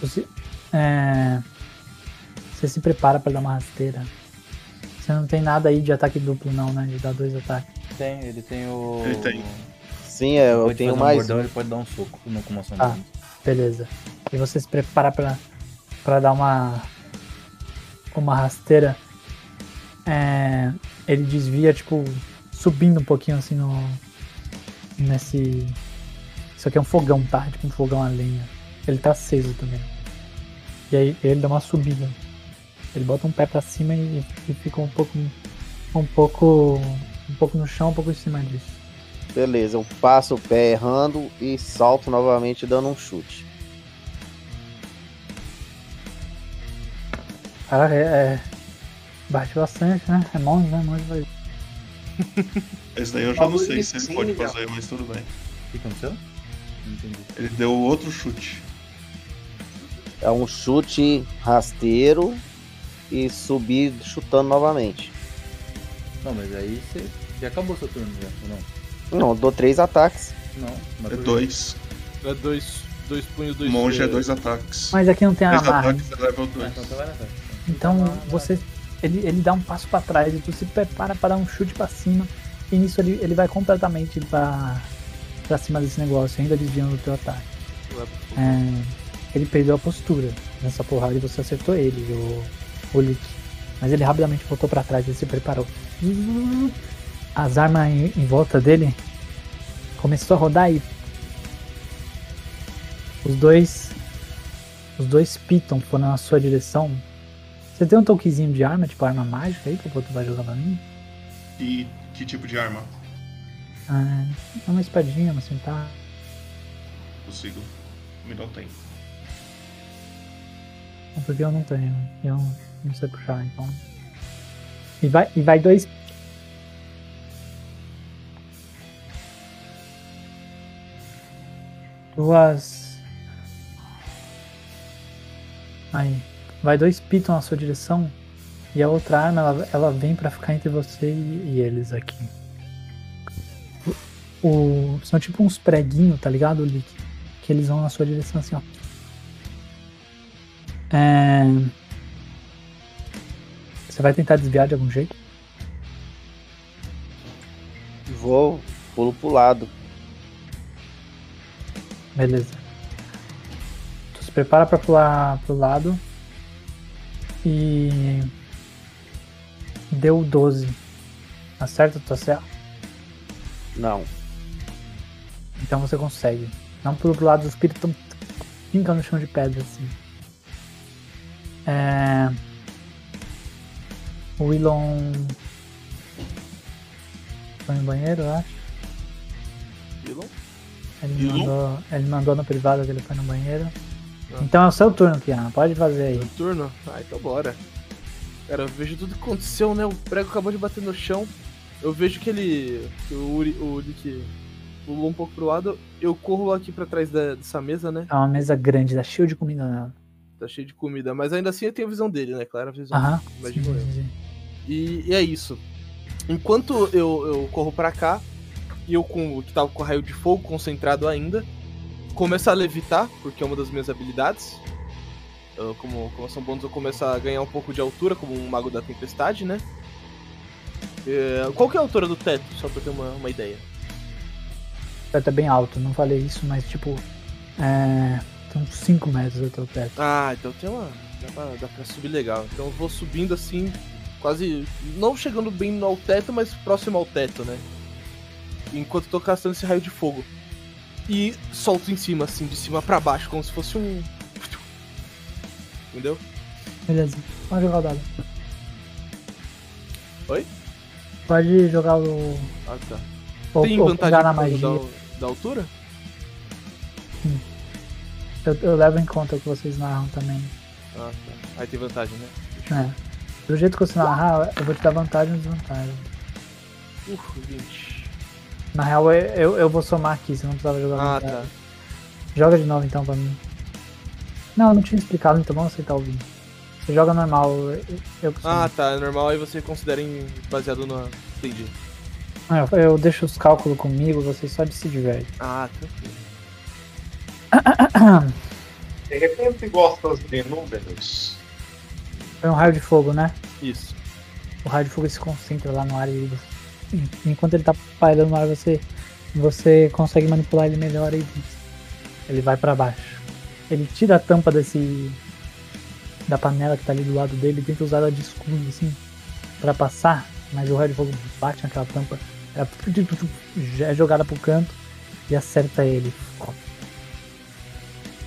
Você, é, você se prepara pra dar uma rasteira. Você não tem nada aí de ataque duplo não, né? De dar dois ataques. Tem, ele tem o. Ele tem. Sim, é, eu tenho um mais bordão, ele pode dar um soco no com uma ação Tá, dele. beleza. E você se prepara pra, pra dar uma uma rasteira. É, ele desvia, tipo, subindo um pouquinho assim no. Nesse. Isso aqui é um fogão, tá? Tipo um fogão a lenha. Ele tá aceso também. E aí ele dá uma subida. Ele bota um pé pra cima e, e fica um pouco. Um pouco. Um pouco no chão, um pouco em cima disso. Beleza, eu passo o pé errando e salto novamente dando um chute. Cara, é. é bate bastante, né? É monge, né? Monge vai. Esse daí eu já não sei se ele pode fazer, mas tudo bem. O que aconteceu? Entendi. Ele deu outro chute. É um chute rasteiro e subir chutando novamente. Não, mas aí você. Já acabou seu turno já, ou não? Não, eu dou três ataques. Não, mas É dois. É dois, dois punhos, dois Monge é dois ataques. Mas aqui não tem Dois amarra. ataques é level Ah, 2. então você. Então você. Ele, ele dá um passo pra trás e tu se prepara pra dar um chute pra cima. E nisso ele, ele vai completamente pra, pra cima desse negócio, ainda desviando do teu ataque. É, ele perdeu a postura nessa porrada e você acertou ele, o, o Lick. Mas ele rapidamente voltou pra trás e se preparou. As armas em, em volta dele começou a rodar e os dois os dois piton foram na sua direção. Você tem um toquezinho de arma, tipo arma mágica aí que tu vai jogar pra mim? E que tipo de arma? Ah, uma espadinha, uma cintar. Consigo. Me dá o tempo. Porque eu não tenho. Eu não sei puxar, então. E vai, e vai dois. Duas. Aí. Vai dois piton na sua direção. E a outra arma, ela, ela vem pra ficar entre você e, e eles aqui. O, são tipo uns preguinhos, tá ligado, Lick? Que eles vão na sua direção assim, ó. É... Você vai tentar desviar de algum jeito? Vou, pulo pro lado. Beleza. Tu se prepara pra pular pro lado. E. Deu 12. Acerta tua CA? Não. Então você consegue. Não pro lado, os espíritos estão fincando no chão de pedra assim. É. O Willon. Foi no banheiro, eu acho. Vilão? Ele mandou, ele mandou no privado que ele foi no banheiro. Então é o seu turno, Kiana. Pode fazer aí. Turno? Ah, então bora. Cara, eu vejo tudo que aconteceu, né? O prego acabou de bater no chão. Eu vejo que ele. o Uri, o Uri que pulou um pouco pro lado. Eu corro aqui pra trás da- dessa mesa, né? É uma mesa grande, tá cheio de comida nela. Tá cheio de comida. Mas ainda assim eu tenho a visão dele, né? Claro, a visão. Aham. Sim, sim. E, e é isso. Enquanto eu, eu corro pra cá, e eu com que tava com o raio de fogo concentrado ainda, começo a levitar, porque é uma das minhas habilidades. Eu, como, como são bônus, eu começo a ganhar um pouco de altura, como um mago da tempestade, né? É, qual que é a altura do teto, só pra ter uma, uma ideia? O teto é bem alto, não falei isso, mas tipo. É. Tem uns 5 metros até o teto. Ah, então tem uma. Dá pra, dá pra subir legal. Então eu vou subindo assim, quase. Não chegando bem ao teto, mas próximo ao teto, né? Enquanto eu tô castando esse raio de fogo. E solto em cima, assim, de cima pra baixo, como se fosse um. Entendeu? Beleza. Pode jogar o dado. Oi? Pode jogar o. Ah, tá. Ou, Tem ou vantagem na magia. da, da altura? Eu, eu levo em conta o que vocês narram também. Ah, tá. Aí tem vantagem, né? É. Do jeito que você narrar, eu vou te dar vantagem e desvantagem. Uf, 20. Na real, eu, eu, eu vou somar aqui, você não precisava jogar Ah, vantagem. tá. Joga de novo então pra mim. Não, eu não tinha explicado, então vamos aceitar o 20. Você joga normal, eu, eu Ah, tá. É normal, aí você considera em, baseado na. Entendi. Ah, eu, eu deixo os cálculos comigo, vocês só se divertem. Ah, tranquilo. De repente gostas de números. Foi um raio de fogo, né? Isso. O raio de fogo se concentra lá no ar e você- enquanto ele tá pairando no ar, você, você consegue manipular ele melhor e ele vai pra baixo. Ele tira a tampa desse da panela que tá ali do lado dele e tenta usar ela de escudo assim pra passar, mas o raio de fogo bate naquela tampa, é jogada pro canto e acerta ele.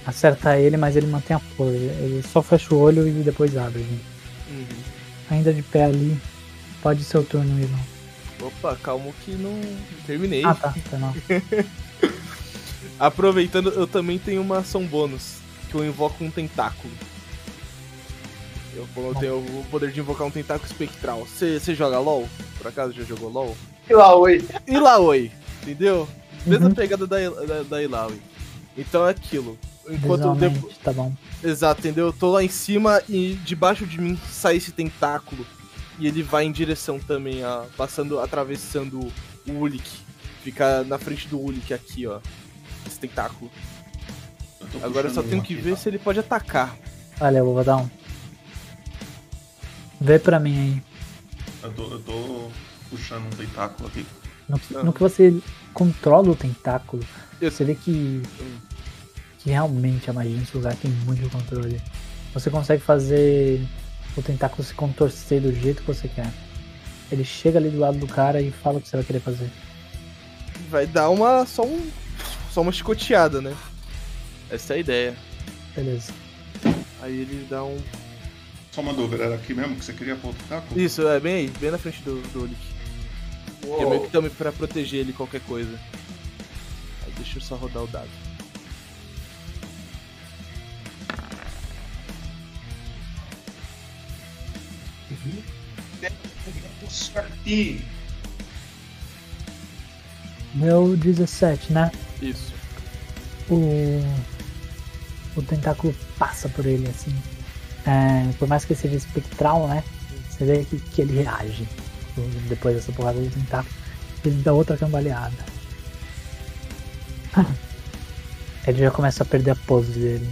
Acerta ele, mas ele mantém a pose. Ele só fecha o olho e depois abre. Uhum. Ainda de pé ali, pode ser o turno, Ivan. Opa, calma que não terminei. Ah, tá, mal. Aproveitando, eu também tenho uma ação bônus, que eu invoco um tentáculo. Eu, eu tenho o poder de invocar um tentáculo espectral. Você joga LOL? Por acaso já jogou LOL? Ilaoi. Ilaoi, entendeu? Mesma Uhum. pegada da, da, da Ilaoi. Então é aquilo. Enquanto eu devo... Tá bom. Exato, entendeu? Eu tô lá em cima e debaixo de mim sai esse tentáculo. E ele vai em direção também, a, passando, atravessando o Ulik. Fica na frente do Ulik aqui, ó. Esse tentáculo. Agora eu só tenho que aqui, ver tá? se ele pode atacar. Olha, eu vou dar um. Vê pra mim aí. Eu tô, eu tô puxando um tentáculo aqui. No que, no que você controla o tentáculo, você vê que, que realmente a magia nesse lugar tem muito controle. Você consegue fazer o tentáculo se contorcer do jeito que você quer. Ele chega ali do lado do cara e fala o que você vai querer fazer. Vai dar uma. só um. só uma chicoteada, né? Essa é a ideia. Beleza. Aí ele dá um. Só uma dúvida, era aqui mesmo que você queria pôr o tentáculo? Isso, é bem aí, bem na frente do, do. Que é meio que também pra proteger ele qualquer coisa. Aí deixa eu só rodar o dado. Sorte. Meu 17, né? Isso. O, o tentáculo passa por ele, assim. É, por mais que seja espectral, né? Você vê que, que ele reage depois dessa porrada do tentáculo. Ele dá outra cambaleada. Ele já começa a perder a pose dele.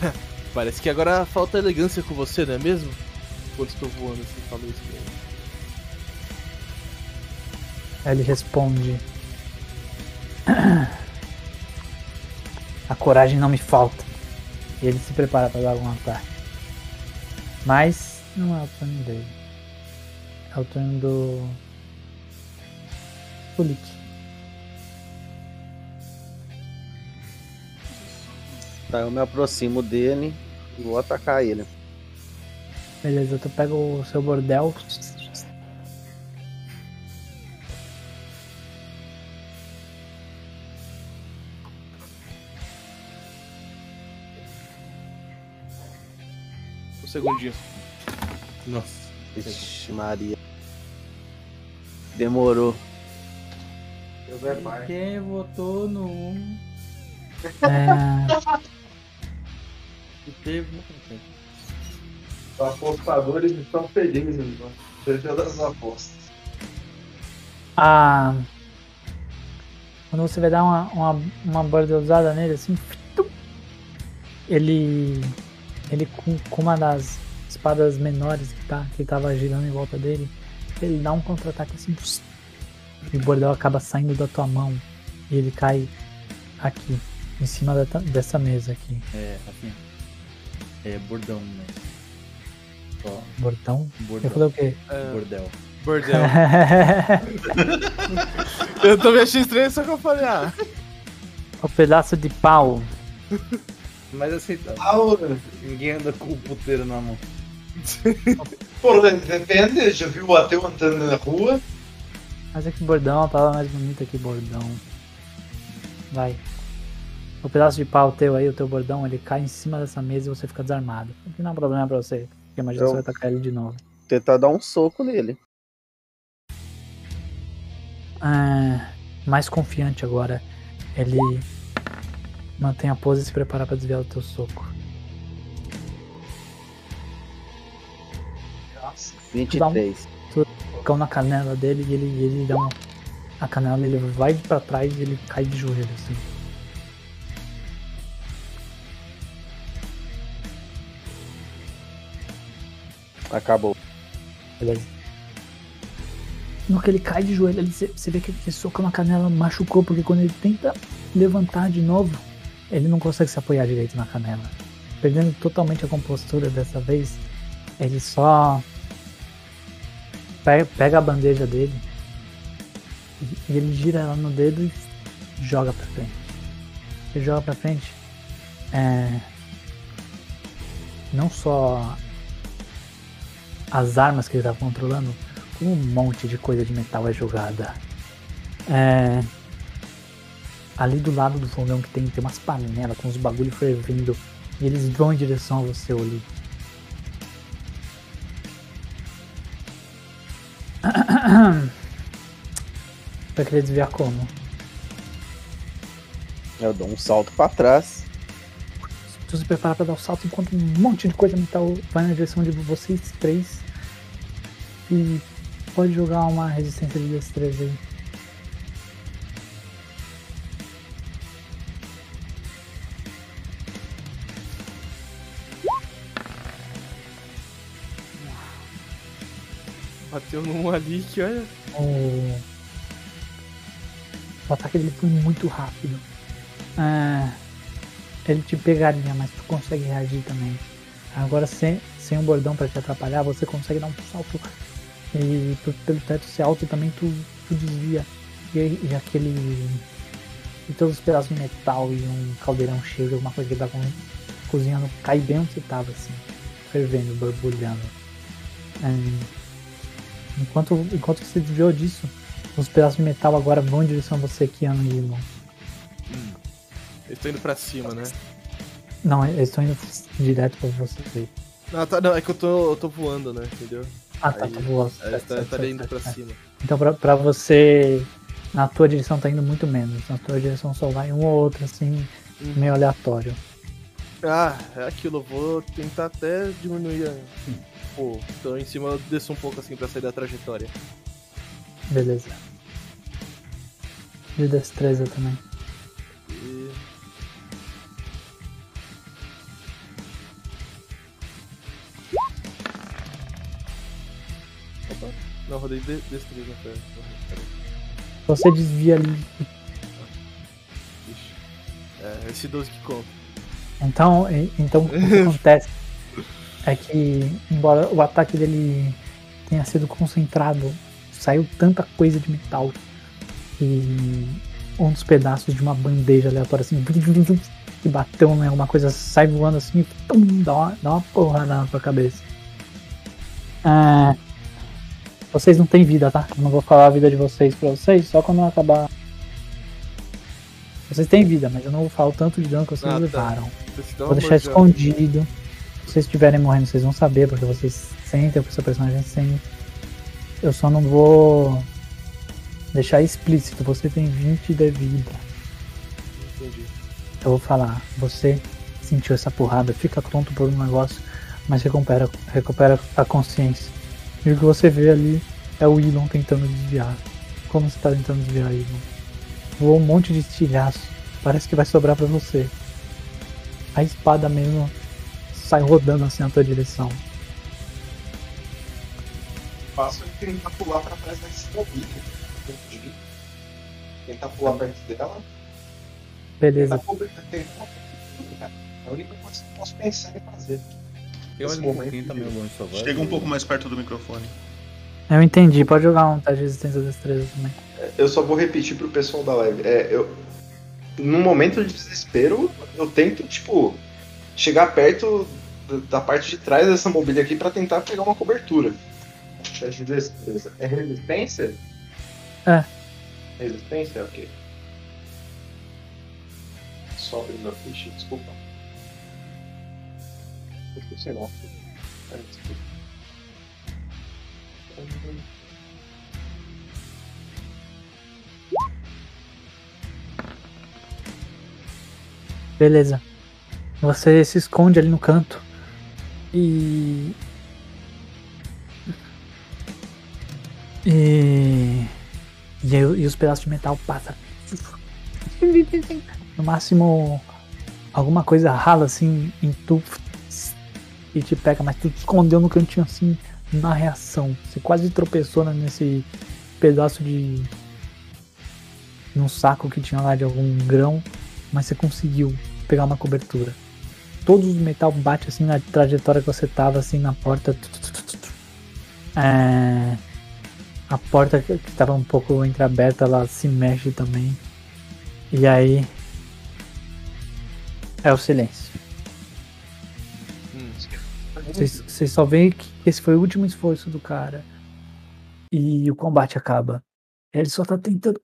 Parece que agora falta elegância com você, não é mesmo? Quando estou voando, você falou isso pra ele. Ele responde: A coragem não me falta. E ele se prepara para dar algum ataque. Mas não é o turno dele. É o turno do. Kulik. Tá, eu me aproximo dele e vou atacar ele. Beleza, tu pega o seu bordel. Um segundinho. Nossa. Ixi, Maria. Demorou. Quem votou no 1? É... Teve. Os apostadores estão felizes, mano. Seja das apostas. Ah, quando você vai dar uma, uma, uma bordelzada nele assim, ele ele com, com uma das espadas menores que, tá, que tava girando em volta dele, ele dá um contra-ataque assim, e o bordel acaba saindo da tua mão e ele cai aqui, em cima da, dessa mesa aqui. É, assim. É bordão, né? Bordão? Bordão. Eu falei o quê? É. Bordel. Bordel. eu também achei estranho, só que eu falei, ah. o pedaço de pau. Mas aceitável. Aura. Ninguém anda com o puteiro na mão. Pô, depende, já viu o ateu andando na rua? Mas é que bordão, a palavra mais bonita que bordão. Vai. O pedaço de pau teu aí, o teu bordão, ele cai em cima dessa mesa e você fica desarmado. O que não é um problema pra você. Porque imagina Eu- você vai atacar ele de novo. Tentar dar um soco nele. Ah, mais confiante agora. Ele mantém a pose e se prepara pra desviar o teu soco. 23. Tu tocão na canela dele e ele, ele dá uma. A canela dele vai pra trás e ele cai de joelho assim. Acabou. Beleza. No que ele cai de joelho, ele- você vê que esse soco na canela machucou, porque quando ele tenta levantar de novo, ele não consegue se apoiar direito na canela. Perdendo totalmente a compostura dessa vez, ele só pega, a bandeja dele e ele gira ela no dedo e joga pra frente. Ele joga pra frente. É, não só as armas que ele tá controlando, como um monte de coisa de metal é jogada. É, ali do lado do fogão que tem, tem umas panelas com uns bagulho fervendo. E eles vão em direção a você, Oli. Vai querer desviar como? Eu dou um salto pra trás. Tu se prepara pra dar o salto enquanto um monte de coisa metal vai na direção de vocês três. E pode jogar uma resistência de destreza aí. Bateu num ali que olha. O, o ataque dele foi muito rápido. Ah, ele te pegaria, mas tu consegue reagir também. Agora sem, sem um bordão pra te atrapalhar, você consegue dar um salto e por- pelo teto ser alto também tu, tu desvia. E, e aquele. E todos os pedaços de metal e um caldeirão cheio de alguma coisa que ele cozinhando cai bem onde você tava, assim, fervendo, borbulhando. Ah, Enquanto, enquanto você desviou disso, os pedaços de metal agora vão em direção a você, Keanu e Limon. Eles estão indo pra cima, né? Não, eles estão indo direto pra você. Não, tá, não, é que eu tô, eu tô voando, né? Entendeu? Ah, tá, Aí, tá voando. aí Certo, tá, certo, estaria certo, indo pra cima. Então pra, pra você, na tua direção tá indo muito menos. Na tua direção só vai um ou outro, assim, meio aleatório. Ah, é aquilo, eu vou tentar até diminuir a. Pô, então em cima eu desço um pouco assim pra sair da trajetória. Beleza. De destreza também. E. Opa, não, rodei de destreza, pera. Você desvia ali. É, esse 12 que conta. Então, então o que acontece é que, embora o ataque dele tenha sido concentrado, saiu tanta coisa de metal e um dos pedaços de uma bandeja aleatória assim que bateu em alguma coisa, sai voando assim e dá, uma, dá uma porra na sua cabeça. Ah, vocês não têm vida, tá? Eu não vou falar a vida de vocês pra vocês, só quando eu acabar. Vocês têm vida, mas eu não vou falar o tanto de dano que vocês Ah, tá. levaram. Vou uma deixar escondido. Se vocês estiverem morrendo, vocês vão saber, porque vocês sentem o que seu personagem sente. Eu só não vou deixar explícito. Você tem 20 de vida. Entendi. Eu vou falar, você sentiu essa porrada, fica tonto por um negócio, mas recupera, recupera a consciência. E o que você vê ali é o Elon tentando desviar. Como você tá tentando desviar, Elon? Voou um monte de estilhaço. Parece que vai sobrar pra você. A espada mesmo sai rodando assim na tua direção. Faço é tentar pular pra trás desse mobília. Tentar pular perto dela. Beleza. Tentar cobrir. Tentar cara. É a única coisa que eu posso pensar em fazer. Tem mais Nesse um momento, pouquinho também, o bonde só vai. Chega um pouco mais perto do microfone. Eu entendi, pode jogar um teste de resistência destreza também. Eu só vou repetir pro pessoal da live. É, eu, num momento de desespero, eu tento, tipo, chegar perto da- parte de trás dessa mobília aqui pra tentar pegar uma cobertura. Teste de destreza. É resistência? É. Resistência? Ok. Só abrindo a ficha, desculpa. Eu esqueci não. É, desculpa. Beleza. Você se esconde ali no canto. E. E. E, e os pedaços de metal passam. No máximo, alguma coisa rala assim em tu. E te pega, mas tu te escondeu no cantinho assim, na reação. Você quase tropeçou né, nesse pedaço de. num saco que tinha lá de algum grão, mas você conseguiu pegar uma cobertura. Todos os metal bate assim na trajetória que você tava, assim, na porta. É, A porta que que tava um pouco entreaberta, ela se mexe também. E aí. É o silêncio. Hum. Vocês vocês só veem que esse foi o último esforço do cara. E o combate acaba. Ele só tá tentando.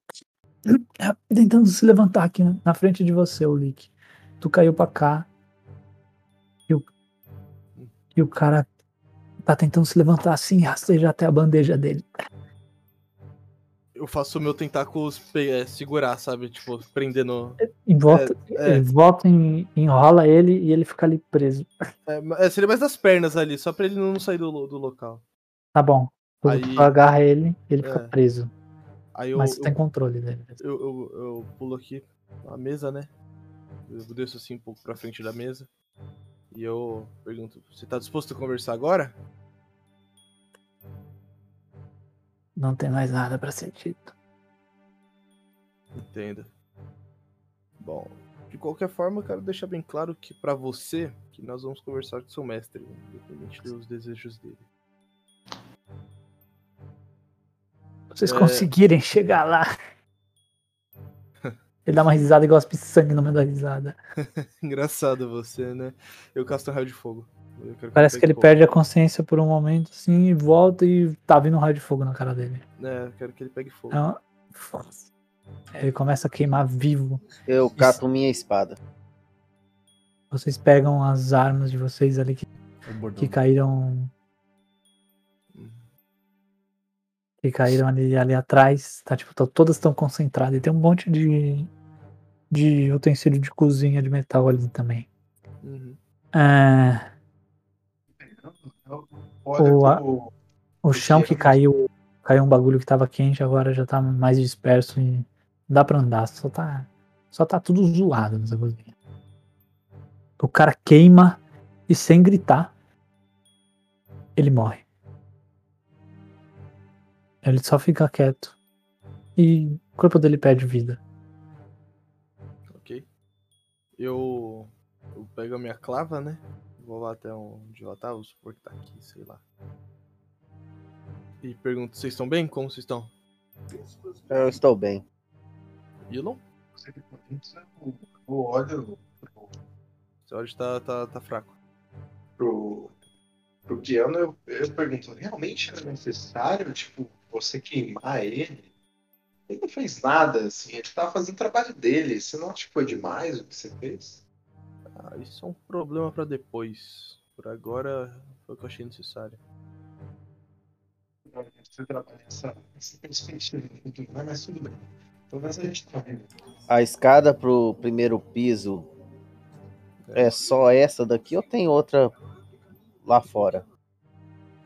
Tentando se levantar aqui na- na frente de você, o Lick. Tu caiu pra cá. E o, cara tá tentando se levantar assim e rastejar até a bandeja dele. Eu faço o meu tentáculos pe- é, segurar, sabe? Tipo, prendendo. E volta, É, é. volta e enrola ele e ele fica ali preso. É, é, seria mais das pernas ali, só pra ele não sair do, do local. Tá bom. Tu, Aí- tu agarra ele e ele fica É. preso. Aí eu, Mas você eu, tem controle dele. eu, eu, eu pulo aqui a mesa, né? Eu desço assim um pouco pra frente da mesa. E eu pergunto: Você tá disposto a conversar agora? Não tem mais nada pra ser dito. Entendo. Bom, de qualquer forma, eu quero deixar bem claro que pra você, que nós vamos conversar com seu mestre, independente dos desejos dele. Vocês É. conseguirem chegar lá. Ele dá uma risada e gospe sangue no meio da risada. Engraçado você, né? Eu casto um raio de fogo. Quero Parece que ele fogo. perde a consciência por um momento, assim, e volta e tá vindo um raio de fogo na cara dele. É, eu quero que ele pegue fogo. Então, ele começa a queimar vivo. Eu cato minha espada. Vocês pegam as armas de vocês ali que, que caíram. Que caíram ali, ali atrás. Tá, tipo, tá- todas estão concentradas. E tem um monte de. de utensílio de cozinha de metal ali também. Uhum. É, Olha o, a- o chão que caiu, caiu um bagulho que tava quente, agora já tá mais disperso e dá pra andar, só tá, só tá tudo zoado nessa cozinha. O cara queima e sem gritar, ele morre. Ele só fica quieto e o corpo dele perde vida. Ok. Eu, eu pego a minha clava, né? Vou lá até onde ela tá, vou supor que tá aqui, sei lá. E pergunto, vocês estão bem? Como vocês estão? Eu estou bem. Elon? Eu olho Seu áudio tá, tá, tá fraco. pro, pro piano, eu, eu pergunto, realmente era necessário, tipo, você queimar ele? Ele não fez nada, assim, ele tava fazendo o trabalho dele. Você não acha que foi demais o que você fez? Ah, isso é um problema pra depois. Por agora, foi o que eu achei necessário. Você trabalha essa, essa perspectiva no futuro, mas tudo bem. Pelo menos a gente tá. A escada pro primeiro piso é só essa daqui ou tem outra lá fora?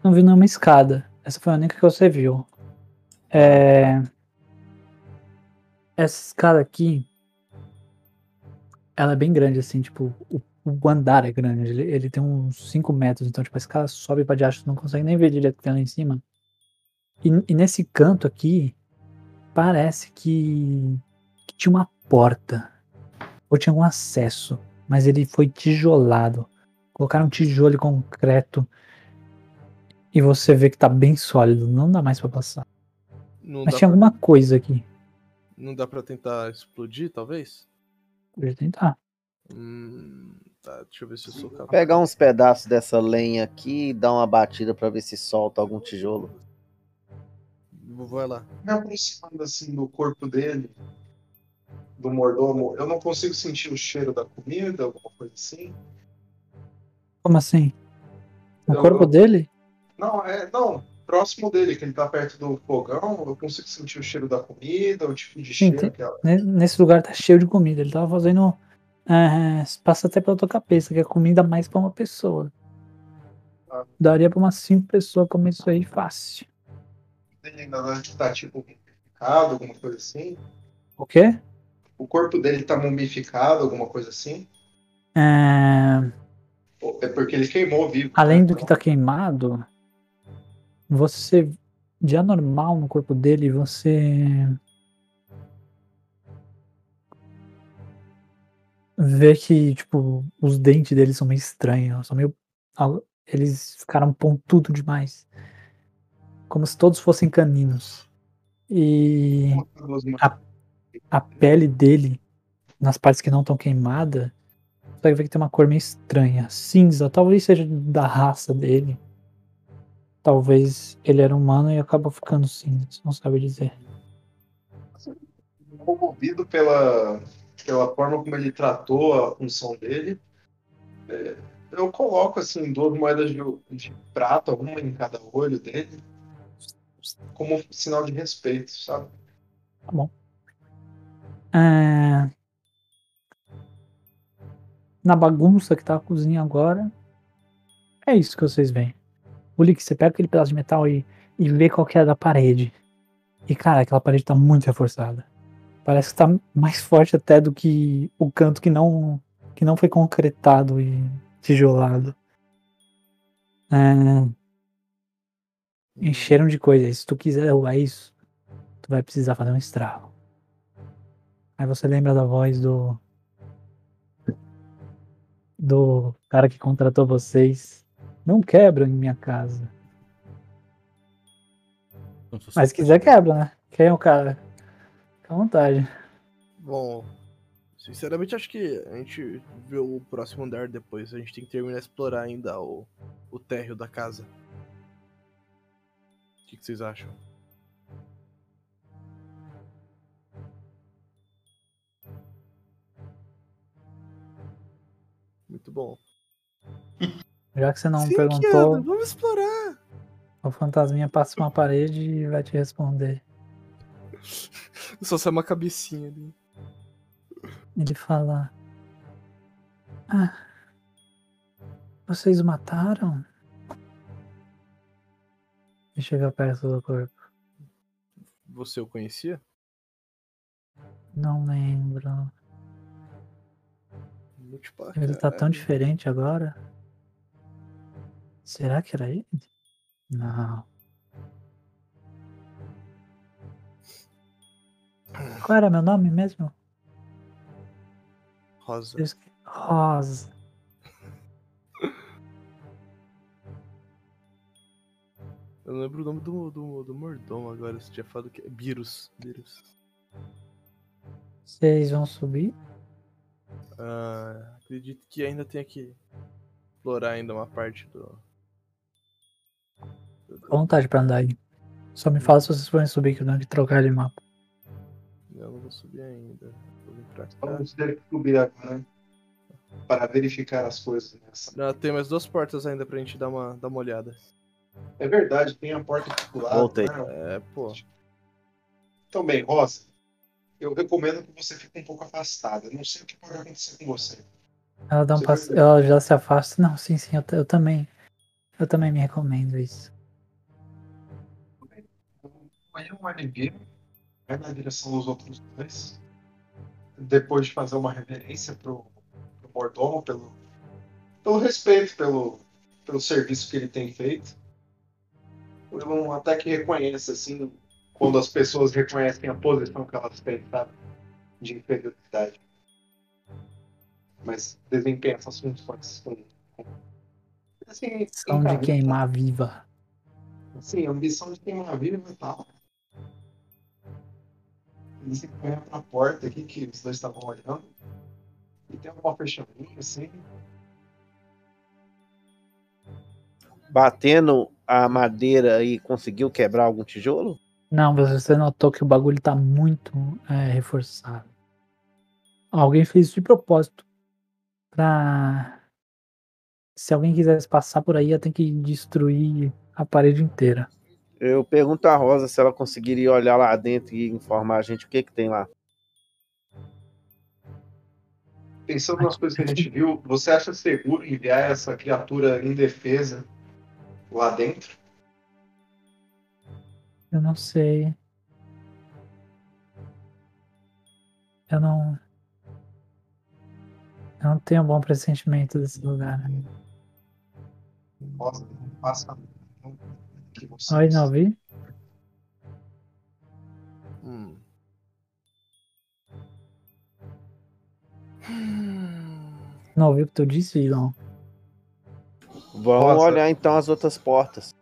Não vi nenhuma escada. Essa foi a única que você viu. É... Essa escada aqui, ela é bem grande, assim, tipo, o, o andar é grande. Ele, ele tem uns 5 metros, então, tipo, a escada sobe pra você não consegue nem ver direito o que tem lá em cima. E, e nesse canto aqui, parece que, que tinha uma porta. Ou tinha algum acesso. Mas ele foi tijolado. Colocaram um tijolo e concreto. E você vê que tá bem sólido. Não dá mais pra passar. Não Mas dá tinha pra- alguma coisa aqui. Não dá pra tentar explodir, talvez? Podia tentar. Hum, tá, deixa eu ver se eu sou capaz. Pegar uns pedaços dessa lenha aqui e dar uma batida pra ver se solta algum tijolo. Vai lá. Me aproximando assim do corpo dele, do mordomo, eu não consigo sentir o cheiro da comida, alguma coisa assim. Como assim? O Eu- corpo eu- dele? Não, é, não, próximo dele, que ele tá perto do fogão, eu consigo sentir o cheiro da comida, o tipo de Sim, cheiro que ela. ne- Nesse lugar tá cheio de comida. Ele tava fazendo. é, passa até pela tua cabeça, que é comida mais pra uma pessoa. Daria pra umas cinco pessoas comer isso aí fácil. Ele ainda tá tipo mumificado, alguma coisa assim. O quê? O corpo dele tá mumificado, alguma coisa assim. É, É porque ele queimou vivo. além do que tá queimado, você. De anormal no corpo dele, você. Vê que, tipo, os dentes dele são meio estranhos. São meio. Eles ficaram pontudo demais. Como se todos fossem caninos. E. A, a pele dele, nas partes que não estão queimadas, você vai ver que tem uma cor meio estranha. Cinza, talvez seja da raça dele. Talvez ele era humano e acabou ficando cinza, você não sabe dizer. comovido pela, pela forma como ele tratou a função dele. É, eu coloco assim duas moedas de, de prata, uma em cada olho dele, como sinal de respeito, sabe? Tá bom. É, Na bagunça que tá a cozinha agora, é isso que vocês veem. Lick, você pega aquele pedaço de metal e, e vê qual que é da parede. E cara, aquela parede tá muito reforçada. Parece que tá mais forte até do que o canto que não que não foi concretado e tijolado. É, Encheram de coisas. Se tu quiser derrubar isso, tu vai precisar fazer um estrago. Aí você lembra da voz do. Do cara que contratou vocês. Não quebra em minha casa. Mas se quiser, quebra, né? Quem é o cara? Fica à vontade. Bom, sinceramente acho que a gente vê o próximo andar depois. A gente tem que terminar de explorar ainda o, o térreo da casa. O que, que vocês acham? Muito bom. Já que você não Sim, perguntou, Keanu, vamos explorar. o fantasminha passa uma parede e vai te responder. Só sai uma cabecinha ali. Ele fala. Ah, Vocês o mataram? E chega perto do corpo. Você o conhecia? Não lembro. Ele tá tão diferente agora. Será que era ele? Não. Qual era meu nome mesmo? Rosa. Rosa. Eu não lembro o nome do, do, do mordomo agora. Você tinha falado que é Birus. Birus. Vocês vão subir? Ah, acredito que ainda tenha que explorar ainda uma parte do. Fica à vontade pra andar aí. Só me fala se vocês forem subir que eu tenho que trocar de mapa. Eu não vou subir ainda. Vou vir pra cá. Vamos ter que subir agora para verificar as coisas nessa. Não, tem mais duas portas ainda pra gente dar uma, dar uma olhada. É verdade, tem a porta aqui do lado. Voltei. né? É, pô. Então bem, Rosa, eu recomendo que você fique um pouco afastada. Eu não sei o que pode acontecer com você. Ela dá um Você passo. Ela já se afasta. Não, sim, sim, eu, eu também. Eu também me recomendo isso. Aí o Oliveira vai na direção dos outros dois. Depois de fazer uma reverência pro, pro mordomo pelo, pelo respeito, pelo, pelo serviço que ele tem feito. Eu até que reconhece, assim, quando as pessoas reconhecem a posição que elas têm, sabe? De inferioridade. Mas desempenha essas funções com. assim, São de queimar viva. A ambição de queimar a vida e tal. Eles encaminham pra porta aqui que os dois estavam olhando. E tem uma fechadinha assim. Batendo a madeira e conseguiu quebrar algum tijolo? Não, você notou que o bagulho tá muito é, reforçado. Alguém fez isso de propósito. Pra. Se alguém quisesse passar por aí, ia ter que destruir a parede inteira. Eu pergunto a Rosa se ela conseguiria olhar lá dentro e informar a gente o que que tem lá. Pensando nas coisas que a gente viu, você acha seguro enviar essa criatura indefesa lá dentro? Eu não sei. Eu não. Eu não tenho um bom pressentimento desse lugar. né? Rosa, não faça não, que você. Oi, não ouvi? Hum. Não ouvi o que tu disse, Ilon? Vamos Rosa. olhar então as outras portas.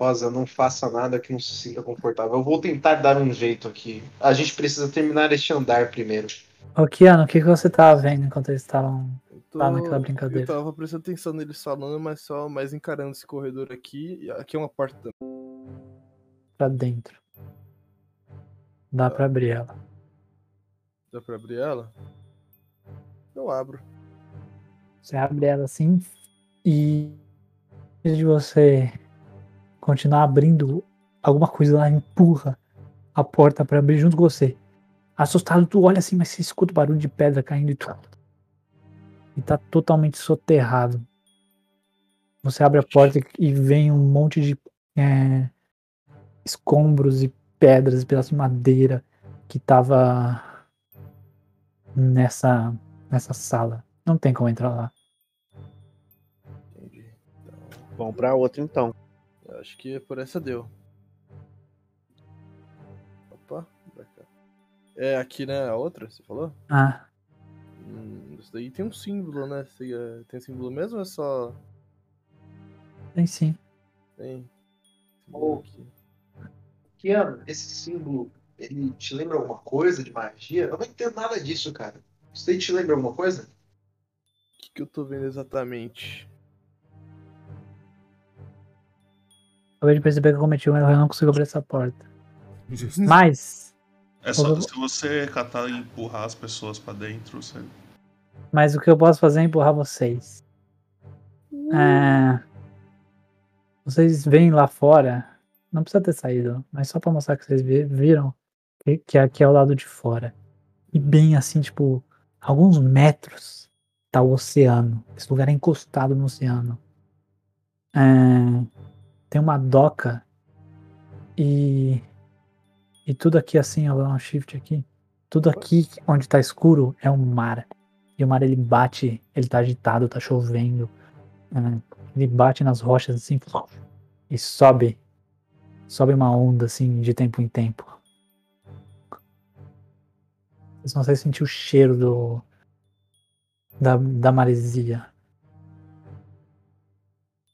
Rosa, não faça nada que não se sinta confortável. Eu vou tentar dar um jeito aqui. A gente precisa terminar este andar primeiro. Ô, Kiano, o que, que você tava vendo enquanto eles estavam lá naquela Eu brincadeira? tava prestando atenção neles falando, mas só mais encarando esse corredor aqui. Aqui é uma porta também. Pra dentro. Dá pra abrir ela. Dá pra abrir ela? Eu abro. Você abre ela assim e de você continuar abrindo alguma coisa lá empurra a porta pra abrir junto com você. Assustado, tu olha assim, mas você escuta o barulho de pedra caindo e tu. E tá totalmente soterrado. Você abre a porta e vem um monte de é, escombros e pedras, pedaços de madeira que tava nessa, nessa sala. Não tem como entrar lá. Entendi. Então, Vamos pra outra então. eu acho que por essa deu. Opa, pra cá. É aqui, né? A outra, você falou? Ah, isso daí tem um símbolo, né? É, Tem símbolo mesmo ou é só. tem sim. Tem. Aqui. Kiano, esse símbolo, ele te lembra alguma coisa de magia? Eu não entendo nada disso, cara. Isso aí te lembra alguma coisa? O que, que eu tô vendo exatamente? Acabei de perceber que eu cometi um erro, eu não consigo abrir essa porta. Mas, É só Eu- se você catar e empurrar as pessoas pra dentro, você... mas o que eu posso fazer é empurrar vocês. É, vocês veem lá fora, não precisa ter saído, mas só pra mostrar que vocês vi- viram que, que aqui é o lado de fora. E bem assim, tipo, alguns metros tá o oceano. Esse lugar é encostado no oceano. É, tem uma doca e e tudo aqui assim, ó, vou dar um shift aqui. Tudo aqui onde tá escuro é um mar. E o mar ele bate, ele tá agitado, tá chovendo. Ele bate nas rochas assim e sobe. Sobe uma onda assim de tempo em tempo. Vocês conseguem sentir o cheiro do da, da maresia.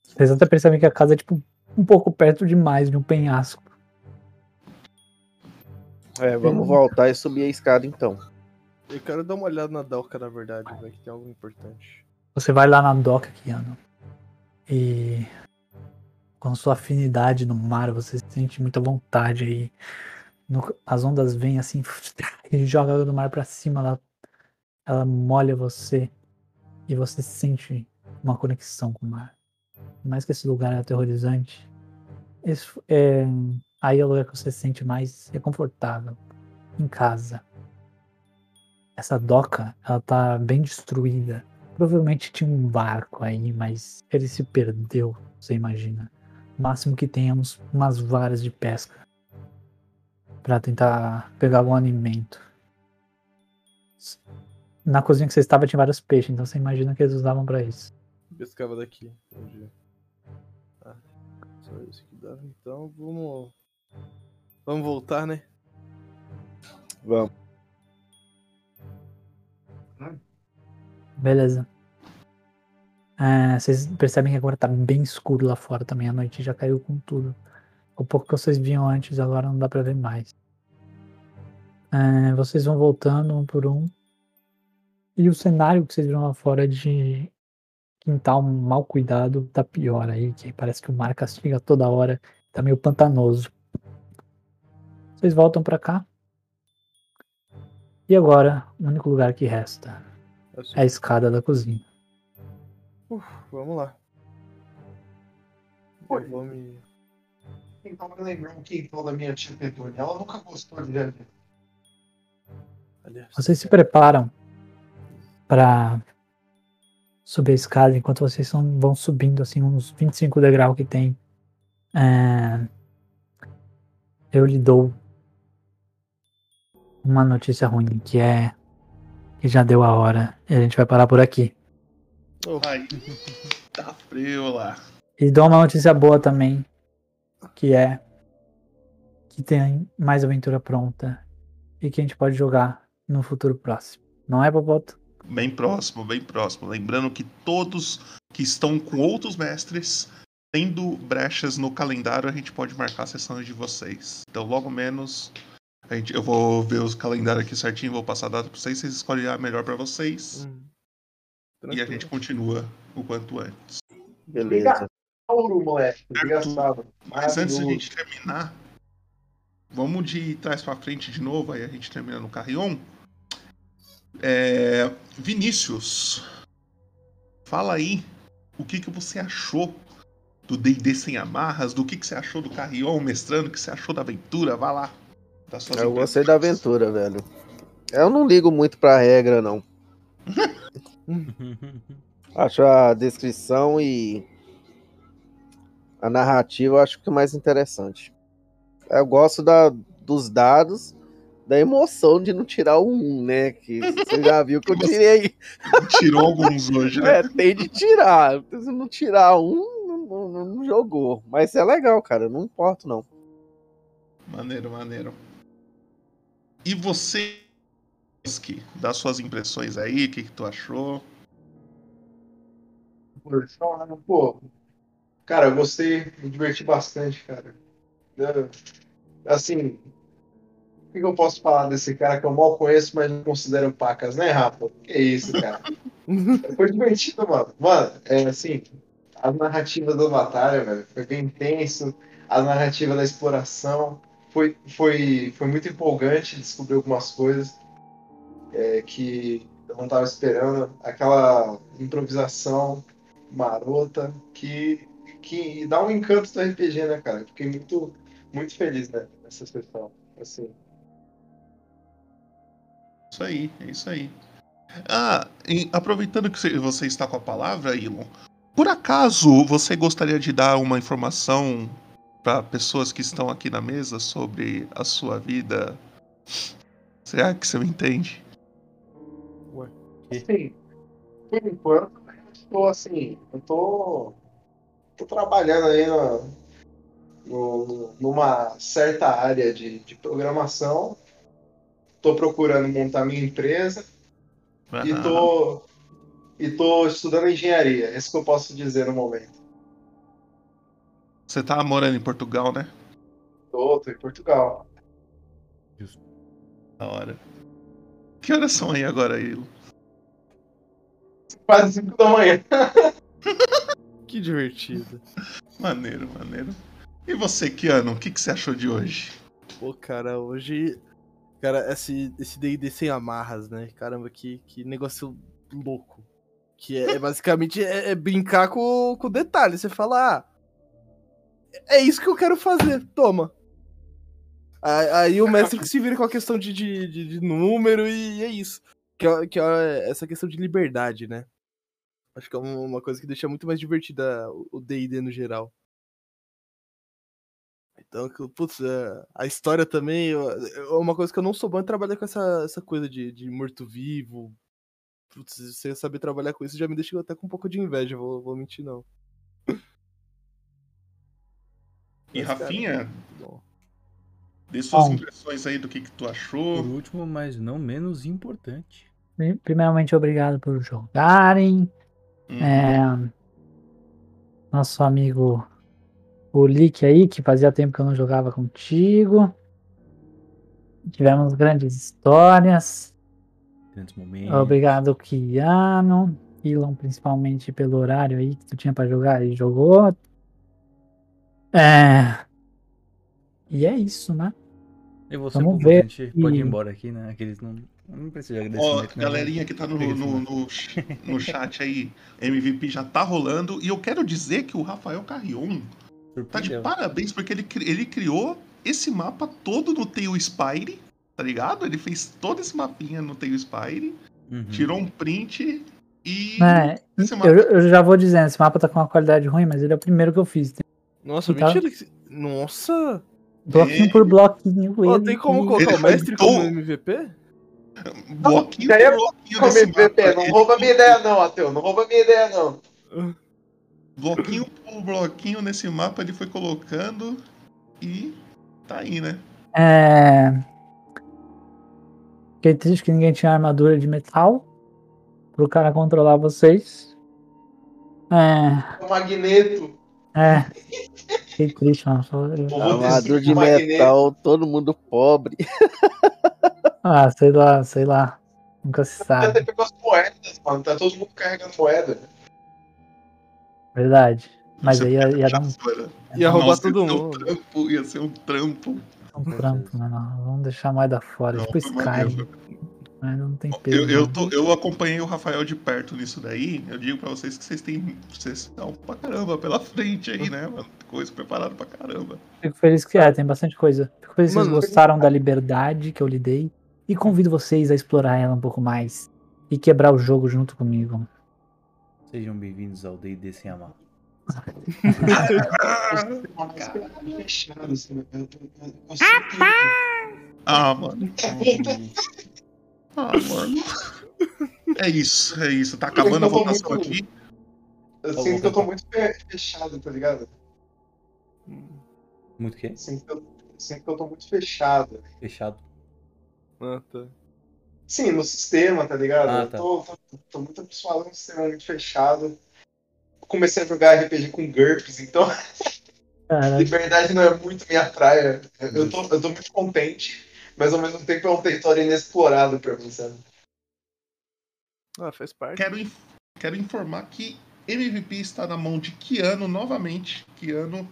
Vocês até percebem que a casa é tipo um pouco perto demais de um penhasco. É, vamos voltar e subir a escada então. Eu quero dar uma olhada na doca, na verdade, velho, que tem algo importante. Você vai lá na doca, Kiano. E com sua afinidade no mar, você sente muita vontade aí. No- as ondas vêm assim e joga a água do mar pra cima, ela, ela molha você e você sente uma conexão com o mar. Por mais que esse lugar é aterrorizante, esse, é, aí é o lugar que você se sente mais reconfortável, em casa. Essa doca, ela tá bem destruída. Provavelmente tinha um barco aí, mas ele se perdeu, você imagina. O máximo que temos umas varas de pesca para tentar pegar algum alimento. Na cozinha que você estava tinha vários peixes, então você imagina que eles usavam para isso. Pescava daqui. Entendi. Ah, só isso que dava. Então vamos. Vamos voltar, né? Vamos. Beleza. É, vocês percebem que agora tá bem escuro lá fora também. A noite já caiu com tudo. O pouco que vocês viam antes agora não dá pra ver mais. É, vocês vão voltando um por um. E o cenário que vocês viram lá fora de quintal mal cuidado tá pior aí, que parece que o mar castiga toda hora. Tá meio pantanoso. Vocês voltam pra cá. E agora, o único lugar que resta é a escada da cozinha. Uf, vamos lá. Eu vou me. Então, eu lembrar um quintal da minha tia Petúnia. Ela nunca gostou de jardim. Vocês se preparam para subir a escada enquanto vocês são- vão subindo assim uns 25 degraus que tem. É, eu lhe dou uma notícia ruim, que é que já deu a hora e a gente vai parar por aqui. Ai, tá frio lá. E dou uma notícia boa também, que é que tem mais aventura pronta e que a gente pode jogar no futuro próximo. Não é, Boboto? Bem próximo, bem próximo. Lembrando que todos que estão com outros mestres, tendo brechas no calendário, a gente pode marcar sessões de vocês. Então, logo menos, a gente, eu vou ver os calendários aqui certinho, vou passar a data pra vocês, vocês escolhem a melhor pra vocês. E a gente continua o quanto antes. Beleza. Ouro, moleque. Mas antes de a gente terminar, vamos de trás pra frente de novo, aí a gente termina no Carrion. É, Vinícius, fala aí o que, que você achou do D&D sem amarras, do que, que você achou do Carrion mestrando, o que você achou da aventura, vá lá. Suas Eu gostei da aventura, velho. Eu não ligo muito pra regra, não. Acho a descrição e a narrativa acho que é mais interessante. Eu gosto da, dos dados, da emoção de não tirar 1, né? Que você já viu que eu tirei. Tirou alguns hoje, né? É, tem de tirar. Se não tirar um, não, não- não jogou. Mas é legal, cara. eu Não importo, não. Maneiro, maneiro. E você, dá suas impressões aí, o que, que tu achou? Pô, cara, eu gostei, me diverti bastante, cara. Assim, o que que eu posso falar desse cara que eu mal conheço, mas não considero pacas, né, Rafa? Que isso, cara? Foi divertido, mano. Mano, é assim, a narrativa da batalha, velho, foi bem intenso. A narrativa da exploração foi, foi, foi muito empolgante descobrir algumas coisas é, que eu não tava esperando. Aquela improvisação marota que, que dá um encanto do RPG, né, cara? Fiquei muito, muito feliz né, nessa sessão. Assim, Isso aí, é isso aí. Ah, e aproveitando que você- está com a palavra, Elon, por acaso você gostaria de dar uma informação para pessoas que estão aqui na mesa sobre a sua vida? Será que você me entende? Sim. Por enquanto, eu estou assim, eu tô, tô trabalhando aí na, no- numa certa área de, de programação. Tô procurando montar minha empresa e Aham. tô, e tô estudando engenharia. É isso que eu posso dizer no momento. Você tá morando em Portugal, né? Tô, tô em Portugal. Da hora. Que horas são aí agora, Elon? Quase 5 da manhã. Que divertido. Maneiro, maneiro. E você, Keanu, o que, que você achou de hoje? Pô, cara, hoje. Cara, esse, esse DD sem amarras, né? Caramba, que, que negócio louco. Que é, é basicamente é, é brincar com, com o detalhe. Você fala, ah, é isso que eu quero fazer, toma. Aí, o mestre que se vira com a questão de, de, de- de número e é isso. Que é, que é essa questão de liberdade, né? Acho que é uma coisa que deixa muito mais divertida o- DD no geral. Então, putz, é, a história também é uma coisa que eu não sou bom é trabalhar com essa, essa coisa de, de morto-vivo. Putz, você saber trabalhar com isso já me deixa até com um pouco de inveja, vou, vou mentir não. E Mas, Rafinha, dê suas Bom. impressões aí do que, que tu achou. Por último, mas não menos importante. Pri- Primeiramente, obrigado por jogarem. É, nosso amigo o Lick aí, que fazia tempo que eu não jogava contigo. Tivemos grandes histórias. Grandes momentos. Obrigado, Kiano. Elon, principalmente pelo horário aí que tu tinha pra jogar e jogou. É. E é isso, né? E você, Vamos ver a gente pode ir e- embora aqui, né? Aqueles não. Não precisa de Ó, né? galerinha que tá no, no, no, no chat aí, MVP já tá rolando. E eu quero dizer que o Rafael Carrion tá de parabéns, porque ele, cri- ele criou esse mapa todo no Tail Spire, tá ligado? Ele fez todo esse mapinha no Tail Spire, Uhum. tirou um print e. É, esse mapa- eu, eu já vou dizendo, esse mapa tá com uma qualidade ruim, mas ele é o primeiro que eu fiz. Nossa, Então, mentira que. Nossa! Bloquinho por bloquinho. Ó, ele tem como colocar o mestre como MVP? Bloquinho é por bloquinho Como MVP, mapa. não Ele- rouba minha ideia não, Ateu. Não rouba minha ideia não. Bloquinho por bloquinho nesse mapa ele foi colocando e tá aí, né? É... Fiquei triste que ninguém tinha armadura de metal pro cara controlar vocês. É, O Magneto. É. Fiquei triste, mano. Armadura de Magneto. metal, todo mundo pobre. Ah, sei lá, sei lá. Nunca se Até sabe. pegou as moedas, mano. Tá todo mundo carregando moeda. Verdade. Mas aí ia, ia dar um, Ia roubar Nossa, todo ser um mundo. trampo, ia ser um trampo. um trampo, mano. Vamos deixar a moeda fora. Não, tipo foi maneiro, Sky. Mas não tem peso. Eu, eu, não. tô- eu acompanhei o Rafael de perto nisso daí. Eu digo pra vocês que vocês têm. Vocês estão pra caramba pela frente aí, né, mano? Coisa preparada pra caramba. Fico feliz que é, tem bastante coisa. Fico feliz que vocês gostaram da liberdade que eu lhe dei. E convido vocês a explorar ela um pouco mais. E quebrar o jogo junto comigo. Sejam bem-vindos ao D&D sem amar. Né? Ah, mano. Ah, mano. É isso, é isso. Tá acabando a Eu votação muito- aqui. Eu sinto que eu tô muito fe- fechado, tá ligado? Muito o quê? Sinto que eu, sinto que eu tô muito fechado. Fechado. Ah, tá. Sim, no sistema, tá ligado? Ah, eu tá. tô, tô, tô muito habituado num sistema muito fechado. Comecei a jogar RPG com GURPS, então Cara, liberdade não é muito minha praia. Eu tô, eu tô muito contente, mas ao mesmo tempo é um território inexplorado pra mim, sabe? Ah, faz parte. Quero, in- quero informar que MVP está na mão de Kiano novamente. Kiano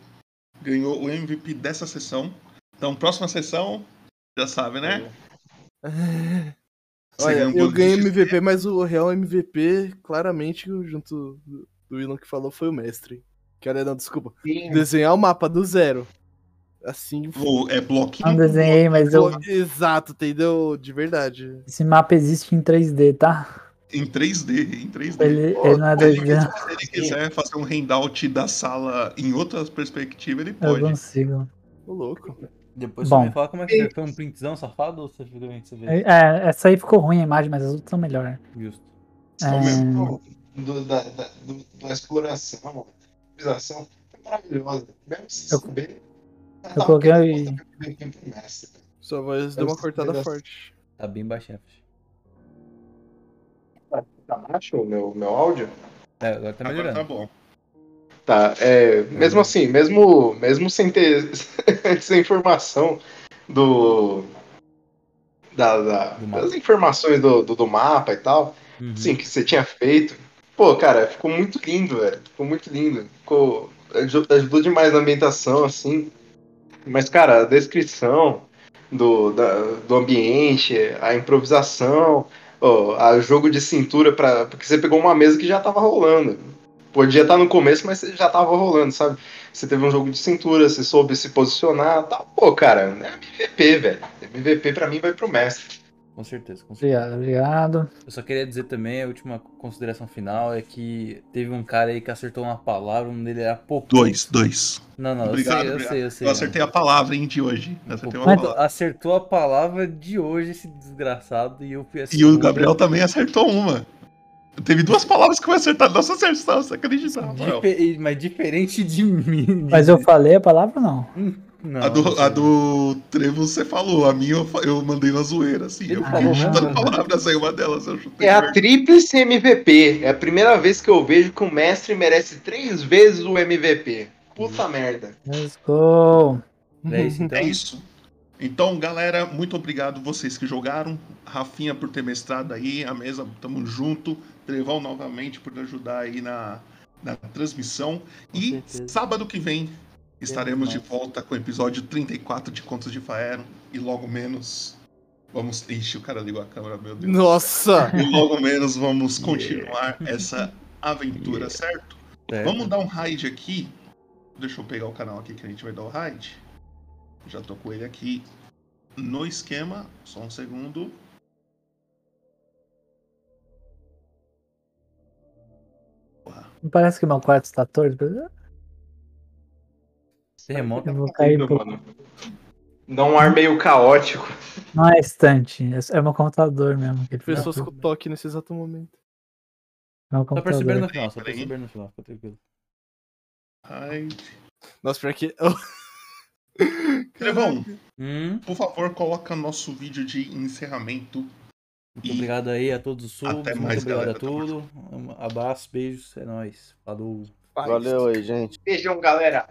ganhou o MVP dessa sessão. Então, próxima sessão, já sabe, né? Olha, um eu ganhei. MVP, mas o real MVP, claramente, junto do- Elon que falou, foi o mestre. Que olha, não, desculpa. Desenhar o mapa do zero. Assim. É bloquinho. não desenhei, mas eu. Exato, entendeu? De verdade. Esse mapa existe em 3D, tá? Em 3D, em 3D. Ele, ele não é 2D. não. Se ele quiser fazer um handout da sala em outra perspectiva, ele Eu pode. consigo. Ô, louco. Depois Bom. você me fala como é que foi. Foi um printzão safado ou você ficou bem você vê? É, essa aí ficou ruim a imagem, mas as outras são melhor. Justo. É, Do, da, da, do- da exploração, improvisação, é maravilhosa. Mesmo sem Eu- saber. Eu coloquei aí. Sua voz deu uma cortada forte. Tá bem baixinho. Tá baixo o meu, meu áudio? É, agora tá Agora melhorando. tá bom. Tá, é, mesmo assim, mesmo, mesmo sem ter essa informação do. Da, da- das informações do, do, do mapa e tal, sim, que você tinha feito. Pô, cara, ficou muito lindo, velho. Ficou muito lindo. Ficou. aju- Ajudou demais na ambientação, assim. Mas, cara, a descrição do, da- do ambiente, a improvisação, a jogo de cintura, pra, porque você pegou uma mesa que já tava rolando. Podia estar no começo, mas já tava rolando, sabe? Você teve um jogo de cintura, você soube se posicionar tal. Pô, cara, é MVP, velho. MVP pra mim vai pro mestre. Com certeza, com certeza. Obrigado, obrigado. Eu só queria dizer também, a última consideração final é que teve um cara aí que acertou uma palavra, um dele era pouco. Dois, dois. Não, não, Obrigado, eu sei, eu sei, eu sei. Eu acertei a palavra, hein, de hoje. Palavra. acertou a palavra de hoje, esse desgraçado, e eu fui a E o. Gabriel também acertou uma. Teve duas palavras que eu acertar. Nossa, acertou, você acredita, Mas diferente de mim. Mas eu falei a palavra ou não? Não, a, do, a do Trevo você falou, a minha eu, eu mandei na zoeira, assim. Eu falou fui mesmo? chutando palavras aí, uma delas eu chutei. É a tríplice MVP. É a primeira vez que eu vejo que o mestre merece três vezes o MVP. Puta merda. Let's go. É isso, então? É isso. Então, galera, muito obrigado vocês que jogaram. Rafinha por ter mestrado aí, a mesa, tamo junto. Trevão novamente por ajudar aí na, na transmissão. e sábado que vem estaremos de volta com o episódio 34 de Contos de Faeron. E logo menos. Vamos. Ixi, o cara ligou a câmera, meu Deus. Nossa! E logo menos vamos continuar essa aventura, certo? Certo. Vamos dar um raid aqui. Deixa eu pegar o canal aqui que a gente vai dar o raid. Já tô com ele aqui no esquema. Só um segundo. Parece que meu quarto está torto? Terremoto. Eu vou cair pro... mano. Dá um ar meio caótico. Não é estante, é é meu computador mesmo. Pessoas com toque nesse exato momento. É meu Só perceberam no final, só perceberam no final, fica tranquilo. Raid. Nossa, pior que. Trevão, Hum? por favor, coloca nosso vídeo de encerramento. Muito obrigado aí a todos os subs, Até muito mais, obrigado galera. a tudo. Um abraço, beijos, é nóis. Falou. Valeu aí, gente. Beijão, galera.